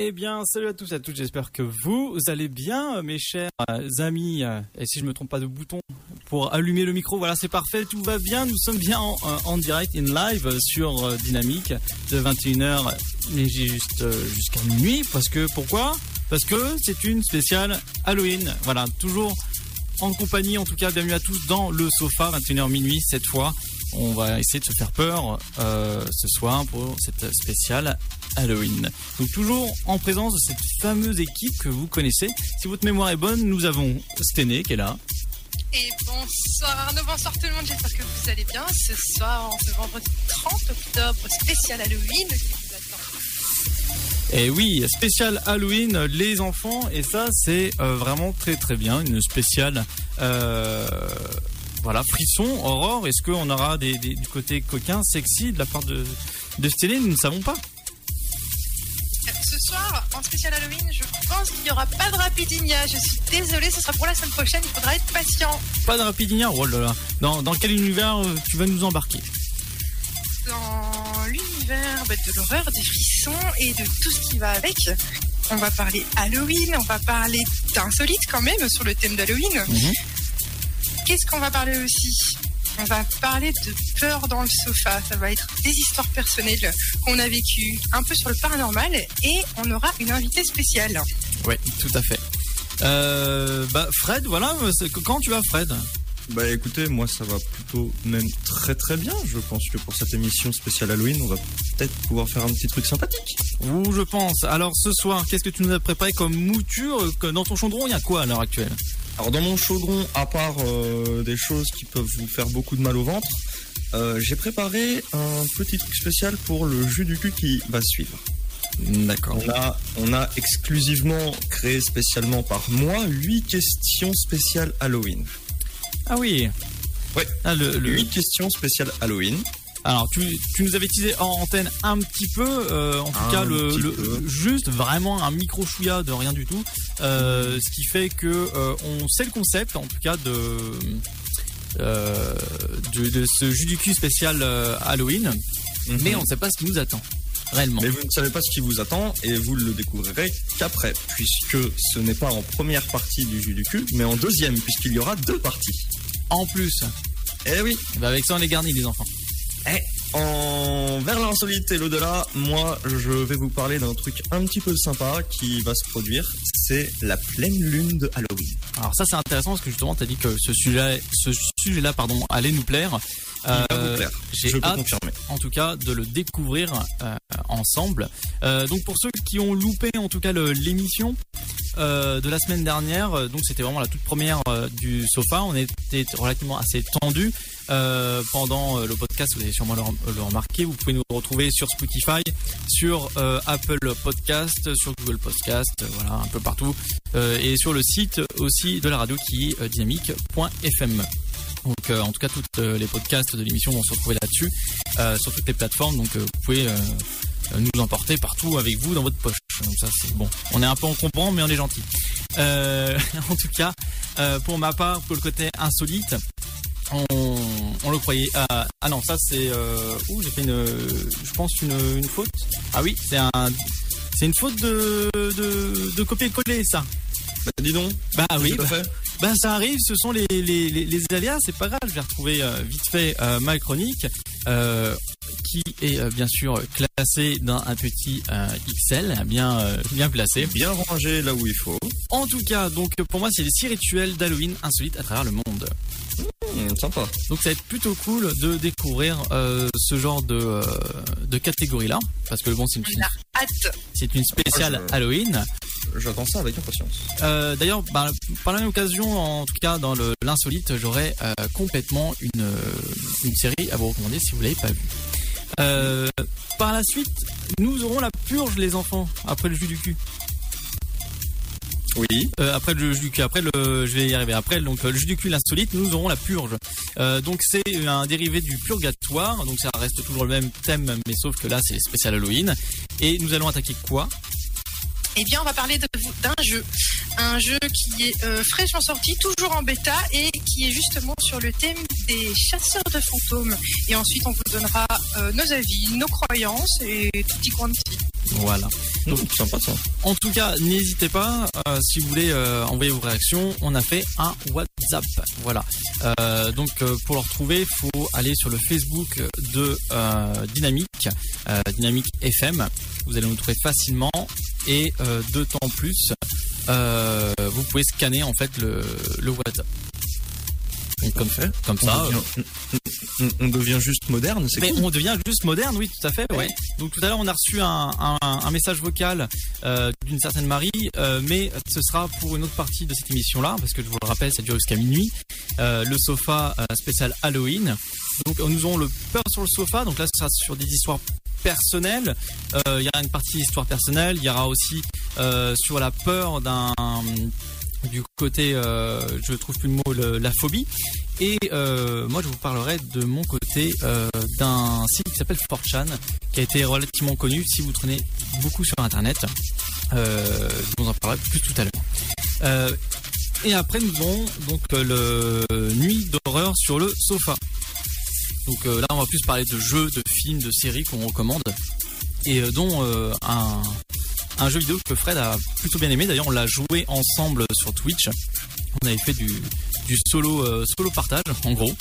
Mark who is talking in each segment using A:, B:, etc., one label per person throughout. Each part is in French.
A: Eh bien, salut à tous et à toutes, j'espère que vous allez bien, mes chers euh, amis. euh, Et si je me trompe pas de bouton pour allumer le micro, voilà, c'est parfait, tout va bien. Nous sommes bien en, euh, en direct, in live, sur Dynamique, de 21h, mais j'ai juste jusqu'à minuit, parce que, pourquoi? Parce que c'est une spéciale Halloween. Voilà, toujours en compagnie, en tout cas, bienvenue à tous dans le sofa, 21h minuit, cette fois. On va essayer de se faire peur ce soir pour cette spéciale Halloween. Donc toujours en présence de cette fameuse équipe que vous connaissez. Si votre mémoire est bonne, nous avons Stené qui est là.
B: Et bonsoir Arnaud, bonsoir tout le monde, j'espère que vous allez bien. Ce soir, ce vendredi 30 octobre, spécial Halloween.
A: Et oui, spécial Halloween, les enfants. Et ça, c'est euh, vraiment très très bien. Une spéciale... euh, voilà, frisson, aurore. Est-ce qu'on aura des, des- du côté coquin, sexy de la part de, de Nous ne savons pas.
B: Ce soir, en spécial Halloween, je pense qu'il n'y aura pas de Rapidinia. Je suis désolée, ce sera pour la semaine prochaine, il faudra être patient.
A: Pas de rapidinia Oh là là. Dans, dans quel univers euh, tu vas nous embarquer
B: Dans l'univers bah, de l'horreur, des frissons et de tout ce qui va avec. On va parler Halloween, on va parler d'insolite quand même sur le thème d'Halloween.
A: Mhm.
B: Qu'est-ce qu'on va parler aussi? On va parler de peur dans le sofa. Ça va être des histoires personnelles qu'on a vécues un peu sur le paranormal et on aura une invitée spéciale.
A: Oui, tout à fait. Euh, bah Fred, voilà, quand tu vas Fred?
C: Bah écoutez, moi ça va plutôt même très très bien. Je pense que pour cette émission spéciale Halloween, on va peut-être pouvoir faire un petit truc sympathique.
A: Ou je pense. Alors ce soir, qu'est-ce que tu nous as préparé comme mouture Euh, que- Dans ton chaudron, il y a quoi à l'heure actuelle?
C: Alors dans mon chaudron, à part euh, des choses qui peuvent vous faire beaucoup de mal au ventre, euh, j'ai préparé un petit truc spécial pour le jus du cul qui va suivre.
A: D'accord.
C: On a, on a exclusivement créé spécialement par moi 8 questions spéciales Halloween.
A: Ah oui.
C: Ouais.
A: Ah, le, le-
C: 8 questions spéciales Halloween.
A: Alors tu, tu nous avais teasé en antenne un petit peu, euh, en tout
C: Un
A: cas le, juste vraiment un micro chouïa de rien du tout, euh, ce qui fait que euh, on sait le concept en tout cas de de, de ce jus du cul spécial Halloween, mais on ne sait pas ce qui nous attend réellement.
C: Mais vous ne savez pas ce qui vous attend et vous le découvrirez qu'après, puisque ce n'est pas en première partie du jus du cul, mais en deuxième, puisqu'il y aura deux parties.
A: En plus,
C: Eh oui,
A: ben, avec ça on est garni les enfants.
C: En vers l'insolite et l'au-delà, moi je vais vous parler d'un truc un petit peu sympa qui va se produire, c'est la pleine lune de Halloween.
A: Alors ça c'est intéressant parce que justement tu as dit que ce sujet ce sujet là pardon allait nous plaire. Euh, J'ai
C: je peux
A: hâte
C: confirmer.
A: en tout cas de le découvrir euh, ensemble. Euh, donc pour ceux qui ont loupé en tout cas l'émission euh, de la semaine dernière, donc c'était vraiment la toute première du sofa, on était relativement assez tendu euh, pendant euh, le podcast, vous avez sûrement le, le remarqué, vous pouvez nous retrouver sur Spotify, sur euh, Apple Podcast, sur Google Podcast, euh, voilà un peu partout, euh, et sur le site aussi de la radio qui est dynamique.fm. Donc euh, en tout cas euh, les podcasts de l'émission vont se retrouver là-dessus euh, sur toutes les plateformes. Donc vous pouvez nous emporter partout avec vous dans votre poche. Donc ça c'est bon. On est un peu encombrant mais on est gentil. En tout cas, pour ma part, pour le côté insolite, on, on le croyait. Ah, ah non, ça c'est. Euh, ouh, j'ai fait une, je pense une, une faute. Ah oui, c'est un, c'est une faute de de, de copier-coller ça.
C: Bah, dis donc,
A: Bah oui. bah- ben ça arrive, ce sont les, les, les, les aléas, c'est pas grave, je vais retrouver euh, vite fait euh, ma chronique euh, qui est euh, bien sûr classée dans un petit euh, XL, bien, euh, bien placé.
C: Bien rangé là où il faut.
A: En tout cas, donc pour moi c'est les six rituels d'Halloween insolites à travers le monde.
C: Hum, sympa.
A: Donc ça va être plutôt cool de découvrir euh, ce genre de, euh, de catégorie là, parce que bon c'est une, c'est une spéciale
C: Ah, je-
A: Halloween.
C: J'attends ça avec impatience.
A: Euh, D'ailleurs, bah, par la même occasion, en tout cas dans l'insolite, j'aurais euh, complètement une, une série à vous recommander si vous l'avez pas vue. Euh, par la suite, nous aurons la purge, les enfants, après le jus du cul.
C: Oui.
A: Euh, après le jus du cul, après le, je vais y arriver. Après donc le jus du cul, l'insolite, nous aurons la purge. Euh, donc c'est un dérivé du purgatoire, donc ça reste toujours le même thème, mais sauf que là c'est spécial Halloween. Et nous allons attaquer quoi?
B: Eh bien, on va parler de- d'un jeu. Un jeu qui est euh, fraîchement sorti, toujours en bêta, et qui est justement sur le thème des chasseurs de fantômes. Et ensuite, on vous donnera euh, nos avis, nos croyances et tutti quanti.
A: Voilà.
C: Mmh, sympa ça.
A: En tout cas, n'hésitez pas, euh, si vous voulez euh, envoyer vos réactions, on a fait un WhatsApp. Voilà. Euh, donc pour le retrouver, il faut aller sur le Facebook de Dynamique, Dynamique FM. Vous allez nous trouver facilement et de temps plus, euh, vous pouvez scanner en fait le, le WhatsApp. Comme, ça, euh,
C: devient, on- on devient juste moderne, c'est
A: mais
C: cool.
A: on devient juste moderne, oui, tout à fait. Ouais. Donc tout à l'heure, on a reçu un, un- un message vocal euh, d'une certaine Marie, euh, mais ce sera pour une autre partie de cette émission-là, parce que je vous le rappelle, ça dure jusqu'à minuit. Euh, le sofa spécial Halloween. Donc nous aurons le peur sur le sofa. Donc là, ce sera sur des histoires personnelles. Il y aura une partie histoire personnelle. Il y aura aussi sur la peur d'un du côté, euh, je trouve plus le mot, la phobie. Et euh, moi, je vous parlerai de mon côté euh, d'un site qui s'appelle 4chan, qui a été relativement connu si vous traînez beaucoup sur Internet. Euh, je vous en parlerai plus tout à l'heure. Et après, nous aurons donc le Nuit d'horreur sur le sofa. Donc là, on va plus parler de jeux, de films, de séries qu'on recommande. Et dont un, un jeu vidéo que Fred a plutôt bien aimé. D'ailleurs, on l'a joué ensemble sur Twitch. On avait fait du, solo, euh, solo partage, en gros.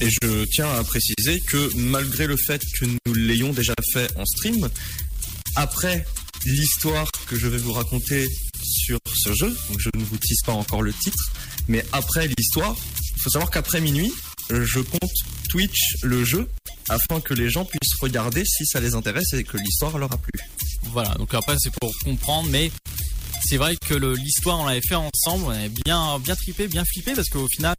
C: Et je tiens à préciser que malgré le fait que nous l'ayons déjà fait en stream, après l'histoire que je vais vous raconter sur ce jeu, donc je ne vous tease pas encore le titre, mais après l'histoire, il faut savoir qu'après minuit, je compte Twitch le jeu afin que les gens puissent regarder si ça les intéresse et que l'histoire leur a plu.
A: Voilà, donc après c'est pour comprendre, mais c'est vrai que l'histoire on l'avait fait ensemble, on avait bien bien trippé, bien flippé parce qu'au final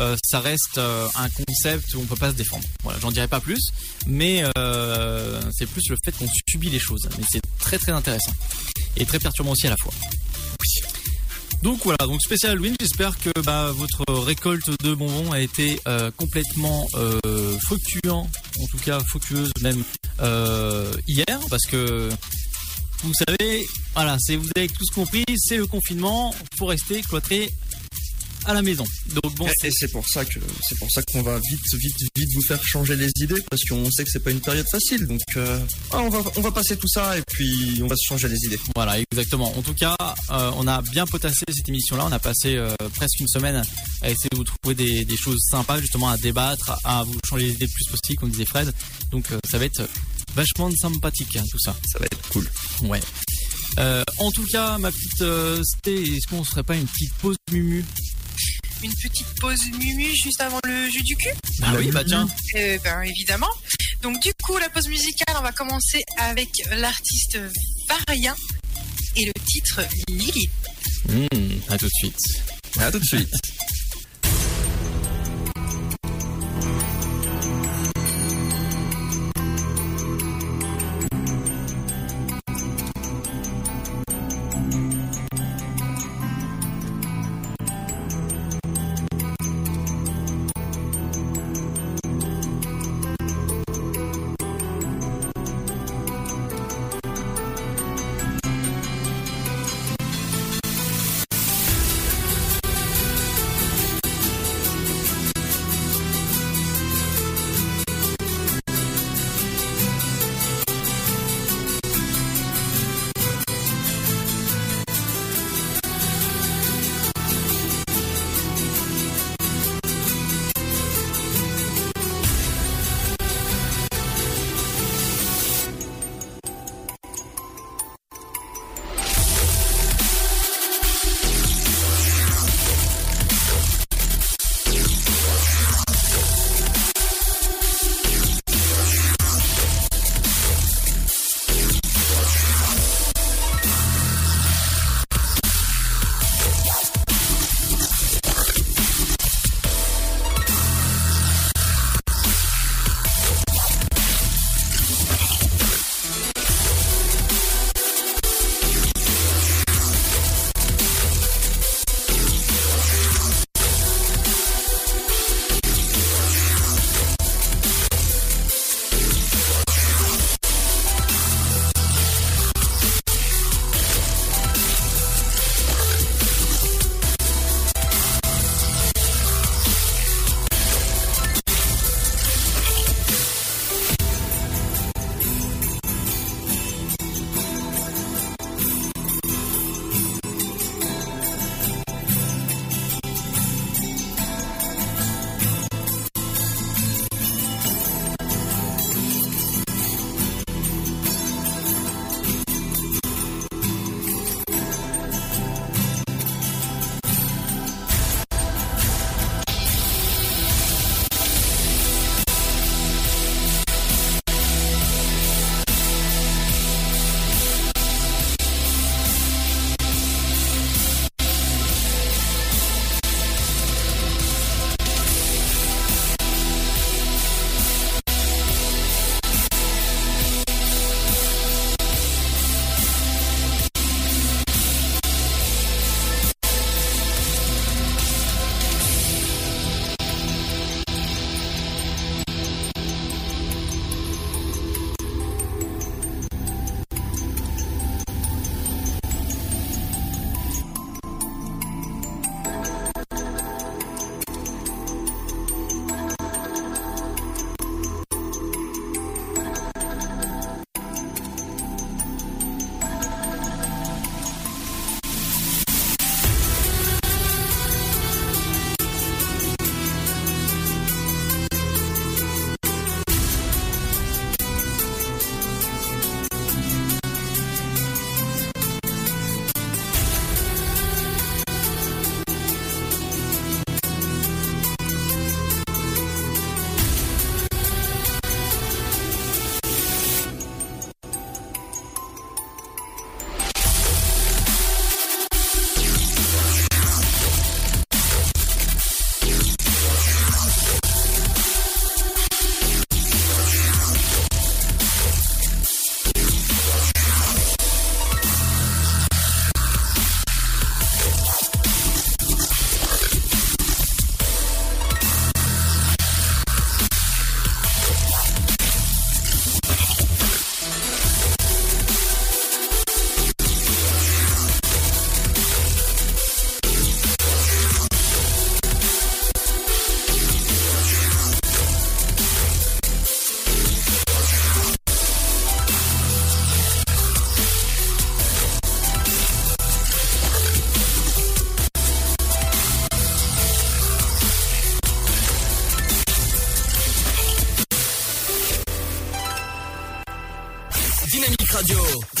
A: euh, ça reste euh, un concept où on peut pas se défendre. Voilà, j'en dirai pas plus, mais euh, c'est plus le fait qu'on subit les choses. Mais c'est très très intéressant et très perturbant aussi à la fois. Donc voilà, donc spécial Halloween, j'espère que bah, votre récolte de bonbons a été euh, complètement euh, en tout cas fructueuse même euh, hier, parce que vous savez, voilà, c'est vous avez tous compris, c'est le confinement, faut rester cloîtré à la maison. Donc bon,
C: Et-
A: c'est-
C: pour ça que c'est pour ça qu'on va vite, vite, vite vous faire changer les idées parce qu'on sait que c'est pas une période facile. Donc euh, ah, on va, on va passer tout ça et puis on va se changer les idées.
A: Voilà, exactement. En tout cas, euh, on a bien potassé cette émission-là. On a passé euh, presque une semaine à essayer de vous trouver des, des choses sympas, justement, à débattre, à vous changer les idées le plus possible, comme disait Fred. Donc, ça va être vachement sympathique, hein, tout ça.
C: Ça va être cool.
A: Ouais. Euh, en tout cas, ma petite euh, est-ce qu'on se ferait pas une petite pause mumu?
B: Une petite pause mumu juste avant le jeu du cul
A: Bah oui, bah tiens.
B: Eh ben évidemment. Donc du coup, la pause musicale, on va commencer avec l'artiste Varia et le titre Lily.
A: Mmh, à tout de suite.
C: À tout de suite.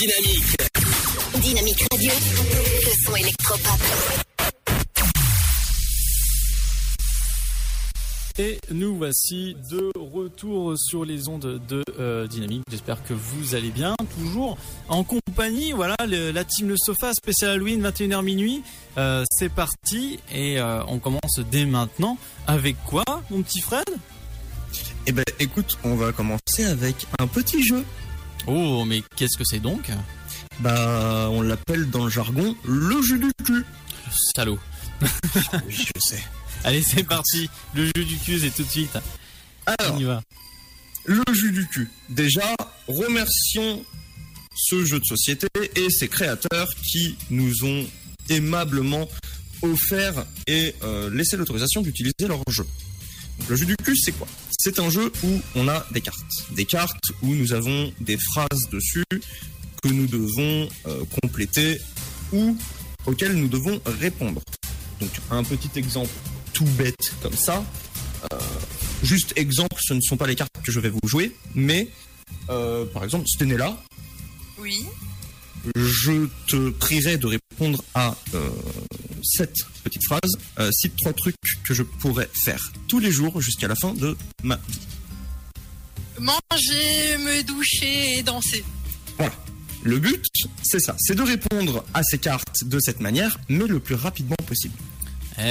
D: Dynamique. Dynamique
E: Radio, le son électropop.
A: Et nous voici de retour sur les ondes de euh, Dynamique. J'espère que vous allez bien. Toujours en compagnie, voilà, le- la team Le Sofa spécial Halloween, 21h minuit. Euh, c'est parti et euh, on commence dès maintenant. Avec quoi, mon petit Fred?
C: Eh ben, écoute, on va commencer avec un petit jeu.
A: Oh, mais qu'est-ce que c'est donc?
C: Bah, on l'appelle dans le jargon le jeu du cul.
A: Salaud.
C: Oui, je sais.
A: Allez, c'est parti. Le jeu du cul, c'est tout de suite.
C: Alors,
A: On y va.
C: le jeu du cul. Déjà, remercions ce jeu de société et ses créateurs qui nous ont aimablement offert et euh, laissé l'autorisation d'utiliser leur jeu. Le jeu du cul, c'est quoi? C'est un jeu où on a des cartes. Des cartes où nous avons des phrases dessus que nous devons euh, compléter ou auxquelles nous devons répondre. Donc un petit exemple tout bête comme ça. Euh, juste exemple, ce ne sont pas les cartes que je vais vous jouer, mais euh, par exemple, Stenella,
B: Oui.
C: Je te prierai de répondre à euh, cette petite phrase. Euh, cite trois trucs que je pourrais faire tous les jours jusqu'à la fin de ma vie.
B: Manger, me doucher et danser.
C: Voilà. Le but, c'est ça, c'est de répondre à ces cartes de cette manière, mais le plus rapidement possible.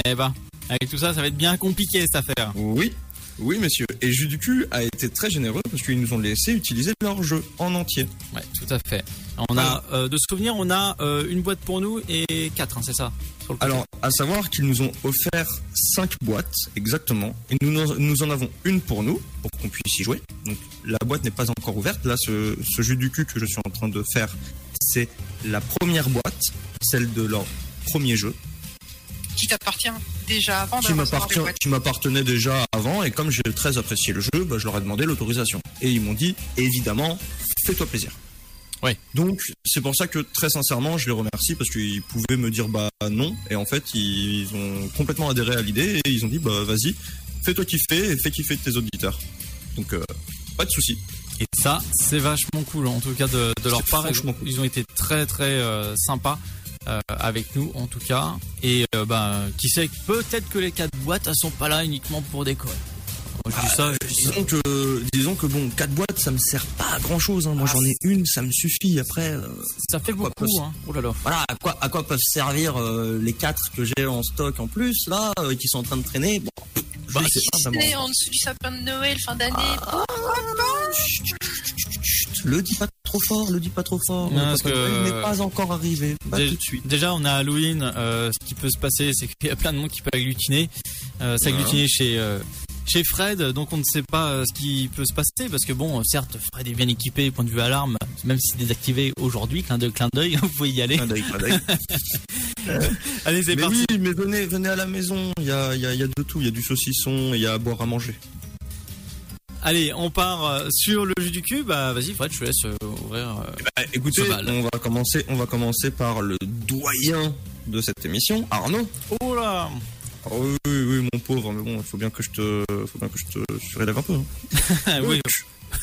A: Eh ben, avec tout ça, ça va être bien compliqué cette affaire.
C: Oui, oui, monsieur. Et Jus du cul a été très généreux parce qu'ils nous ont laissé utiliser leur jeu en entier.
A: Ouais, tout à fait. On a, euh, de souvenir, on a euh, une boîte pour nous et quatre, hein, c'est ça sur le côté.
C: Alors, à savoir qu'ils nous ont offert cinq boîtes, exactement, et nous, en- nous en avons une pour nous, pour qu'on puisse y jouer. Donc, la boîte n'est pas encore ouverte. Là, ce, ce jus du cul que je suis en train de faire, c'est la première boîte, celle de leur premier jeu,
B: Qui t'appartient déjà avant
C: qui qui m'appartenait déjà avant, et comme j'ai très apprécié le jeu, bah, je leur ai demandé l'autorisation. Et ils m'ont dit, évidemment, fais-toi plaisir.
A: Ouais.
C: Donc, c'est pour ça que très sincèrement, je les remercie parce qu'ils pouvaient me dire bah non, et en fait, ils ont complètement adhéré à l'idée et ils ont dit bah vas-y, fais-toi kiffer et fais kiffer tes auditeurs. Donc, euh, pas de souci.
A: Et ça, c'est vachement cool, en tout cas de, de leur part. Ils,
C: franchement cool.
A: ils ont été très très euh, sympas euh, avec nous, en tout cas. Et euh, ben, qui sait, peut-être que les quatre boîtes, elles sont pas là uniquement pour décorer. Je dis ça, je dis ça.
C: Disons que, disons que bon, quatre boîtes, ça me sert pas à grand chose. Moi, j'en ai une, ça me suffit. Après, euh,
A: ça fait
C: quoi,
A: beaucoup.
C: pas-
A: Hein. Oh là là.
C: voilà, à quoi, à quoi peuvent servir euh, les quatre que j'ai en stock en plus là, euh, qui sont en train de traîner. Bon,
A: Bah,
C: sais pas vraiment.
B: en dessous du sapin de Noël, fin d'année.
C: Ah. Le dis pas trop fort, le dis pas trop fort.
A: Non,
C: Le
A: parce que-
C: Noël n'est pas encore arrivé. Pas
A: Dé-
C: tout de suite.
A: Déjà, on a Halloween. euh, ce qui peut se passer, c'est qu'il y a plein de monde qui peut agglutiner. Euh, S'agglutiner chez euh, chez Fred. Donc, on ne sait pas euh, ce qui peut se passer parce que bon, euh, certes, Fred est bien équipé point de vue alarme, même si c'est désactivé aujourd'hui. Clin d'œil, clin d'œil. Vous pouvez y aller.
C: Clin d'œil, clin d'œil.
A: Allez, c'est parti.
C: oui, mais venez, venez à la maison. Il y a, il y, a, il y a de tout. Il y a du saucisson, et il y a à boire à manger.
A: Allez, on part euh, sur le jeu du cul. Bah, vas-y, Fred, je te laisse euh, ouvrir. euh,
C: Bah, écoutez,
A: Cheval.
C: on va commencer. On va commencer par le doyen de cette émission, Arnaud.
A: Oh là
C: Ah oui, oui, oui, mon pauvre, mais bon, il faut bien que je te, faut bien que je te surélève un peu. hein.
A: Oui.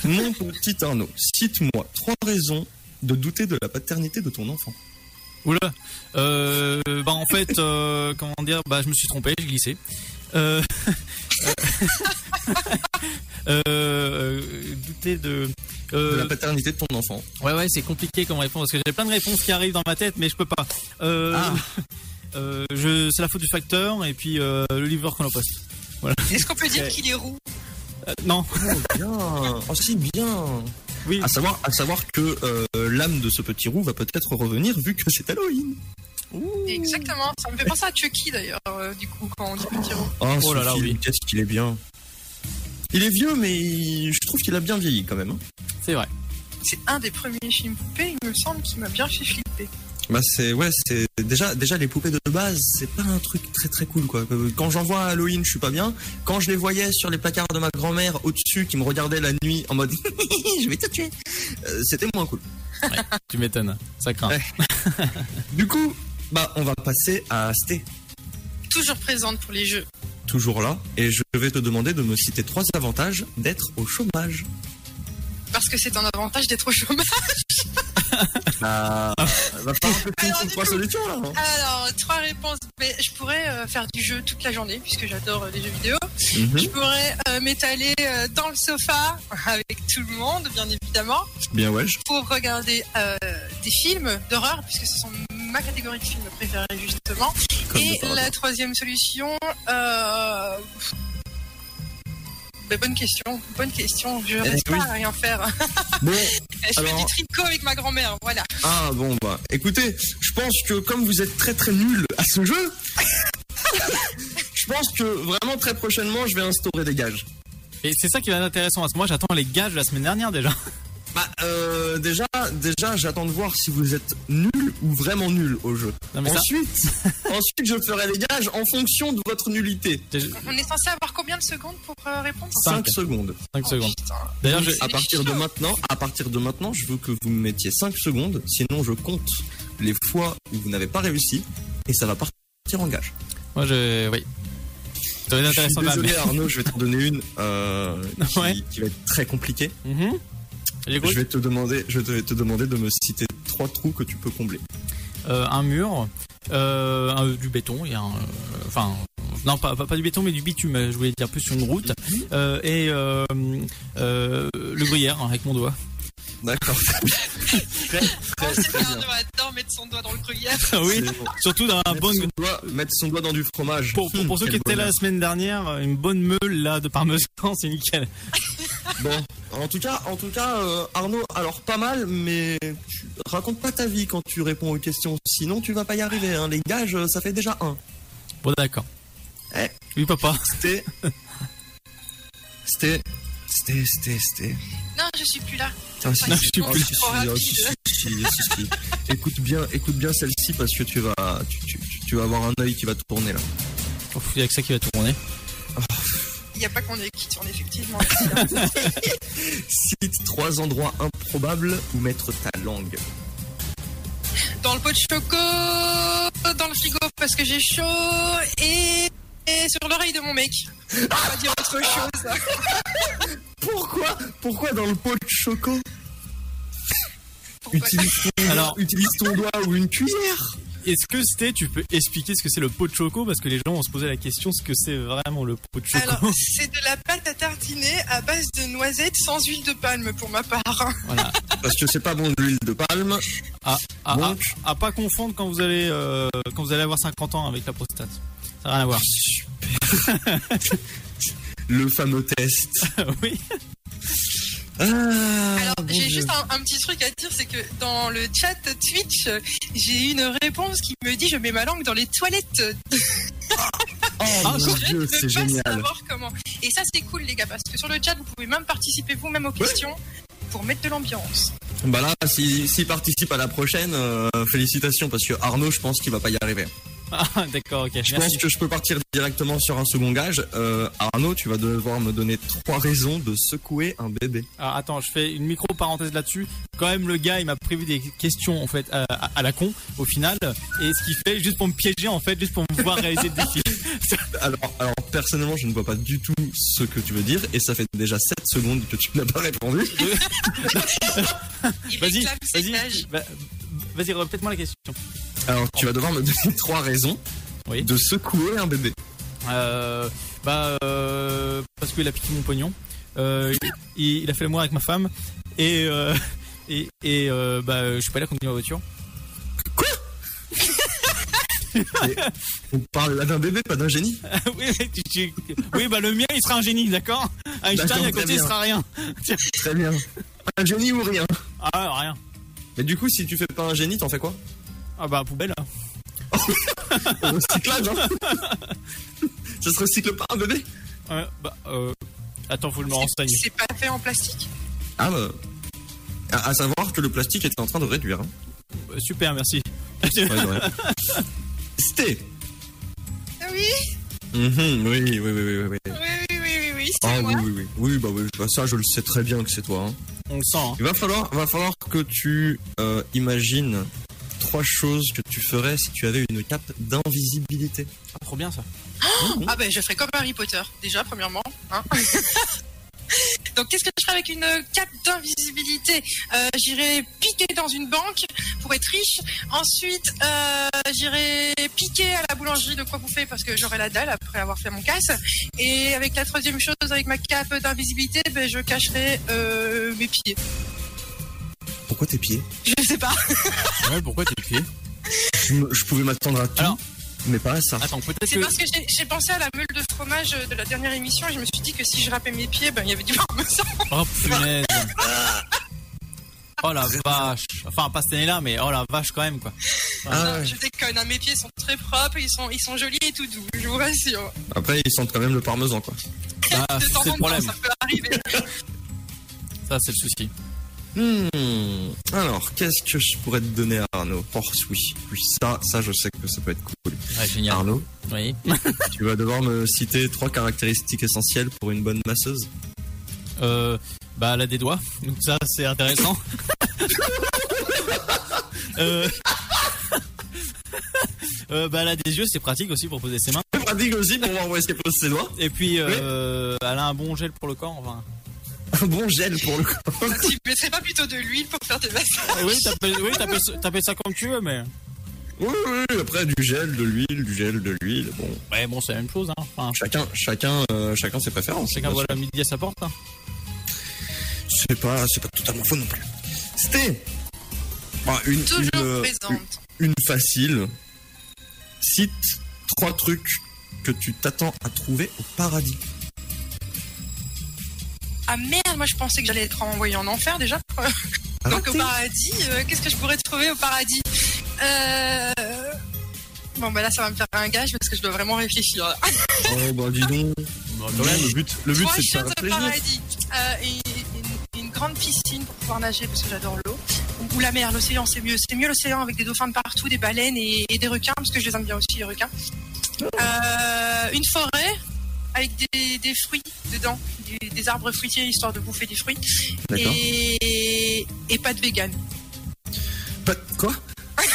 C: Mon petit Arnaud, cite-moi trois raisons de douter de la paternité de ton enfant.
A: Oula. Euh, bah en fait, euh, comment dire, bah je me suis trompé, j'ai glissé. Euh, euh, euh, douter de.
C: De
A: Euh,
C: la paternité de ton enfant.
A: ouais ouais, c'est compliqué comme réponse parce que j'ai plein de réponses qui arrivent dans ma tête, mais je peux pas. Euh,
C: Ah.
A: euh, je, c'est la faute du facteur et puis euh, le livreur qu'on poste.
B: Est-ce qu'on peut dire
A: Ouais.
B: qu'il est roux?
A: Euh, non,
C: Oh, bien. Oh, si, bien.
A: oui.
C: À savoir, à savoir que euh, l'âme de ce petit roux va peut-être revenir vu que c'est Halloween.
B: Exactement. Ça me fait penser à Chucky d'ailleurs, euh, du coup, quand on dit petit roux.
C: Oh,
A: Oh là là, oui.
C: Qu'est-ce qu'il est bien. Il est vieux, mais il- je trouve qu'il a bien vieilli quand même. hein.
A: C'est vrai.
B: C'est un des premiers films poupées, il me semble, qui m'a bien fait flipper.
C: Bah c'est ouais, c'est déjà déjà les poupées de base, c'est pas un truc très très cool quoi. Euh, Quand j'en vois à Halloween, je suis pas bien. Quand je les voyais sur les placards de ma grand-mère au-dessus qui me regardait la nuit en mode je vais te tuer. euh, c'était moins cool.
A: Tu m'étonnes. Ça craint.
C: Ouais. Du coup, bah on va passer à Sté,
B: Toujours présente pour les jeux.
C: toujours là et je vais te demander de me citer trois avantages d'être au chômage.
B: Parce que c'est un avantage d'être au chômage.
C: Ah, va me
B: Alors,
C: trois
B: coup-
C: solutions là. hein.
B: Alors, trois réponses. Mais je pourrais euh, faire du jeu toute la journée, puisque j'adore euh, les jeux vidéo.
C: Mhm.
B: Je pourrais euh, m'étaler dans le sofa avec tout le monde, bien évidemment,
C: Bien ouais.
B: pour regarder des films d'horreur, puisque ce sont ma catégorie de films préférée, justement.
C: Comme
B: Et la troisième solution. Euh... ben, bonne question, bonne question. Je reste
C: Eh oui.
B: pas à rien faire.
C: Bon,
B: Je fais du tricot avec ma grand-mère, voilà.
C: ah bon bah, écoutez, je pense que comme vous êtes très très nul à ce jeu, je pense que vraiment très prochainement je vais instaurer des gages.
A: Et c'est ça qui va être intéressant. Parce que moi, j'attends les gages de la semaine dernière déjà.
C: Bah euh, déjà, déjà j'attends de voir si vous êtes nul ou vraiment nul au jeu.
A: Non, mais ça-
C: ensuite, ensuite je ferai les gages en fonction de votre nullité.
B: On est censé avoir combien de secondes pour euh, répondre
C: 5
A: Cinq.
C: secondes.
A: 5
B: Oh,
A: secondes. D'ailleurs, je...
C: À partir de maintenant, à partir de maintenant, je veux que vous me mettiez 5 secondes, sinon je compte les fois où vous n'avez pas réussi et ça va partir en gage.
A: moi, je. Oui. Ça va être
C: Je suis désolé Arnaud, je vais t'en donner une euh, qui,
A: Ouais.
C: qui va être très compliquée.
A: Mhm.
C: Je vais te demander, je vais te demander de me citer trois trous que tu peux combler.
A: Euh, un mur, euh, un- du béton et un. euh, Enfin. non, pas, pas, pas du béton, mais du bitume. Je voulais dire plus sur une route. Euh, et le gruyère avec mon doigt.
C: D'accord.
B: Bien, adore mettre son doigt dans le gruyère.
A: oui.
C: Bon.
A: Surtout dans un
C: Mettre,
A: bon.
C: son doigt, mettre son doigt dans du fromage.
A: Pour, pour, pour ceux
C: Quel
A: qui étaient là la semaine dernière, une bonne meule là de parmesan, c'est nickel.
C: Bon, en tout cas, en tout cas, euh, Arnaud, alors pas mal, mais tu raconte pas ta vie quand tu réponds aux questions, sinon tu vas pas y arriver. Hein. Les gages, euh, ça fait déjà un.
A: Bon, d'accord.
C: Eh.
A: Oui, papa.
C: C'était, c'était, c'était, c'était, c'était.
B: Non, je suis plus là.
C: Ah, si,
A: Non,
C: si,
A: je suis plus.
C: si, si,
B: Trop rapide.
C: si, si, si, si, si. Écoute bien, écoute bien celle-ci parce que tu vas, tu, tu, tu- tu vas avoir un œil qui va tourner là.
A: Oh, Il y a que ça qui va tourner.
B: Il n'y a pas qu'on est qui tourne effectivement.
C: Cite trois endroits improbables où mettre ta langue.
B: dans le pot de choco, dans le frigo parce que j'ai chaud et sur l'oreille de mon mec. On va dire autre chose.
C: Pourquoi, pourquoi dans le pot de choco utilise ton,
A: Alors-
C: utilise ton doigt ou une cuillère.
A: Est-ce que c'était, tu peux expliquer ce que c'est le pot de choco? Parce que les gens vont se poser la question ce que c'est vraiment le pot de choco?
B: Alors, c'est de la pâte à tartiner à base de noisettes sans huile de palme pour ma part.
A: Voilà.
C: Parce que c'est pas bon de l'huile de palme.
A: À, à,
C: Donc-
A: à- à pas confondre quand vous allez euh, quand vous allez avoir 50 ans avec la prostate. Ça n'a rien à voir.
C: Le fameux test.
A: oui.
C: Ah,
B: Alors,
C: bon
B: j'ai juste un, un petit truc à dire, c'est que dans le chat Twitch, j'ai eu une réponse qui me dit je mets ma langue dans les toilettes.
C: Oh
A: Ah,
C: mon
B: Je
C: Dieu,
B: ne
C: c'est génial.
B: savoir comment. Et ça, c'est cool, les gars, parce que sur le chat, vous pouvez même participer vous-même aux questions pour mettre de l'ambiance.
C: Bah là, s'il s'il participe à la prochaine, euh, félicitations parce que Arnaud, je pense qu'il va pas y arriver.
A: Ah, d'accord, ok.
C: Je
A: Merci.
C: pense que je peux partir directement sur un second gage. Euh, Arnaud, tu vas devoir me donner trois raisons de secouer un bébé.
A: Alors, attends, je fais une micro parenthèse là-dessus. Quand même, le gars, il m'a prévu des questions en fait à, à- à la con au final, et ce qu'il fait juste pour me piéger en fait, juste pour me voir réaliser le défi.
C: Alors, alors personnellement, je ne vois pas du tout ce que tu veux dire et ça fait déjà 7 secondes que tu n'as pas répondu.
A: Vas-y, vas-y, va- vas-y, répète-moi la question.
C: Alors, tu vas devoir me donner trois raisons
A: Oui.
C: de secouer un bébé.
A: Euh, bah, euh, parce qu'il a piqué mon pognon. Euh, il, il a fait l'amour avec ma femme. Et, euh, et, et euh, bah, je suis pas là conduire ma voiture.
C: On parle là d'un bébé, pas d'un génie.
A: oui, bah, le mien, il sera un génie, d'accord? Einstein, à côté, il sera rien.
C: Très bien. Un génie ou rien?
A: Ah, rien.
C: Mais du coup, si tu fais pas un génie, t'en fais quoi?
A: Ah, bah, poubelle.
C: Un recyclage, hein Ça se recycle pas un bébé
A: Ouais, bah, euh, attends, faut que je me renseigne.
B: C'est pas fait en plastique.
C: Ah bah. À, à savoir que le plastique était en train de réduire. Hein.
A: Euh, Super, merci.
C: Ouais. C'était.
B: Ah oui,
C: Mhm, oui, oui, oui, oui, oui,
B: oui. oui, oui, oui, oui,
C: Ah
B: moi.
C: oui, oui, oui. Oui, bah oui, bah, ça, je le sais très bien que c'est toi. hein.
A: On le sent, hein.
C: Il va falloir, va falloir que tu euh, imagines trois choses que tu ferais si tu avais une cape d'invisibilité.
A: Ah, trop bien ça.
B: Ah ben je ferais comme Harry Potter, déjà premièrement. hein. Donc qu'est-ce que je ferai avec une cape d'invisibilité? Euh, J'irai piquer dans une banque pour être riche. Ensuite, euh, j'irai piquer à la boulangerie de quoi bouffer parce que j'aurai la dalle après avoir fait mon casse. Et avec la troisième chose, avec ma cape d'invisibilité, ben, je cacherai euh, mes pieds.
C: Pourquoi tes pieds
B: Je sais pas.
A: Ouais, pourquoi tes pieds
C: je, me- je pouvais m'attendre à tout,
A: Alors-
C: mais pas à ça.
A: Attends, peut-être
B: C'est
A: que.
B: parce que j'ai- j'ai pensé à la meule de fromage de la dernière émission et je me suis dit que si je râpais mes pieds, ben il y avait du parmesan.
A: Oh punaise Oh la vache Enfin, pas cette année-là, mais oh la vache quand même, quoi.
C: Ah, ouais.
B: Je déconne, hein, mes pieds sont très propres, ils sont, ils sont jolis et tout doux, je vous rassure.
C: Après, ils sentent quand même le parmesan, quoi.
A: Ah,
B: temps
A: c'est le
B: temps,
A: problème.
B: ça peut arriver.
A: Ça, c'est le souci.
C: Hmm. Alors, qu'est-ce que je pourrais te donner, Arnaud Oh, oui, oui, ça, ça, je sais que ça peut être cool.
A: Génial.
C: Arnaud,
A: Oui.
C: tu vas devoir me citer trois caractéristiques essentielles pour une bonne masseuse.
A: Euh, bah, elle a des doigts, donc ça, c'est intéressant. euh... euh, bah, elle a des yeux, c'est pratique aussi pour poser ses mains.
C: C'est pratique aussi pour voir où est-ce qu'elle pose ses doigts.
A: Et puis, euh, elle a un bon gel pour le corps, enfin.
C: Un bon gel pour le coup.
B: tu mettrais pas plutôt de l'huile pour faire tes massages
A: Oui, t'appelles oui, t'appelles ça- t'appelles ça comme tu veux, mais.
C: Oui, oui, après du gel, de l'huile, du gel, de l'huile. Bon,
A: Ouais, bon, c'est la même chose, hein. Enfin,
C: chacun, chacun, euh, chacun ses préférences.
A: chacun voit la midi à sa porte. hein.
C: C'est pas, c'est pas totalement faux non plus. C'était bah, une,
B: Toujours
C: une, euh,
B: présente.
C: une facile. Cite trois trucs que tu t'attends à trouver au paradis.
B: Ah merde, moi je pensais que j'allais être envoyé en enfer déjà. Donc au paradis, euh, qu'est-ce que je pourrais trouver au paradis euh... Bon bah là ça va me faire un gage parce que je dois vraiment réfléchir. là.
C: Oh bah dis donc.
A: quand même.
C: le but, le but c'est de faire plaisir.
B: paradis. Euh, une, une grande piscine pour pouvoir nager parce que j'adore l'eau. Ou- Ou la mer, l'océan c'est mieux. C'est mieux l'océan avec des dauphins de partout, des baleines et, et des requins parce que je les aime bien aussi les requins. Euh, une forêt avec des, des fruits dedans, des, des arbres fruitiers histoire de bouffer des fruits. Et, et pas de vegan.
C: Pas quoi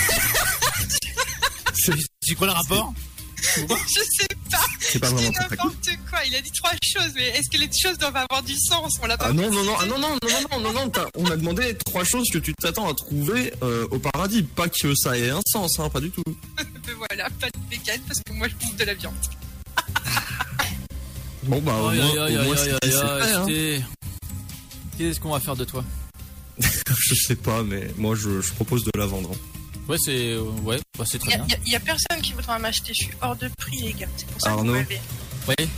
C: C'est
A: quoi le rapport
B: Je sais pas,
C: c'est pas vraiment
B: n'importe quoi. Il a dit trois choses, mais est-ce que les choses doivent avoir du sens On l'a pas
C: Ah non, non, non, ah non, non, non, non, non, non, t'as- on a demandé trois choses que tu t'attends à trouver euh, au paradis. Pas que ça ait un sens, hein, pas du tout.
B: Mais voilà, pas de vegan parce que moi je bouffe de la viande.
C: Bon bah au moins, hein.
A: Qu'est-ce qu'on va faire de toi
C: Je sais pas, mais moi je, je propose de la vendre. hein.
A: Ouais, c'est euh, ouais, bah, c'est
B: Il
A: très
B: y, a-
A: bien.
B: y a- y a personne qui voudra m'acheter. Je suis hors de prix, les gars. C'est pour ça que
C: Arnaud.
B: vous m'avez.
A: Ouais.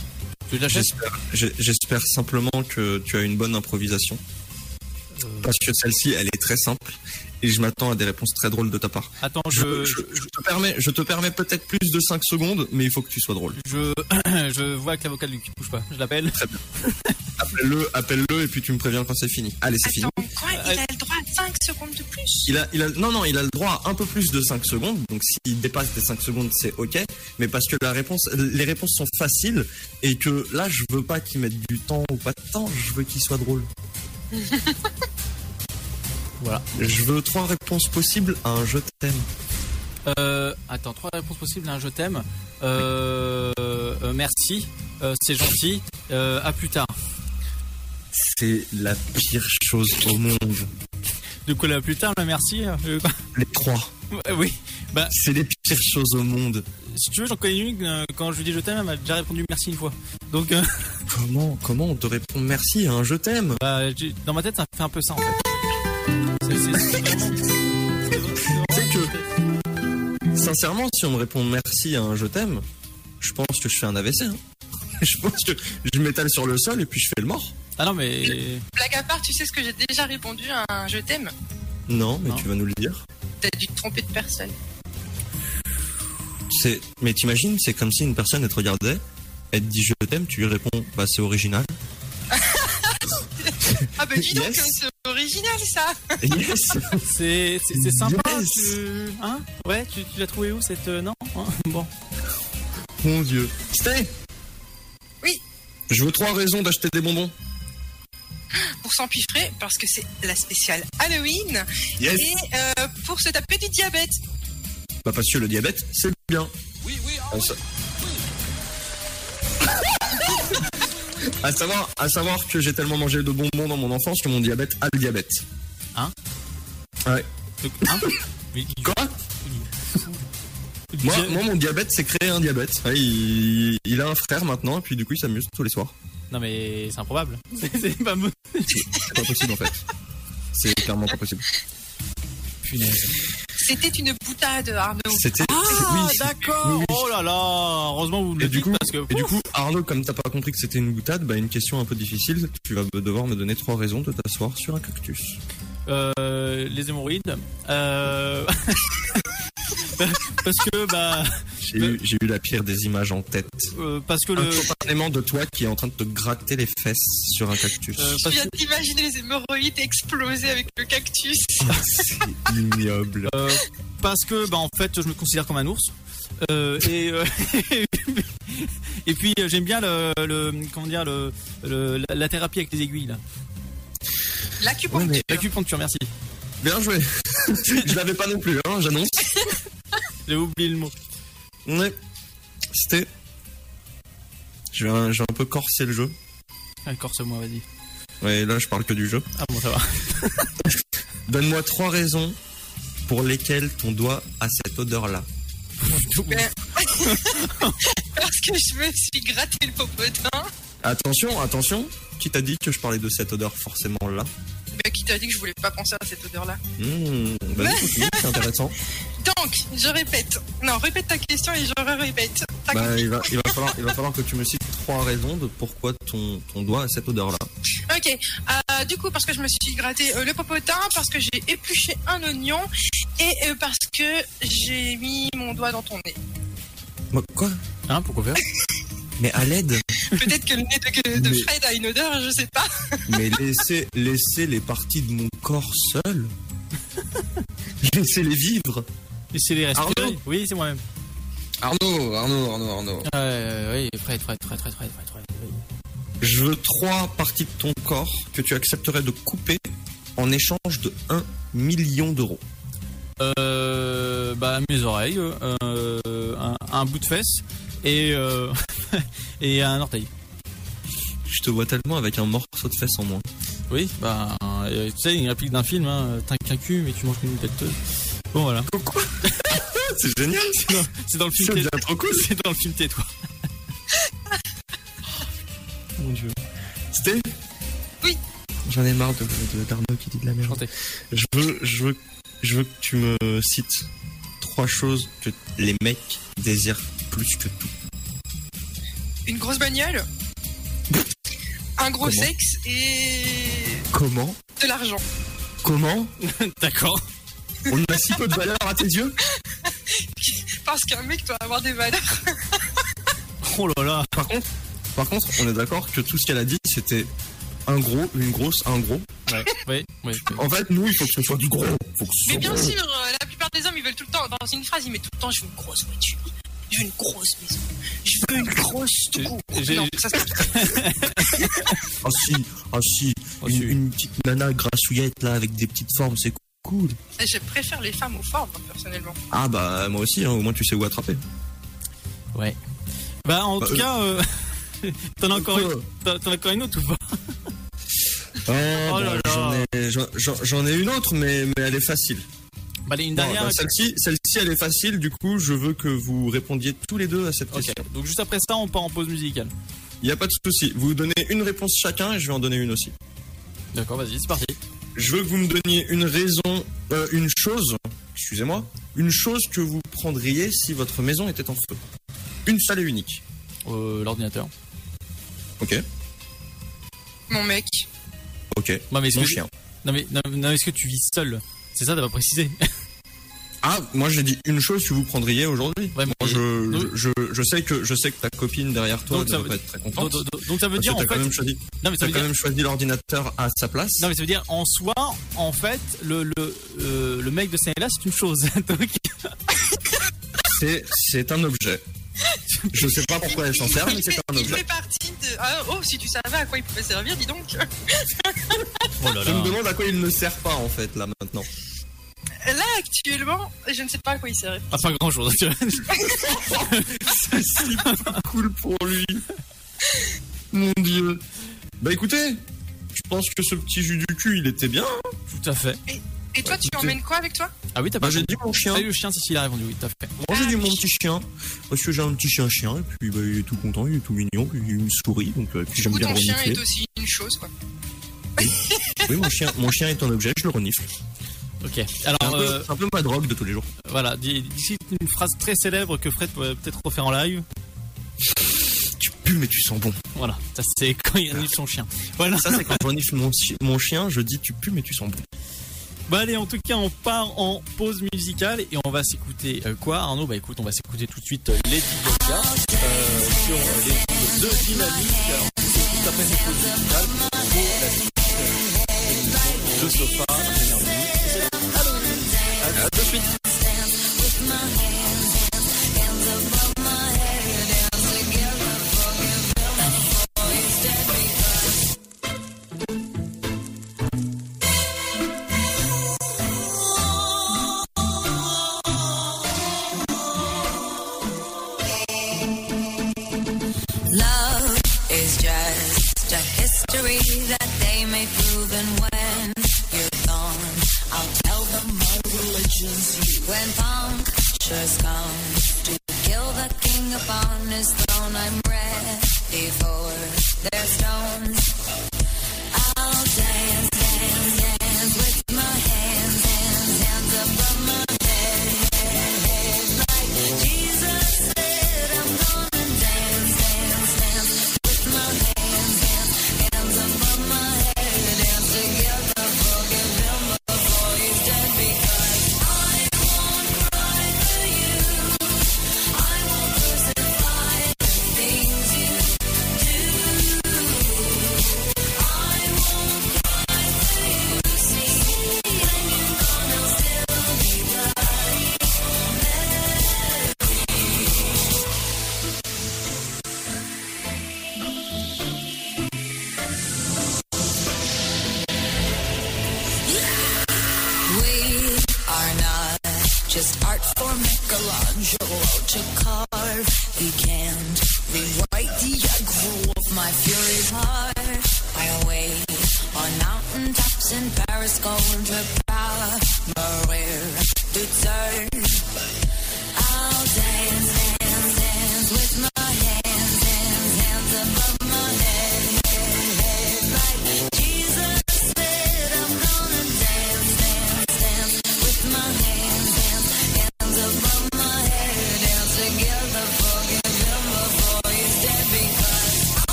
A: Tu l'achètes
C: j'espère simplement que tu as une bonne improvisation.
A: Euh.
C: Parce que celle-ci, elle est très simple. Et je m'attends à des réponses très drôles de ta part.
A: Attends,
C: Je,
A: je
C: je- je te permets, je te permets peut-être plus de 5 secondes, mais il faut que tu sois drôle.
A: je je vois avec l'avocat Luc, bouge pas. Je l'appelle.
C: Appelle-le, appelle-le, et puis tu me préviens quand c'est fini. Allez, c'est fini.
B: Attends, quoi Il a le droit à 5 secondes de plus?
C: Il a, il a, non, non, il a le droit à un peu plus de 5 secondes. Donc s'il dépasse les 5 secondes, c'est ok. Mais parce que la réponse, les réponses sont faciles et que là, je veux pas qu'il mette du temps ou pas de temps. Je veux qu'il soit drôle.
A: Voilà.
C: Je veux trois réponses possibles à un je t'aime.
A: Euh, attends, trois réponses possibles à un je t'aime. Euh, euh, merci, c'est gentil. À plus tard.
C: C'est la pire chose au monde.
A: De quoi à plus tard, le merci
C: Les trois.
A: Oui. Bah,
C: C'est les pires choses au monde.
A: si tu veux, j'en connais une. quand je lui dis je t'aime, elle m'a déjà répondu merci une fois. Donc, euh,
C: Comment, comment on te répond merci à un je t'aime?
A: bah, j'ai- dans ma tête, ça fait un peu ça en fait. C'est-
C: que, sincèrement, si on me répond merci à un je t'aime, je pense que je fais un AVC. hein. Je pense que je m'étale sur le sol et puis je fais le mort.
A: Ah non, mais.
B: Blague à part, tu sais ce que j'ai déjà répondu à un je t'aime?
C: Non, mais
A: Non.
C: tu vas nous le dire.
B: T'as dû te tromper de personne.
C: C'est, mais t'imagines, c'est comme si une personne elle te regardait, elle te dit je t'aime, tu lui réponds bah c'est original.
B: Ah bah dis donc,
C: Yes.
B: c'est original ça
C: Yes.
A: C'est c'est- c'est sympa.
C: Yes.
A: Tu... Hein Ouais, tu, tu l'as trouvé où cette. euh, non Hein Bon.
C: Mon Dieu. Stay.
B: Oui.
C: Je veux trois raisons d'acheter des bonbons.
B: Pour s'empiffrer, parce que c'est la spéciale Halloween.
C: Yes.
B: Et euh, pour se taper du diabète.
C: Bah parce que le diabète, c'est bien.
D: Oui, oui, ah
C: On
D: oui.
C: À savoir, à savoir que j'ai tellement mangé de bonbons dans mon enfance que mon diabète a le diabète.
A: Hein
C: Ouais.
A: Donc, hein
C: Quoi moi, moi, mon diabète, c'est créé un diabète. Ouais, il, il a un frère maintenant, et puis du coup, il s'amuse tous les soirs.
A: Non mais c'est improbable. C'est pas
C: pas possible en fait. C'est clairement pas possible.
A: Punaise.
B: C'était une boutade, Arnaud.
C: C'était.
A: Ah
C: oui,
A: d'accord.
C: oui, oui.
A: Oh là là. Heureusement vous le
C: du
A: dites
C: coup,
A: parce que
C: et du coup, Arnaud, comme t'as pas compris que c'était une boutade, bah une question un peu difficile. Tu vas devoir me donner trois raisons de t'asseoir sur un cactus.
A: euh, les hémorroïdes. Euh... parce que bah
C: J'ai eu, j'ai eu la pire des images en tête.
A: euh, parce que le
C: de toi qui est en train de te gratter les fesses sur un cactus.
A: euh,
B: Je
A: parce
B: viens
A: que,
B: d'imaginer les hémorroïdes exploser avec le cactus.
C: C'est ignoble.
A: euh, parce que bah en fait je me considère comme un ours. Euh, et euh, et puis j'aime bien le, le comment dire le, le- la, la thérapie avec les aiguilles là.
B: L'acupuncture.
C: Ouais, mais-
A: L'acupuncture, merci.
C: Bien joué. Je l'avais pas non plus, hein, j'annonce.
A: J'ai oublié le mot.
C: Ouais. C'était. Je vais, un, je vais un peu corser le jeu.
A: Encore ce moi, vas-y.
C: Ouais, là, je parle que du jeu.
A: Ah bon, ça va.
C: Donne-moi trois raisons pour lesquelles ton doigt a cette odeur-là.
B: Parce que je me suis gratté le popotin.
C: Attention, attention. Qui t'a dit que je parlais de cette odeur forcément là
B: Qui t'a dit que je voulais pas penser à cette odeur-là
C: Mmh, bah, c'est intéressant.
B: Donc, je répète. Non, répète ta question et je répète.
C: Bah, il, va, il, va falloir, il va falloir que tu me cites trois raisons de pourquoi ton, ton doigt a cette odeur-là.
B: Ok. Euh, du coup, parce que je me suis gratté euh, le popotin, parce que j'ai épluché un oignon et euh, parce que j'ai mis mon doigt dans ton nez.
C: Moi, quoi?
A: Hein, pourquoi faire?
C: Mais à l'aide
B: Peut-être que le nez de, de
C: Mais-
B: Fred a une odeur, je sais pas.
C: Mais laissez, laissez les parties de mon corps seules. Laissez-les vivre.
A: Laissez-les respirer.
C: Arnaud
A: Oui, c'est moi-même.
C: Arnaud, Arnaud, Arnaud, Arnaud.
A: Euh, oui, Fred, Fred, Fred, Fred, Fred, Fred, Fred. oui.
C: Je veux trois parties de ton corps que tu accepterais de couper en échange de 1 million d'euros.
A: Euh, bah, mes oreilles, euh, un, un bout de fesse et, euh, et un orteil.
C: Je te vois tellement avec un morceau de fesse en moins.
A: Oui, bah, euh, tu sais, une réplique d'un film, hein, t'as qu'un cul, mais tu manges qu'une tête. Bon, voilà.
C: C'est génial
A: C'est dans le film
C: trop cool
A: C'est dans le film Tais-toi. Mon dieu.
C: C'était
B: Oui.
C: J'en ai marre de, de- d'Arnaud qui dit de la merde.
A: Chantez.
C: Je veux, je veux, je veux que tu me cites trois choses que les mecs désirent plus que tout.
B: Une grosse bagnole, un gros
C: Comment
B: sexe et
C: Comment
B: de l'argent.
C: Comment
A: D'accord.
C: On a si peu de valeur à tes yeux
B: Parce qu'un mec doit avoir des valeurs.
A: Oh là là.
C: Par contre, par contre, on est d'accord que tout ce qu'elle a dit, c'était un gros, une grosse, un gros.
A: Ouais.
C: En fait, nous, il faut que ce soit du gros. Faut que ce
B: Mais bien
C: gros.
B: sûr, euh, la plupart des hommes, ils veulent tout le temps, dans une phrase, ils mettent tout le temps, je veux une grosse voiture. Je veux une grosse maison. Je veux une grosse tout court.
A: J'ai-
B: Non, ça c'est
C: Ah si, ah si,
A: Ah,
C: une,
A: si.
C: une petite nana grassouillette là avec des petites formes, c'est cool.
B: Je préfère les femmes aux formes, personnellement.
C: Ah bah moi aussi, hein, au moins tu sais où attraper.
A: Ouais. Bah, en
C: Bah,
A: tout
C: euh,
A: cas, euh, t'en as encore une, t'en as encore une autre ou pas?
C: Ah,
A: Oh là
C: bah,
A: là.
C: J'en ai, j'en- j'en- j'en ai une autre, mais, mais elle est facile.
A: Bah, allez, une
C: Bon,
A: dernière.
C: bah, celle-ci, celle-ci, elle est facile. Du coup, je veux que vous répondiez tous les deux à cette question.
A: Donc, juste après ça, on part en pause musicale.
C: Il n'y a pas de souci. Vous donnez une réponse chacun et je vais en donner une aussi.
A: D'accord, vas-y, c'est parti.
C: Je veux que vous me donniez une raison, euh, une chose, excusez-moi, une chose que vous prendriez si votre maison était en feu. Une seule et unique.
A: Euh, l'ordinateur.
C: Ok,
B: Mon mec.
C: ok.
A: Non, mais est-ce
C: Mon
A: que,
C: chien.
A: non, mais, non, non, est-ce que tu vis seul? C'est ça, t'as pas précisé.
C: Ah, moi j'ai dit une chose que vous prendriez aujourd'hui.
A: Ouais,
C: Moi, je,
A: donc-
C: je, je sais que je sais que ta copine derrière toi ne va pas être très contente.
A: donc- donc, ça veut dire en
C: t'as quand
A: fait.
C: même choisi,
A: Non, mais ça veut
C: quand
A: dire.
C: même choisi l'ordinateur à sa place.
A: Non, mais ça veut dire en soi, en fait, le, le, euh, le mec de là, c'est une chose.
C: C'est, c'est un objet. Je sais pas pourquoi elle s'en sert, mais
B: il
C: c'est
B: fait,
C: un
B: il
C: objet.
B: fait partie de. Ah, oh, si tu savais à quoi il pouvait servir, dis donc.
A: oh là
C: Je me demande à quoi il ne sert pas en fait là maintenant.
B: Là, actuellement, je ne sais pas à quoi il sert.
A: Ah, pas grand chose.
C: C'est si cool pour lui. Mon dieu. Bah écoutez, je pense que ce petit jus du cul, il était bien. hein.
A: Tout à fait.
B: Et toi, tu emmènes quoi avec toi
A: Ah oui, t'as
C: Bah
A: pas
C: j'ai dit mon chien.
A: Ah oui, le chien, si, si, il a répondu, oui, à fait.
C: Moi j'ai dit mon petit chien. Parce que j'ai un petit chien chien. Et puis bah, il est tout content, il est tout mignon. Puis il me sourit. Donc euh, puis j'aime bien
B: ton
C: le
B: chien
C: renifler.
B: est aussi une chose, quoi.
C: Oui, mon chien, mon chien est un objet, je le renifle.
A: Ok.
C: C'est un,
A: Alors, euh,
C: c'est un peu ma drogue de tous les jours.
A: voilà, d'ici une phrase très célèbre que Fred pourrait peut-être refaire en live.
C: Tu pues mais tu sens bon.
A: Voilà, ça c'est quand il renifle son chien. Voilà.
C: Ça c'est quand je renifle mon, mon chien, je dis tu pues mais tu sens bon.
A: Bah allez, en tout cas, on part en pause musicale et on va s'écouter euh, quoi Arnaud? Bah écoute, on va s'écouter tout de suite euh, Lady Gaga euh, sur euh, les deux dynamiques. Alors, c'est tout après cette pause musicale pour la suite euh, de Sofa. À tout de suite.
F: Religion's. When punctures come to kill the king upon his throne, I'm ready for their stones. I'll dance, dance, dance with my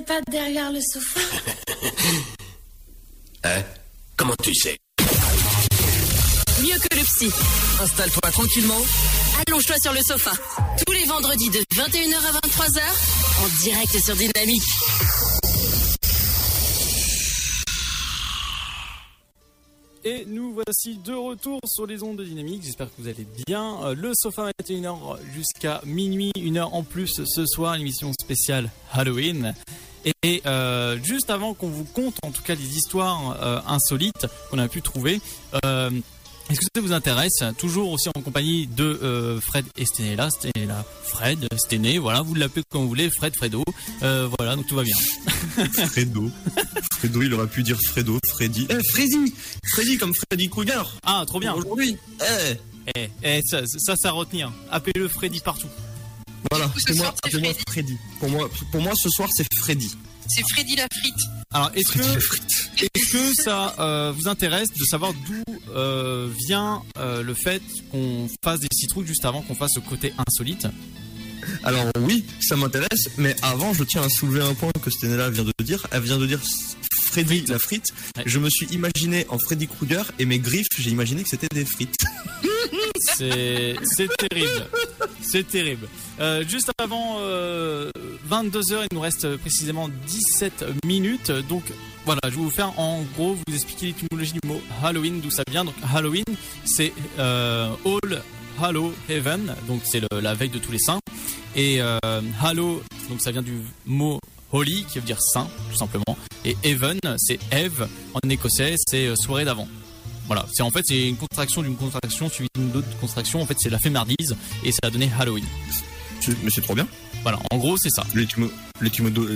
G: pas derrière le sofa
H: Hein? Comment tu sais?
I: Mieux que le psy.
D: Installe-toi tranquillement.
I: Allonge-toi sur le sofa. Tous les vendredis de 21h à 23h en direct sur Dynamique.
A: Et nous voici de retour sur les ondes de dynamique. J'espère que vous allez bien. Euh, Le sofa 21h jusqu'à minuit, une heure en plus ce soir, l'émission spéciale Halloween. Et euh, juste avant qu'on vous conte en tout cas les histoires euh, insolites qu'on a pu trouver, euh, est-ce que ça vous intéresse? Toujours aussi en compagnie de euh, Fred et Stenella. Stenella, Fred, Stené, voilà, vous l'appelez comme vous voulez, Fred, Fredo. Euh, voilà, donc tout va bien.
C: Fredo. Fredo, il aurait pu dire Fredo, Freddy. Eh, Freddy Freddy comme Freddy Krueger
A: Ah, trop bien.
C: Aujourd'hui. Eh,
A: Eh, eh, ça, ça, ça à retenir. Appelez-le Freddy partout.
C: Voilà,
B: coup, ce
C: appelez-moi
B: soir, c'est
C: appelez-moi
B: Freddy.
C: Freddy. Pour moi, pour moi, ce soir, c'est Freddy.
B: C'est Freddy la frite.
A: Alors, est-ce que, est-ce que ça euh, vous intéresse de savoir d'où euh, vient euh, le fait qu'on fasse des citrouilles juste avant qu'on fasse le côté insolite?
C: Alors oui, ça m'intéresse, mais avant, je tiens à soulever un point que Stenella vient de dire. Elle vient de dire Freddy la frite.
A: Ouais.
C: Je me suis imaginé en Freddy Krueger et mes griffes, j'ai imaginé que c'était des frites.
A: C'est terrible. C'est terrible. Euh, juste avant euh, 22h, il nous reste précisément 17 minutes. Donc voilà, je vais vous faire en gros vous expliquer l'étymologie du mot Halloween, d'où ça vient. Donc Halloween, c'est euh, All Hallow Heaven, donc c'est la veille de tous les saints. Et euh, Hallow, donc ça vient du mot Holy, qui veut dire saint, tout simplement. Et Heaven, c'est Eve en écossais, c'est euh, soirée d'avant. Voilà, c'est en fait c'est une contraction d'une contraction suivie d'une autre contraction. En fait, c'est la fémardise et ça a donné Halloween.
C: Mais c'est trop bien.
A: Voilà, en gros, c'est ça.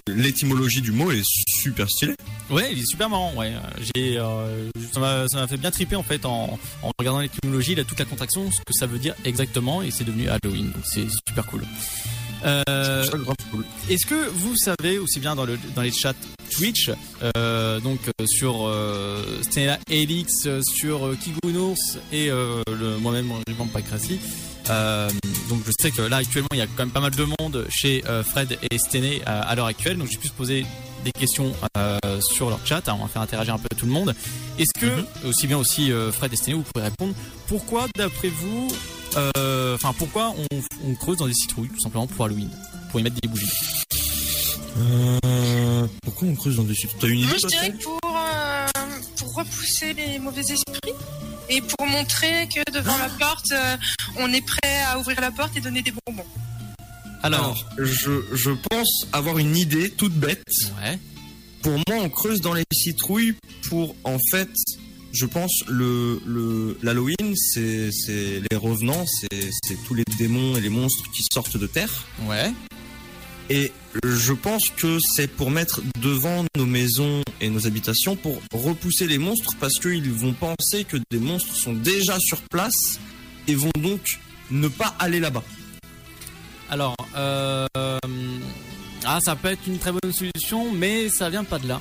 C: L'étymologie du mot est super stylée.
A: Ouais, il est super marrant. Ouais, j'ai euh, ça m'a fait bien triper en fait en, en regardant l'étymologie, là toute la contraction, ce que ça veut dire exactement et c'est devenu Halloween. Donc c'est super cool. Euh. Est-ce que vous savez aussi bien dans, le, dans les chats Twitch, euh, donc sur euh, Stella Elix, euh, sur Kigunours et le, moi-même Rivant Pacrassi, euh, donc je sais que là actuellement il y a quand même pas mal de monde chez euh, Fred et Stené à, à l'heure actuelle, donc j'ai pu se poser des questions euh, sur leur chat, on va faire interagir un peu tout le monde. Est-ce que, aussi bien aussi euh, Fred et Stené, vous pouvez répondre, pourquoi d'après vous, euh, enfin pourquoi on, on creuse dans des citrouilles tout simplement pour Halloween, pour y mettre des bougies?
C: Euh, pourquoi on creuse dans des sites T'as une idée
B: Moi, je dirais pour, euh, pour repousser les mauvais esprits et pour montrer que devant la porte, euh, on est prêt à ouvrir la porte et donner des bonbons.
A: Alors,
C: Alors, je, je pense avoir une idée toute bête.
A: ouais,
C: Pour moi, on creuse dans les citrouilles pour, en fait, je pense, le, le, l'Halloween, c'est, c'est les revenants, c'est, c'est tous les démons et les monstres qui sortent de terre.
A: ouais,
C: Et je pense que c'est pour mettre devant nos maisons et nos habitations pour repousser les monstres parce qu'ils vont penser que des monstres sont déjà sur place et vont donc ne pas aller là-bas.
A: Alors, euh, ah, ça peut être une très bonne solution, mais ça vient pas de là.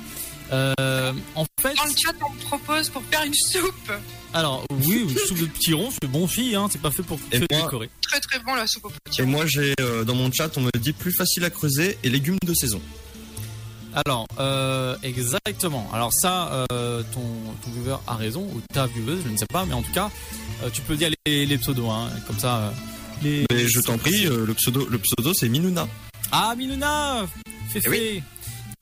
A: Euh, en fait,
B: Dans le chat, on me propose pour faire une soupe.
A: alors oui, une soupe de petits ronds, c'est bon fille, hein, c'est pas fait pour
C: Et moi-
A: décorer.
B: Très très bon la soupe au
C: Et
B: potiron.
C: moi, j'ai euh, dans mon chat, on me dit plus facile à creuser et légumes de saison.
A: Alors, euh, exactement. Alors ça, euh, ton, ton viewer a raison, ou ta vieweuse, je ne sais pas, mais en tout cas, euh, tu peux dire les, les pseudos, hein, comme ça. euh, les...
C: Mais je t'en prie, euh, le pseudo, le pseudo c'est Minuna.
A: Ah, Minuna
C: Eh
A: Féfé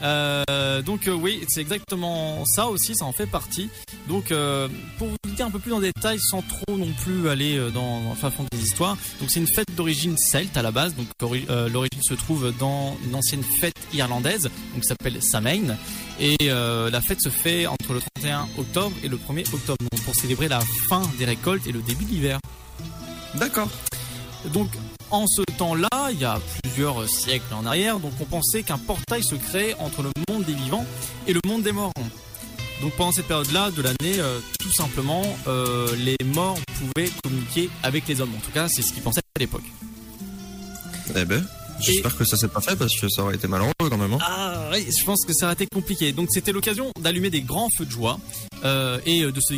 A: Euh, donc euh, oui, c'est exactement ça aussi, ça en fait partie. Donc euh, pour vous dire un peu plus en détail, sans trop non plus aller dans, dans le fin fond des histoires, donc c'est une fête d'origine celte à la base. Donc ori- l'origine se trouve dans une ancienne fête irlandaise, donc s'appelle Samhain. Et la fête se fait entre le 31 octobre et le 1er octobre, donc pour célébrer la fin des récoltes et le début de l'hiver.
C: D'accord.
A: Donc, en ce temps-là, il y a plusieurs siècles en arrière, donc on pensait qu'un portail se créait entre le monde des vivants et le monde des morts. Donc pendant cette période-là de l'année, euh, tout simplement, euh, les morts pouvaient communiquer avec les hommes. En tout cas, c'est ce qu'ils pensaient à l'époque.
C: Eh ben, j'espère que ça s'est pas fait parce que ça aurait été malheureux quand même. hein.
A: Ah oui, je pense que ça aurait été compliqué. Donc c'était l'occasion d'allumer des grands feux de joie euh, et de se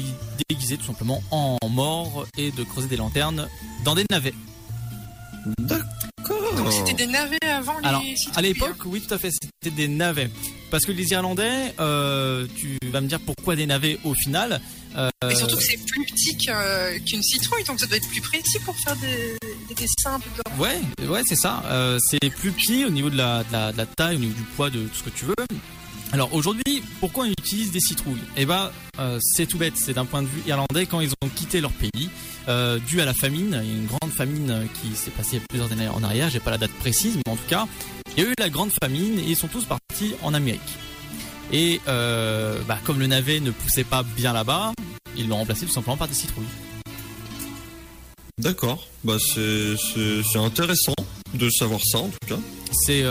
A: déguiser tout simplement en mort et de creuser des lanternes dans des navets.
C: D'accord.
B: Donc c'était des navets avant les
A: Alors,
B: citrouilles,
A: à l'époque, oui, tout à fait, c'était des navets. Parce que les Irlandais, euh, tu vas me dire pourquoi des navets au final. euh.
B: Et surtout que c'est plus petit qu'un- qu'une citrouille, donc ça doit être plus précis pour faire des, des dessins un peu de...
A: Ouais, ouais, c'est ça. Euh, c'est plus petit au niveau de la, de, la, de la taille, au niveau du poids, de tout ce que tu veux. Alors aujourd'hui, pourquoi on utilise des citrouilles? Eh ben, euh, c'est tout bête. C'est d'un point de vue irlandais quand ils ont quitté leur pays, euh, dû à la famine. Il y a une grande famine euh, qui s'est passée il y a plusieurs années en arrière. J'ai pas la date précise, mais en tout cas, il y a eu la grande famine et ils sont tous partis en Amérique. Et euh, bah, comme le navet ne poussait pas bien là-bas, ils l'ont remplacé tout simplement par des citrouilles.
C: D'accord. Bah c'est intéressant de savoir ça en tout cas.
A: C'est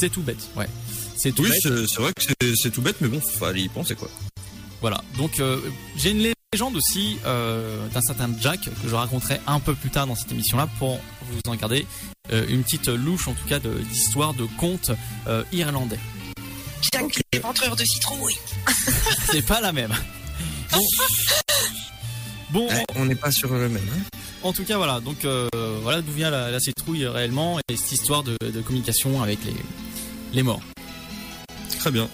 A: c'est tout bête, ouais. C'est tout
C: Oui,
A: bête.
C: c'est c'est vrai que c'est tout bête, mais bon, fallait y penser quoi.
A: Voilà, donc euh, j'ai une légende aussi euh, d'un certain Jack que je raconterai un peu plus tard dans cette émission-là pour vous en garder euh, une petite louche en tout cas de- d'histoire de, contes euh, irlandais.
B: Jack l'éventreur de citrouilles.
A: C'est pas la même. Bon, Bon,
C: Ouais, on n'est pas sur le même. hein.
A: en tout cas voilà, donc euh, voilà d'où vient la, la citrouille réellement et cette histoire de, de communication avec les, les morts.
C: Très bien.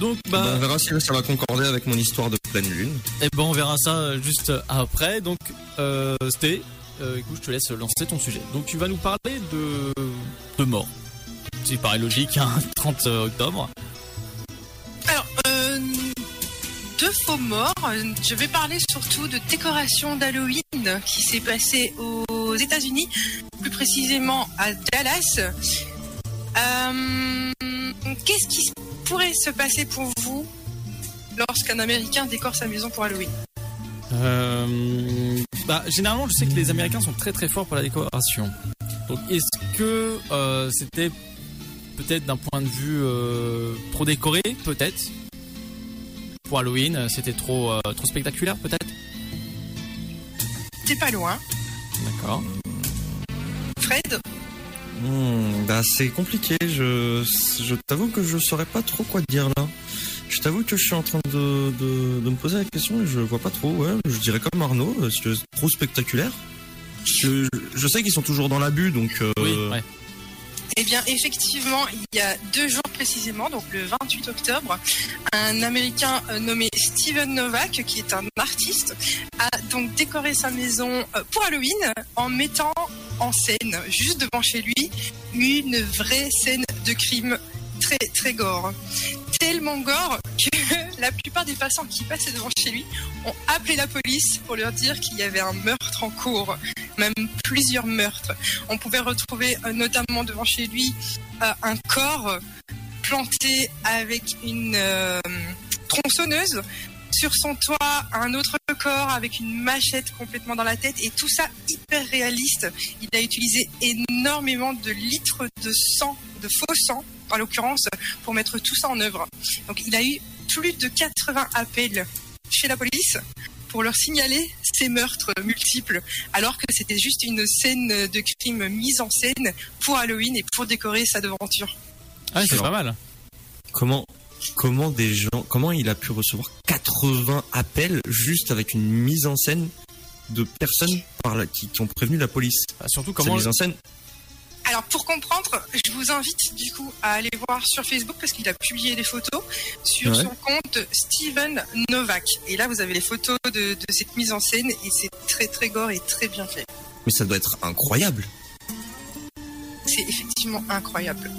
A: Donc
C: Bah,
A: bah,
C: on verra si ça va concorder avec mon histoire de pleine lune.
A: Et ben on verra ça euh, juste après. Donc euh, Sté, euh, écoute, je te laisse lancer ton sujet. Donc tu vas nous parler de de mort. C'est paraît logique, hein, 30 octobre.
B: Alors, euh, deux faux morts. Euh, Je vais parler surtout de décoration d'Halloween qui s'est passée aux États-Unis, plus précisément à Dallas. Euh, Qu'est-ce qui pourrait se passer pour vous lorsqu'un Américain décore sa maison pour Halloween
A: Euh, bah, généralement, je sais que les Américains sont très très forts pour la décoration. Donc est-ce que euh, c'était peut-être d'un point de vue euh, trop décoré, peut-être pour Halloween, c'était trop trop spectaculaire, peut-être?
B: T'es pas loin.
A: D'accord.
B: Fred?
C: Hmm, bah c'est compliqué. Je, je t'avoue que je saurais pas trop quoi dire là. Je t'avoue que je suis en train de, de, de me poser la question et je vois pas trop. Ouais, je dirais comme Arnaud, que c'est trop spectaculaire. Je, je sais qu'ils sont toujours dans l'abus, donc. euh,
A: Oui, ouais.
B: Eh bien, effectivement, il y a deux jours précisément, donc le 28 octobre, un Américain euh, nommé Steven Novak, qui est un artiste, a donc décoré sa maison euh, pour Halloween en mettant en scène, juste devant chez lui, une vraie scène de crime très très gore. Tellement gore que la plupart des passants qui passaient devant chez lui ont appelé la police pour leur dire qu'il y avait un meurtre en cours, même plusieurs meurtres. On pouvait retrouver euh, notamment devant chez lui euh, un corps planté avec une euh, tronçonneuse. Sur son toit, un autre corps avec une machette complètement dans la tête et tout ça hyper réaliste. Il a utilisé énormément de litres de sang, de faux sang en l'occurrence, pour mettre tout ça en œuvre. Donc il a eu plus de 80 appels chez la police pour leur signaler ces meurtres multiples, alors que c'était juste une scène de crime mise en scène pour Halloween et pour décorer sa devanture.
A: Ah, c'est pas mal.
C: Comment, comment des gens, comment il a pu recevoir 80 appels juste avec une mise en scène de personnes par la, qui, qui ont prévenu la police?
A: Bah, surtout
C: Cette
A: comment
C: mise en scène,
B: Alors pour comprendre, je vous invite du coup à aller voir sur Facebook parce qu'il a publié des photos sur
C: Ouais.
B: son compte Steven Novak. Et là vous avez les photos de, de cette mise en scène et c'est très très gore et très bien fait.
C: mais ça doit être incroyable.
B: C'est effectivement incroyable.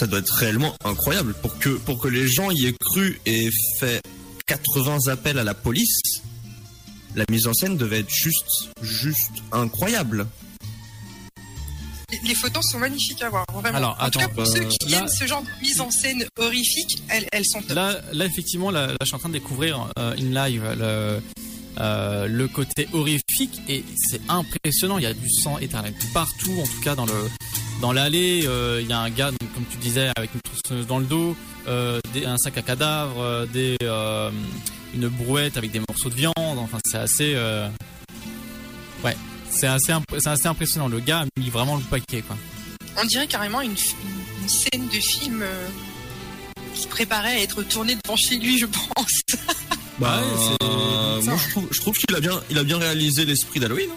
C: Ça doit être réellement incroyable pour que pour que les gens y aient cru et fait 80 appels à la police. La mise en scène devait être juste juste incroyable.
B: Les- photos sont magnifiques à voir, vraiment.
A: Alors,
B: en tout cas, pour
C: euh,
B: ceux qui
A: là-
B: aiment ce genre de mise en scène horrifique, elles, elles sont top.
A: Là, là effectivement, là, là, je suis en train de découvrir euh, in live le, euh, le côté horrifique et c'est impressionnant. Il y a du sang éternel partout, en tout cas dans le dans l'allée. euh, il y a un gars, donc, comme tu disais, avec une tronçonneuse dans le dos, euh, des- un sac à cadavres, euh, des euh, une brouette avec des morceaux de viande. Enfin, c'est assez, euh, ouais, c'est assez, imp- c'est assez impressionnant. Le gars a mis vraiment le paquet, quoi.
B: On dirait carrément une, une- une scène de film euh, qui se préparait à être tournée devant chez lui, je pense.
C: Bah,
A: Ouais, c'est-
C: euh, moi, je trouve, je trouve qu'il a bien, il a bien réalisé l'esprit d'Halloween. hein.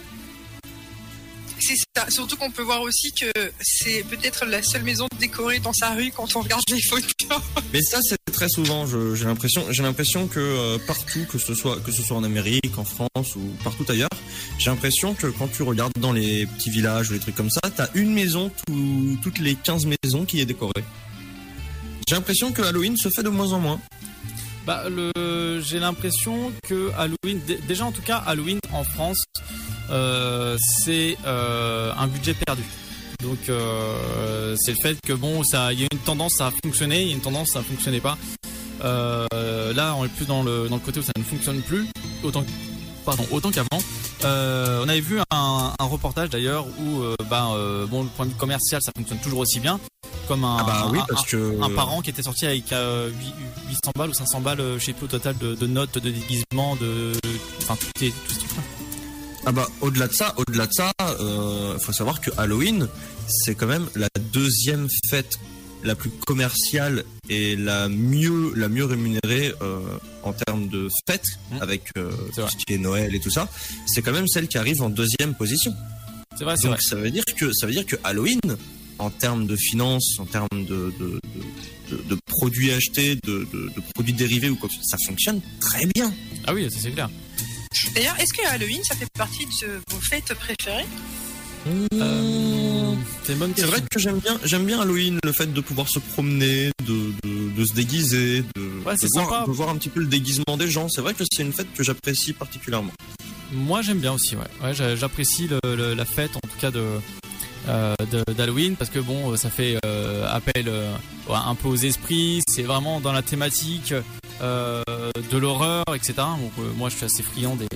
B: C'est ça. Surtout qu'on peut voir aussi que c'est peut-être la seule maison décorée dans sa rue quand on regarde les photos.
C: Mais ça, c'est très souvent. J'ai l'impression, j'ai l'impression que euh, partout, que ce soit, que ce soit en Amérique, en France ou partout ailleurs, j'ai l'impression que quand tu regardes dans les petits villages ou les trucs comme ça, t'as une maison tout- toutes les 15 maisons qui est décorée. J'ai l'impression que Halloween se fait de moins en moins.
A: Bah, le, j'ai l'impression que Halloween, dé- déjà en tout cas, Halloween en France, c'est euh, un budget perdu. Donc, euh, c'est le fait que bon, ça, il y a une tendance à fonctionner, il y a une tendance à fonctionner pas. Euh, là, on est plus dans le dans le côté où ça ne fonctionne plus autant, pardon, autant qu'avant. Euh, on avait vu un, un reportage d'ailleurs où, euh, bah, euh, bon, le point de vue commercial, ça fonctionne toujours aussi bien, comme un,
C: Ah bah oui,
A: un-
C: parce
A: un-
C: que
A: un parent qui était sorti avec euh, huit- 800 balles ou 500 balles, euh, je sais plus au total de, de notes, de déguisements, de, enfin tout, est, tout ce.
C: Ah bah au-delà de ça, au-delà de ça, euh, faut savoir que Halloween, c'est quand même la deuxième fête la plus commerciale et la mieux la mieux rémunérée euh, en termes de fête
A: Mmh.
C: avec euh,
A: C'est
C: tout
A: vrai.
C: ce qui est Noël et tout ça. C'est quand même celle qui arrive en deuxième position.
A: C'est vrai, c'est vrai.
C: Ça veut dire que ça veut dire que Halloween, en termes de finances, en termes de, de, de, de- de produits achetés, de, produits dérivés ou quoi ça fonctionne très bien.
A: Ah oui, c'est clair.
B: D'ailleurs, est-ce que Halloween, ça fait partie de vos fêtes préférées
A: Euh, c'est bonne
C: C'est vrai que j'aime bien, j'aime bien Halloween, le fait de pouvoir se promener, de, de, de se déguiser, de,
A: Ouais, c'est
C: de, voir,
A: sympa.
C: de voir un petit peu le déguisement des gens. C'est vrai que c'est une fête que j'apprécie particulièrement.
A: Moi j'aime bien aussi, ouais. ouais j'a- J'apprécie la fête, en tout cas de euh, de- d'Halloween, parce que bon, ça fait euh, appel euh, un peu aux esprits. C'est vraiment dans la thématique euh, de l'horreur, etc. Donc euh, moi je suis assez friand des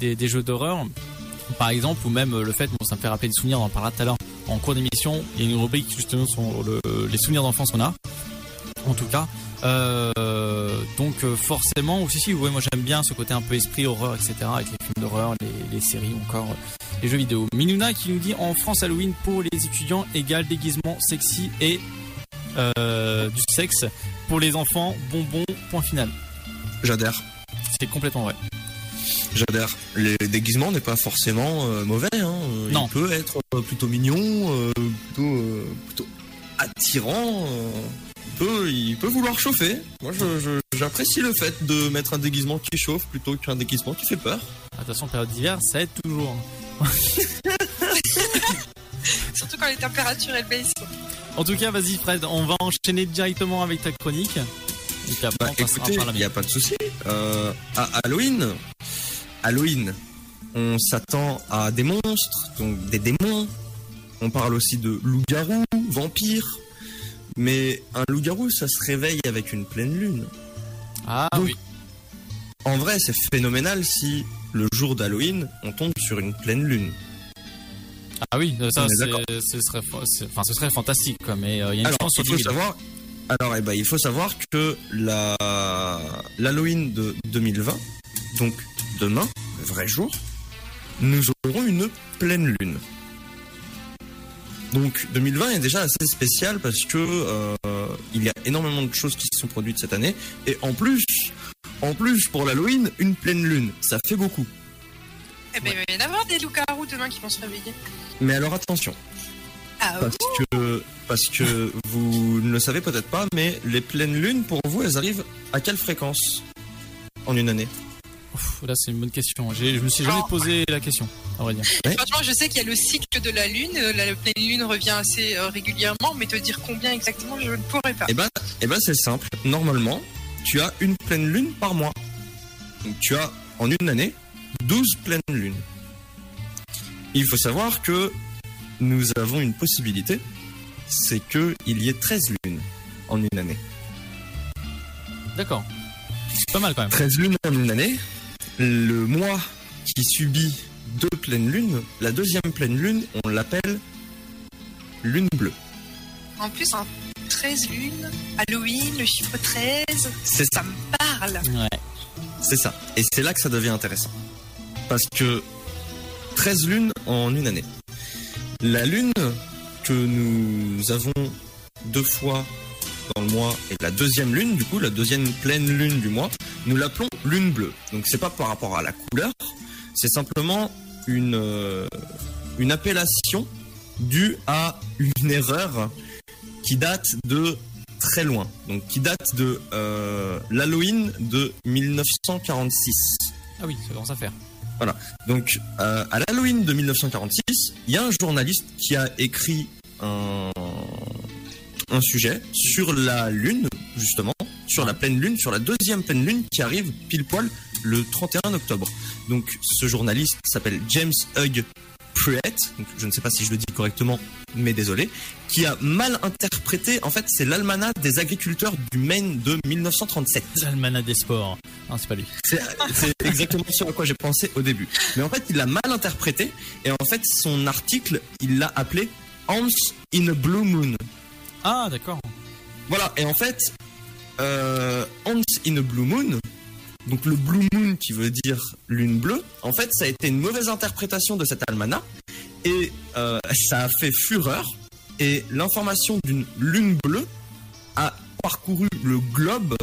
A: des, des jeux d'horreur. Par exemple, ou même euh, le fait, bon, ça me fait rappeler des souvenirs, on en tout à l'heure en cours d'émission. Il y a une rubrique justement sur le- les souvenirs d'enfance qu'on a. En tout cas, donc forcément aussi si ouais moi j'aime bien ce côté un peu esprit horreur etc avec les films d'horreur les, les séries encore les jeux vidéo Minuna qui nous dit en France Halloween pour les étudiants égale déguisement sexy et euh, du sexe pour les enfants bonbons point final
C: J'adhère.
A: c'est complètement vrai
C: J'adhère. Le déguisement n'est pas forcément euh, mauvais. Hein.
A: Non.
C: Il peut être euh, plutôt mignon, euh, plutôt, euh, plutôt attirant. euh, il, peut, il peut vouloir chauffer. Moi, j'apprécie le fait de mettre un déguisement qui chauffe plutôt qu'un déguisement qui fait peur.
A: attention période d'hiver ça aide toujours
B: Surtout quand les températures elles baissent.
A: En tout cas vas-y Fred on va enchaîner directement avec ta chronique après
C: Bah, il n'y a pas de souci. Euh, à Halloween, Halloween, on s'attend à des monstres, donc des démons. On parle aussi de loups-garous, vampires. Mais un loup-garou, ça se réveille avec une pleine lune.
A: ah
C: Donc,
A: oui
C: En vrai, c'est phénoménal si le jour d'Halloween, on tombe sur une pleine lune.
A: Ah oui ça
C: d'accord.
A: c'est- ce serait enfin ce serait fantastique quoi mais euh, il y a une
C: Alors,
A: chance sur
C: il faut
A: 10 000.
C: savoir. Alors, eh ben, il faut savoir que la l'Halloween de 2020, donc demain, le vrai jour, nous aurons une pleine lune. Donc 2020 est déjà assez spécial parce que euh, il y a énormément de choses qui se sont produites cette année et en plus, en plus pour l'Halloween, une pleine lune, ça fait beaucoup.
B: Eh ben, il va y en avoir des loups-garous demain qui vont se réveiller.
C: Mais alors attention,
B: Ah
C: parce que parce que vous ne le savez peut-être pas, mais les pleines lunes pour vous, elles arrivent à quelle fréquence en une année?
A: Ouf, là c'est une bonne question J'ai- je me suis jamais
B: Oh.
A: posé la question à vrai dire
B: Franchement, je sais qu'il y a le cycle de la lune. La pleine lune revient assez euh, régulièrement, mais te dire combien exactement, je ne pourrais pas.
C: Eh ben, eh ben c'est simple. Normalement, tu as une pleine lune par mois. Donc tu as en une année 12 pleines lunes. Il faut savoir que nous avons une possibilité, c'est que il y ait 13 lunes en une année.
A: D'accord. C'est pas mal quand même.
C: 13 lunes en une année. Le mois qui subit deux pleines lunes, la deuxième pleine lune, on l'appelle lune bleue.
B: En plus, un 13 lunes, Halloween, le chiffre 13,
C: C'est
B: ça me parle.
A: Ouais.
C: C'est ça. Et c'est là que ça devient intéressant. Parce que 13 lunes en une année. La lune que nous avons deux fois dans le mois et la deuxième lune, du coup, la deuxième pleine lune du mois, nous l'appelons lune bleue. Donc c'est pas par rapport à la couleur, c'est simplement une, euh, une appellation due à une erreur qui date de très loin, donc qui date de euh, l'Halloween de 1946.
A: Ah oui, ça commence à faire.
C: Voilà. Donc, euh, à l'Halloween de 1946, il y a un journaliste qui a écrit un, un sujet sur la Lune, justement, sur la pleine Lune, sur la deuxième pleine Lune qui arrive pile poil le 31 octobre. Donc, ce journaliste s'appelle James Hugh Pruitt, donc je ne sais pas si je le dis correctement, mais désolé, qui a mal interprété, en fait, c'est l'almanach des agriculteurs du Maine de 1937.
A: L'almanach des sports. Non, c'est pas lui.
C: C'est c'est exactement ce à quoi j'ai pensé au début. Mais en fait, il l'a mal interprété et en fait, son article, il l'a appelé Ants in a Blue Moon.
A: Ah, d'accord.
C: Voilà, et en fait, euh, Ants in a Blue Moon, donc le Blue Moon qui veut dire lune bleue, en fait, ça a été une mauvaise interprétation de cet almanach et euh, ça a fait fureur. Et l'information d'une lune bleue a parcouru le globe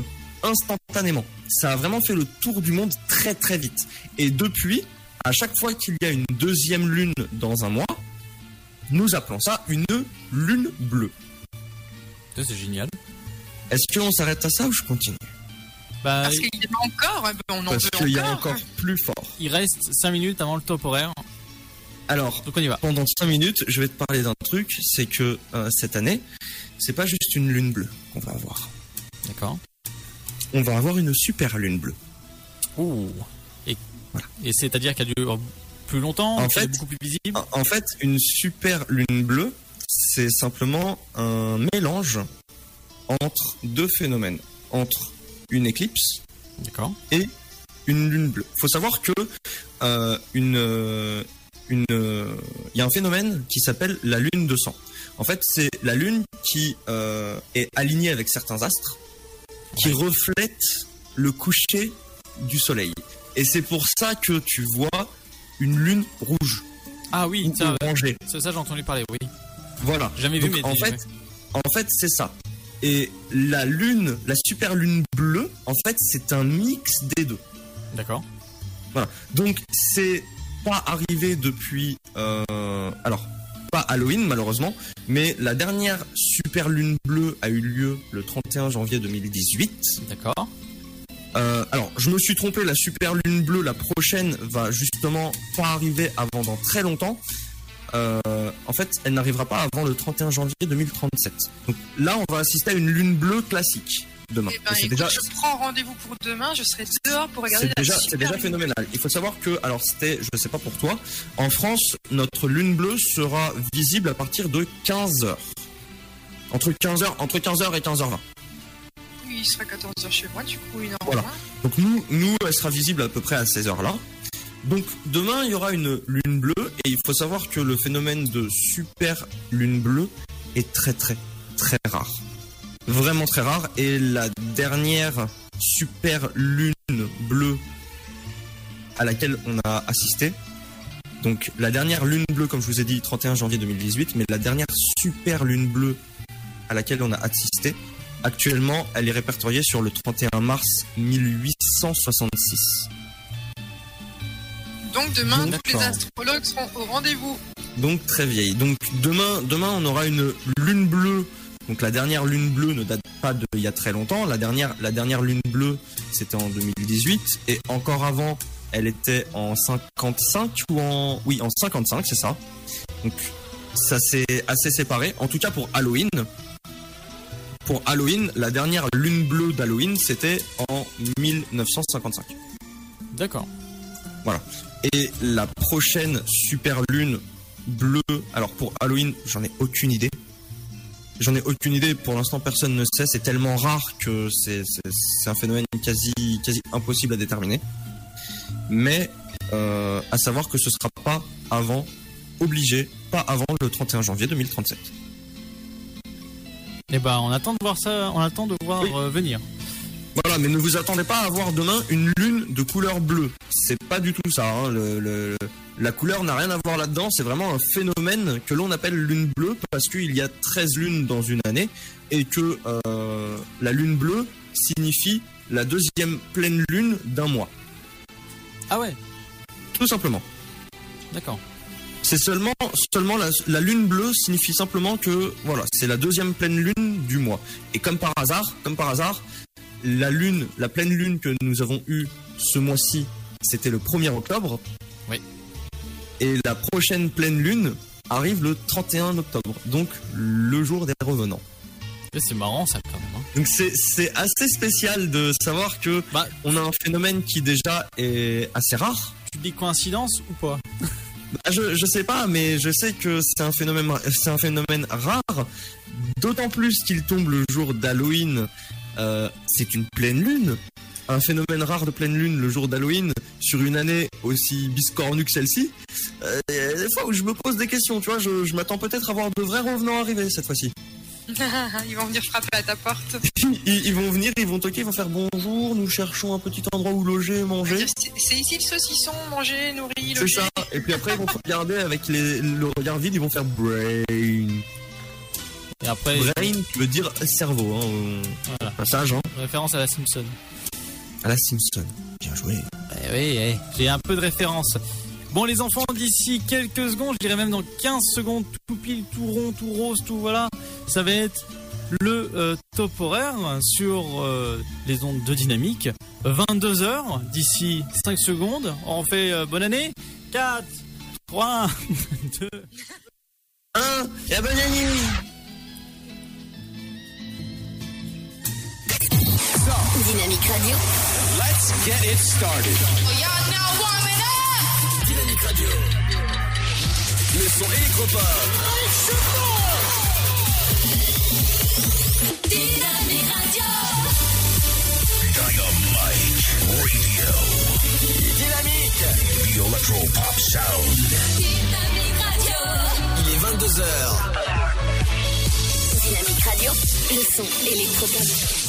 C: instantanément. Ça a vraiment fait le tour du monde très très vite. Et depuis, à chaque fois qu'il y a une deuxième lune dans un mois, nous appelons ça une lune bleue.
A: Ça, c'est génial.
C: Est-ce qu'on s'arrête à ça ou je continue?
A: Bah,
B: Parce qu'il y en a encore, on en
C: Parce
B: veut
C: qu'il y a
B: encore.
C: encore plus fort.
A: il reste 5 minutes avant le top horaire.
C: Alors,
A: Donc on y va.
C: pendant 5 minutes, je vais te parler d'un truc, c'est que euh, cette année, c'est pas juste une lune bleue qu'on va avoir.
A: D'accord.
C: On va avoir une super lune bleue.
A: Ouh. Et,
C: Voilà.
A: et c'est-à-dire qu'elle dure plus longtemps,
C: En
A: est beaucoup plus visible.
C: En- En fait, une super lune bleue, c'est simplement un mélange entre deux phénomènes, entre une éclipse et une lune bleue. Faut savoir que euh, une euh, une euh, il y a un phénomène qui s'appelle la lune de sang. En fait, c'est la lune qui euh, est alignée avec certains astres, qui reflète le coucher du soleil. Et c'est pour ça que tu vois une lune rouge
A: Ah oui,
C: ou
A: ça,
C: orangée.
A: ça, ça, j'ai entendu parler, oui.
C: Voilà.
A: Jamais vu,
C: Donc,
A: mais
C: en fait, en fait, c'est ça. Et la lune, la super lune bleue, en fait, c'est un mix des deux.
A: D'accord.
C: Voilà. Donc c'est pas arrivé depuis. euh, alors pas Halloween malheureusement, mais la dernière super lune bleue a eu lieu le 31 janvier 2018.
A: D'accord.
C: Euh, alors je me suis trompé, la super lune bleue, la prochaine va justement pas arriver avant dans très longtemps. Euh, en fait, elle n'arrivera pas avant le 31 janvier 2037. Donc là, on va assister à une lune bleue classique demain.
B: Eh ben, écoute,
C: déjà,
B: je prends rendez-vous pour demain, je serai dehors pour regarder
C: c'est
B: la
C: déjà, c'est déjà phénoménal. Il faut savoir que, alors c'était, je sais pas pour toi, en France, notre lune bleue sera visible à partir de 15h. Entre 15h, entre 15h et 15h20.
B: Oui, il sera 14h chez moi, du coup, une heure
C: Voilà.
B: moins.
C: Donc nous, nous, elle sera visible à peu près à ces heures-là. Donc demain, il y aura une lune bleue et il faut savoir que le phénomène de super lune bleue est très très très rare. Vraiment très rare. Et la dernière super lune bleue à laquelle on a assisté, donc la dernière lune bleue, comme je vous ai dit, 31 janvier 2018, mais la dernière super lune bleue à laquelle on a assisté, Actuellement, elle est répertoriée sur le 31 mars 1866.
B: Donc demain, tous les astrologues seront au rendez-vous.
C: Donc très vieille. Donc demain, demain, on aura une lune bleue. Donc la dernière lune bleue ne date pas de il y a très longtemps. La dernière, la dernière lune bleue, c'était en 2018. Et encore avant, elle était en 55 ou en... Oui, en 55, c'est ça. Donc ça s'est assez séparé. En tout cas pour Halloween. Pour Halloween, la dernière lune bleue d'Halloween, c'était en 1955.
A: D'accord.
C: Voilà. Et la prochaine super lune bleue, alors pour Halloween, j'en ai aucune idée. J'en ai aucune idée, pour l'instant personne ne sait, c'est tellement rare que c'est un phénomène quasi, quasi impossible à déterminer. Mais euh, à savoir que ce sera pas avant, obligé, pas avant le 31 janvier 2037.
A: Eh ben, on attend de voir ça, on attend de voir
C: Oui.
A: euh, venir.
C: Voilà, mais ne vous attendez pas à avoir demain une lune de couleur bleue. C'est pas du tout ça. hein. Le- le- la couleur n'a rien à voir là-dedans. C'est vraiment un phénomène que l'on appelle lune bleue parce qu'il y a 13 lunes dans une année et que euh, la lune bleue signifie la deuxième pleine lune d'un mois.
A: Ah ouais,
C: Tout simplement.
A: d'accord.
C: C'est seulement, seulement la, la lune bleue signifie simplement que voilà, c'est la deuxième pleine lune du mois. Et comme par hasard, comme par hasard, la lune, la pleine lune que nous avons eue ce mois-ci, c'était le 1er octobre.
A: Oui.
C: Et la prochaine pleine lune arrive le 31 octobre, donc le jour des revenants.
A: C'est marrant ça quand même. hein.
C: Donc c'est c'est assez spécial de savoir que
A: Bah,
C: on a un phénomène qui déjà est assez rare.
A: tu dis coïncidence ou pas?
C: Bah, je, je sais pas, mais je sais que c'est un phénomène, c'est un phénomène rare. D'autant plus qu'il tombe le jour d'Halloween. Euh, c'est une pleine lune. Un phénomène rare de pleine lune le jour d'Halloween sur une année aussi biscornue que celle-ci. Euh, il y a des fois où je me pose des questions, tu vois, je, je m'attends peut-être à voir de vrais revenants arriver cette fois-ci.
B: Ils vont venir frapper à ta porte.
C: Ils, ils vont venir, ils vont toquer, ils vont faire bonjour, nous cherchons un petit endroit où loger, manger.
B: C'est c'est ici le saucisson, manger, nourri,
C: C'est
B: logé.
C: ça. Et puis après, ils vont regarder avec les- le regard vide, ils vont faire brain.
A: Et après,
C: Brain, tu veux dire cerveau, hein,
A: Voilà.
C: passage, hein.
A: référence à la Simpson.
C: À la Simpson. Bien joué.
A: Eh oui, eh, j'ai un peu de référence. Bon, les enfants, d'ici quelques secondes, je dirais même dans 15 secondes, tout pile, tout rond, tout rose, tout voilà, ça va être le euh, top horaire sur euh, les ondes de dynamique. 22h, d'ici 5 secondes. On fait euh, bonne année 4, 3, 2.
C: Un, et à bonne année
E: Dynamique Radio.
D: Let's get it started. Dynamique Radio. Le son électropop.
I: Dynamique Radio.
D: Dynamique.
I: Dynamique Radio.
D: Il est 22h.
E: Dynamique Radio. Le son électropop.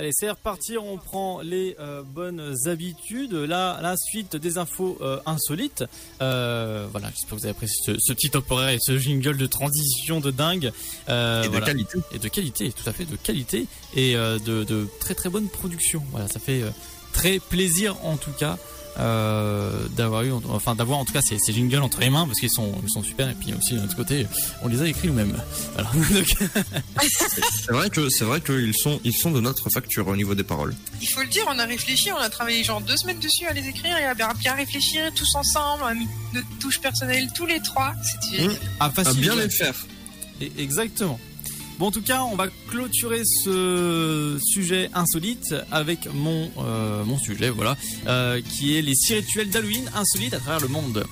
A: Allez, c'est reparti, on prend les euh, bonnes habitudes. Là, la suite des infos euh, insolites. Euh, voilà, j'espère que vous avez apprécié ce, ce petit top horaire et ce jingle de transition de dingue.
C: Et de
A: voilà.
C: qualité.
A: Et de qualité, tout à fait, de qualité et de, de très très bonne production. Voilà, ça fait très plaisir en tout cas euh, d'avoir eu, enfin d'avoir en tout cas ces, ces jingles entre les mains parce qu'ils sont, ils sont super et puis aussi de notre côté, on les a écrits nous-mêmes. Voilà.
C: C'est vrai que c'est vrai qu'ils sont ils sont de notre facture au niveau des paroles.
B: Il faut le dire, on a réfléchi, on a travaillé genre deux semaines dessus à les écrire et à bien, réfléchir tous ensemble, on a mis notre touche personnelle tous les trois. C'était
C: Mmh.
A: à
C: À
A: facile.
C: bien les faire.
A: Et- Exactement. Bon, en tout cas, on va clôturer ce sujet insolite avec mon, euh, sujet, voilà, euh, qui est les six rituels d'Halloween insolites à travers le monde.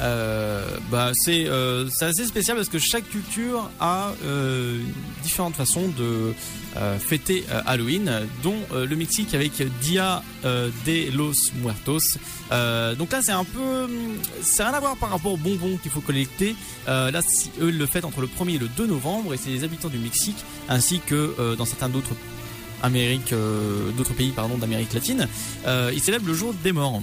A: Euh, bah, c'est euh, c'est assez spécial parce que chaque culture a euh, différentes façons de euh, fêter euh, Halloween, dont euh, le Mexique avec Dia de los Muertos. Donc là, c'est un peu, n'a rien à voir par rapport aux bonbons qu'il faut collecter. Là, eux le fêtent entre le 1er et le 2 novembre, et c'est les habitants du Mexique ainsi que dans certains d'autres Amériques, euh, d'autres pays pardon d'Amérique latine, ils célèbrent le jour des morts.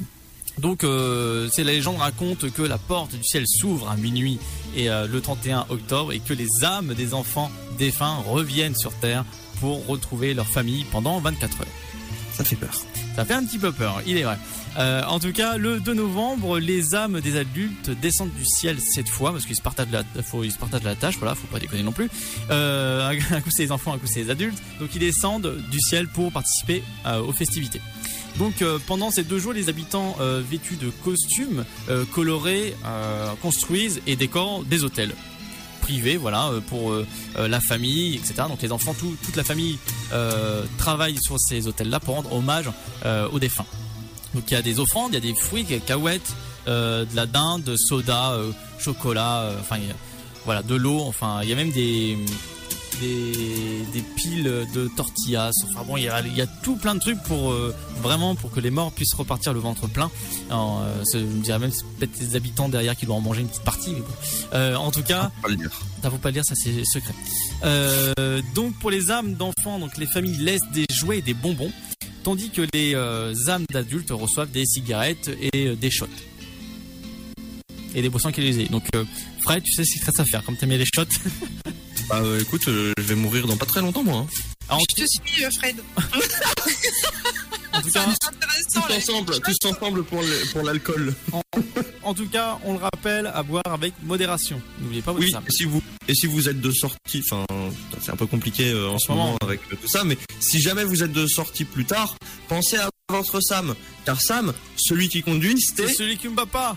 A: Donc, euh, c'est la légende raconte que la porte du ciel s'ouvre à minuit et euh, le 31 octobre et que les âmes des enfants défunts reviennent sur terre pour retrouver leur famille pendant 24 heures.
C: Ça fait peur.
A: Ça fait un petit peu peur, il est vrai. Euh, en tout cas, le 2 novembre, les âmes des adultes descendent du ciel cette fois, parce qu'ils se partagent la, faut, ils se partagent la tâche, voilà, faut pas déconner non plus. Euh, un coup c'est les enfants, un coup c'est les adultes. Donc ils descendent du ciel pour participer euh, aux festivités. Donc euh, pendant ces deux jours, les habitants euh, vêtus de costumes euh, colorés construisent et décorent des hôtels privés, voilà, pour la famille, etc. Donc les enfants, tout- toute la famille travaille sur ces hôtels-là pour rendre hommage aux défunts. Donc il y a des offrandes, il y a des fruits, cacahuètes, euh, de la dinde, soda, chocolat, enfin voilà, de l'eau, enfin il y a même des des, des piles de tortillas. Enfin bon, il y a, il y a tout plein de trucs pour euh, vraiment pour que les morts puissent repartir le ventre plein. Alors, euh, je me dirais même c'est peut-être les habitants derrière qui doivent en manger une petite partie. Mais bon. Euh, en tout cas,
C: Pas le dire.
A: ça faut pas le dire, ça c'est secret. Euh, donc pour les âmes d'enfants, donc les familles laissent des jouets et des bonbons, tandis que les âmes d'adultes reçoivent des cigarettes et des shots. Et des boissons alcoolisées. Donc euh, Fred, tu sais ce qu'il te reste à faire, comme t'aimes bien les shots.
C: Bah euh, écoute, euh, je vais mourir dans pas très longtemps moi. hein.
A: Alors, en,
B: Je te suis, euh, Fred.
A: en tout cas.
C: Tous ensemble, tous ensemble pour le- pour l'alcool.
A: en tout cas, on le rappelle à boire avec modération. N'oubliez pas votre
C: Oui, et si vous et si vous êtes de sortie, enfin c'est un peu compliqué euh, en, ce moment, avec euh, tout ça, mais si jamais vous êtes de sortie plus tard, pensez à votre Sam, car Sam, celui qui conduit,
A: C'est
C: c'était
A: celui qui me bat pas.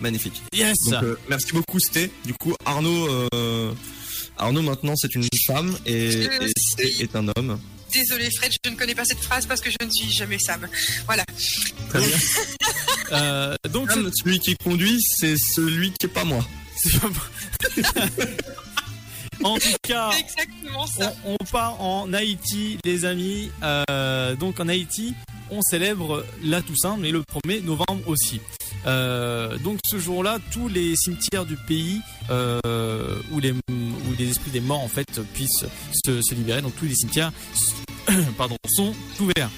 C: Magnifique.
A: Yes.
C: Donc euh, merci beaucoup Sté. Du coup Arnaud, euh, Arnaud maintenant c'est une femme et, Sté
B: suis-
C: est un homme.
B: Désolé, Fred, je ne connais pas cette phrase parce que je ne suis jamais Sam. Voilà.
C: Très bien.
A: Euh, donc
C: Sam, celui qui conduit, c'est celui qui est pas moi.
A: en tout cas,
B: C'est exactement ça.
A: On, on part en Haïti, les amis. Euh, donc en Haïti, on célèbre la Toussaint, mais le 1er novembre aussi. Euh, donc ce jour-là, tous les cimetières du pays euh, où, les, où les esprits des morts en fait puissent se, se libérer, donc tous les cimetières pardon, sont ouverts.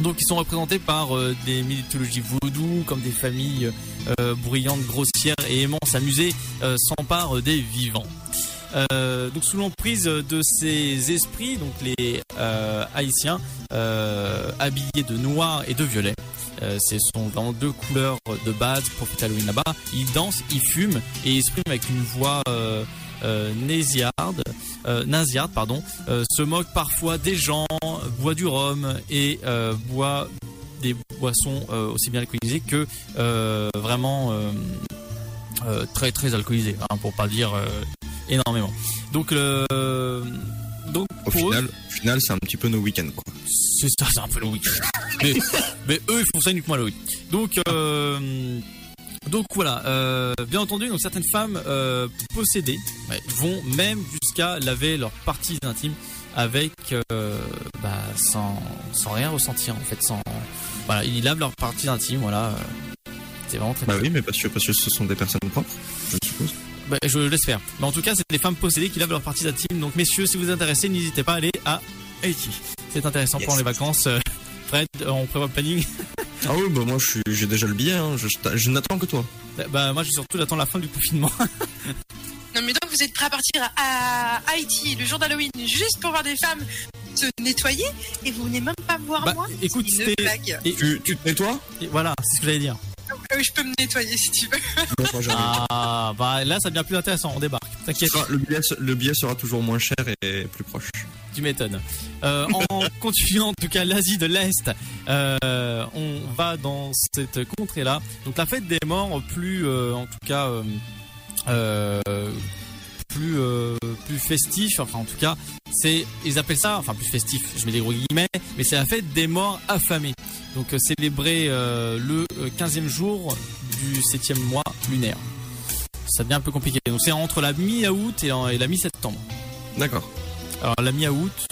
A: Donc ils sont représentés par euh, des mythologies vaudou, comme des familles euh, bruyantes, grossières et aimant s'amuser, euh, s'emparent des vivants. Euh, donc sous l'emprise de ces esprits, donc les euh, Haïtiens euh, habillés de noir et de violet. Ce sont vraiment deux couleurs de base pour Halloween là-bas. Ils dansent, ils fument et ils expriment avec une voix euh, nasillarde, pardon, se moquent parfois des gens, boit du rhum et boit des boissons aussi bien alcoolisées que vraiment très très alcoolisées, hein, pour pas dire énormément. Donc le donc
C: Au
A: eux,
C: final, c'est un petit peu nos week-ends quoi.
A: c'est ça, c'est un peu le week-end. mais, mais eux, ils font ça uniquement le week Donc, euh, donc voilà. euh, bien entendu, donc certaines femmes euh, possédées ouais, vont même jusqu'à laver leurs parties intimes avec, euh, bah, sans, sans rien ressentir en fait, sans, voilà, ils lavent leurs parties intimes, voilà. euh, C'est vraiment très.
C: Bah oui, mais parce que parce que ce sont des personnes propres, je suppose.
A: Bah, je laisse faire. Mais en tout cas, c'est des femmes possédées qui lavent leurs parties intimes. Donc, messieurs, si vous vous intéressez, n'hésitez pas à aller à Haïti. C'est intéressant
C: Yes.
A: pendant les vacances. Euh, Fred, euh, on prévoit le planning.
C: Ah oui, bah moi je j'ai déjà le billet, hein. je, je n'attends que toi.
A: Bah, moi, j'ai surtout j'attends la fin du confinement.
B: Non, mais donc vous êtes prêts à partir à Haïti le jour d'Halloween juste pour voir des femmes se nettoyer et vous venez même pas voir
A: Bah,
B: moi?
A: écoute,
B: C'est une
A: c'était-
B: blague.
A: Et,
C: Tu, tu te nettoies
A: et voilà, c'est ce que j'allais dire.
B: Euh, je peux me nettoyer si tu veux.
C: Moi.
A: Ah, bah là, ça devient plus intéressant. On débarque. T'inquiète,
C: Ah, le, billet, le billet sera toujours moins cher et plus proche.
A: tu m'étonnes. Euh, en continuant, en tout cas, l'Asie de l'Est, euh, on va dans cette contrée-là. Donc, la fête des morts, plus, euh, en tout cas, euh, euh, plus, euh, plus festif. Enfin, en tout cas, c'est, ils appellent ça, enfin, plus festif. Je mets des gros guillemets, mais c'est la fête des morts affamés. Donc, euh, célébré euh, le euh, 15e jour du 7e mois lunaire. Ça devient un peu compliqué. Donc, c'est entre la mi-août et, et la mi-septembre.
C: D'accord.
A: Alors la mi-août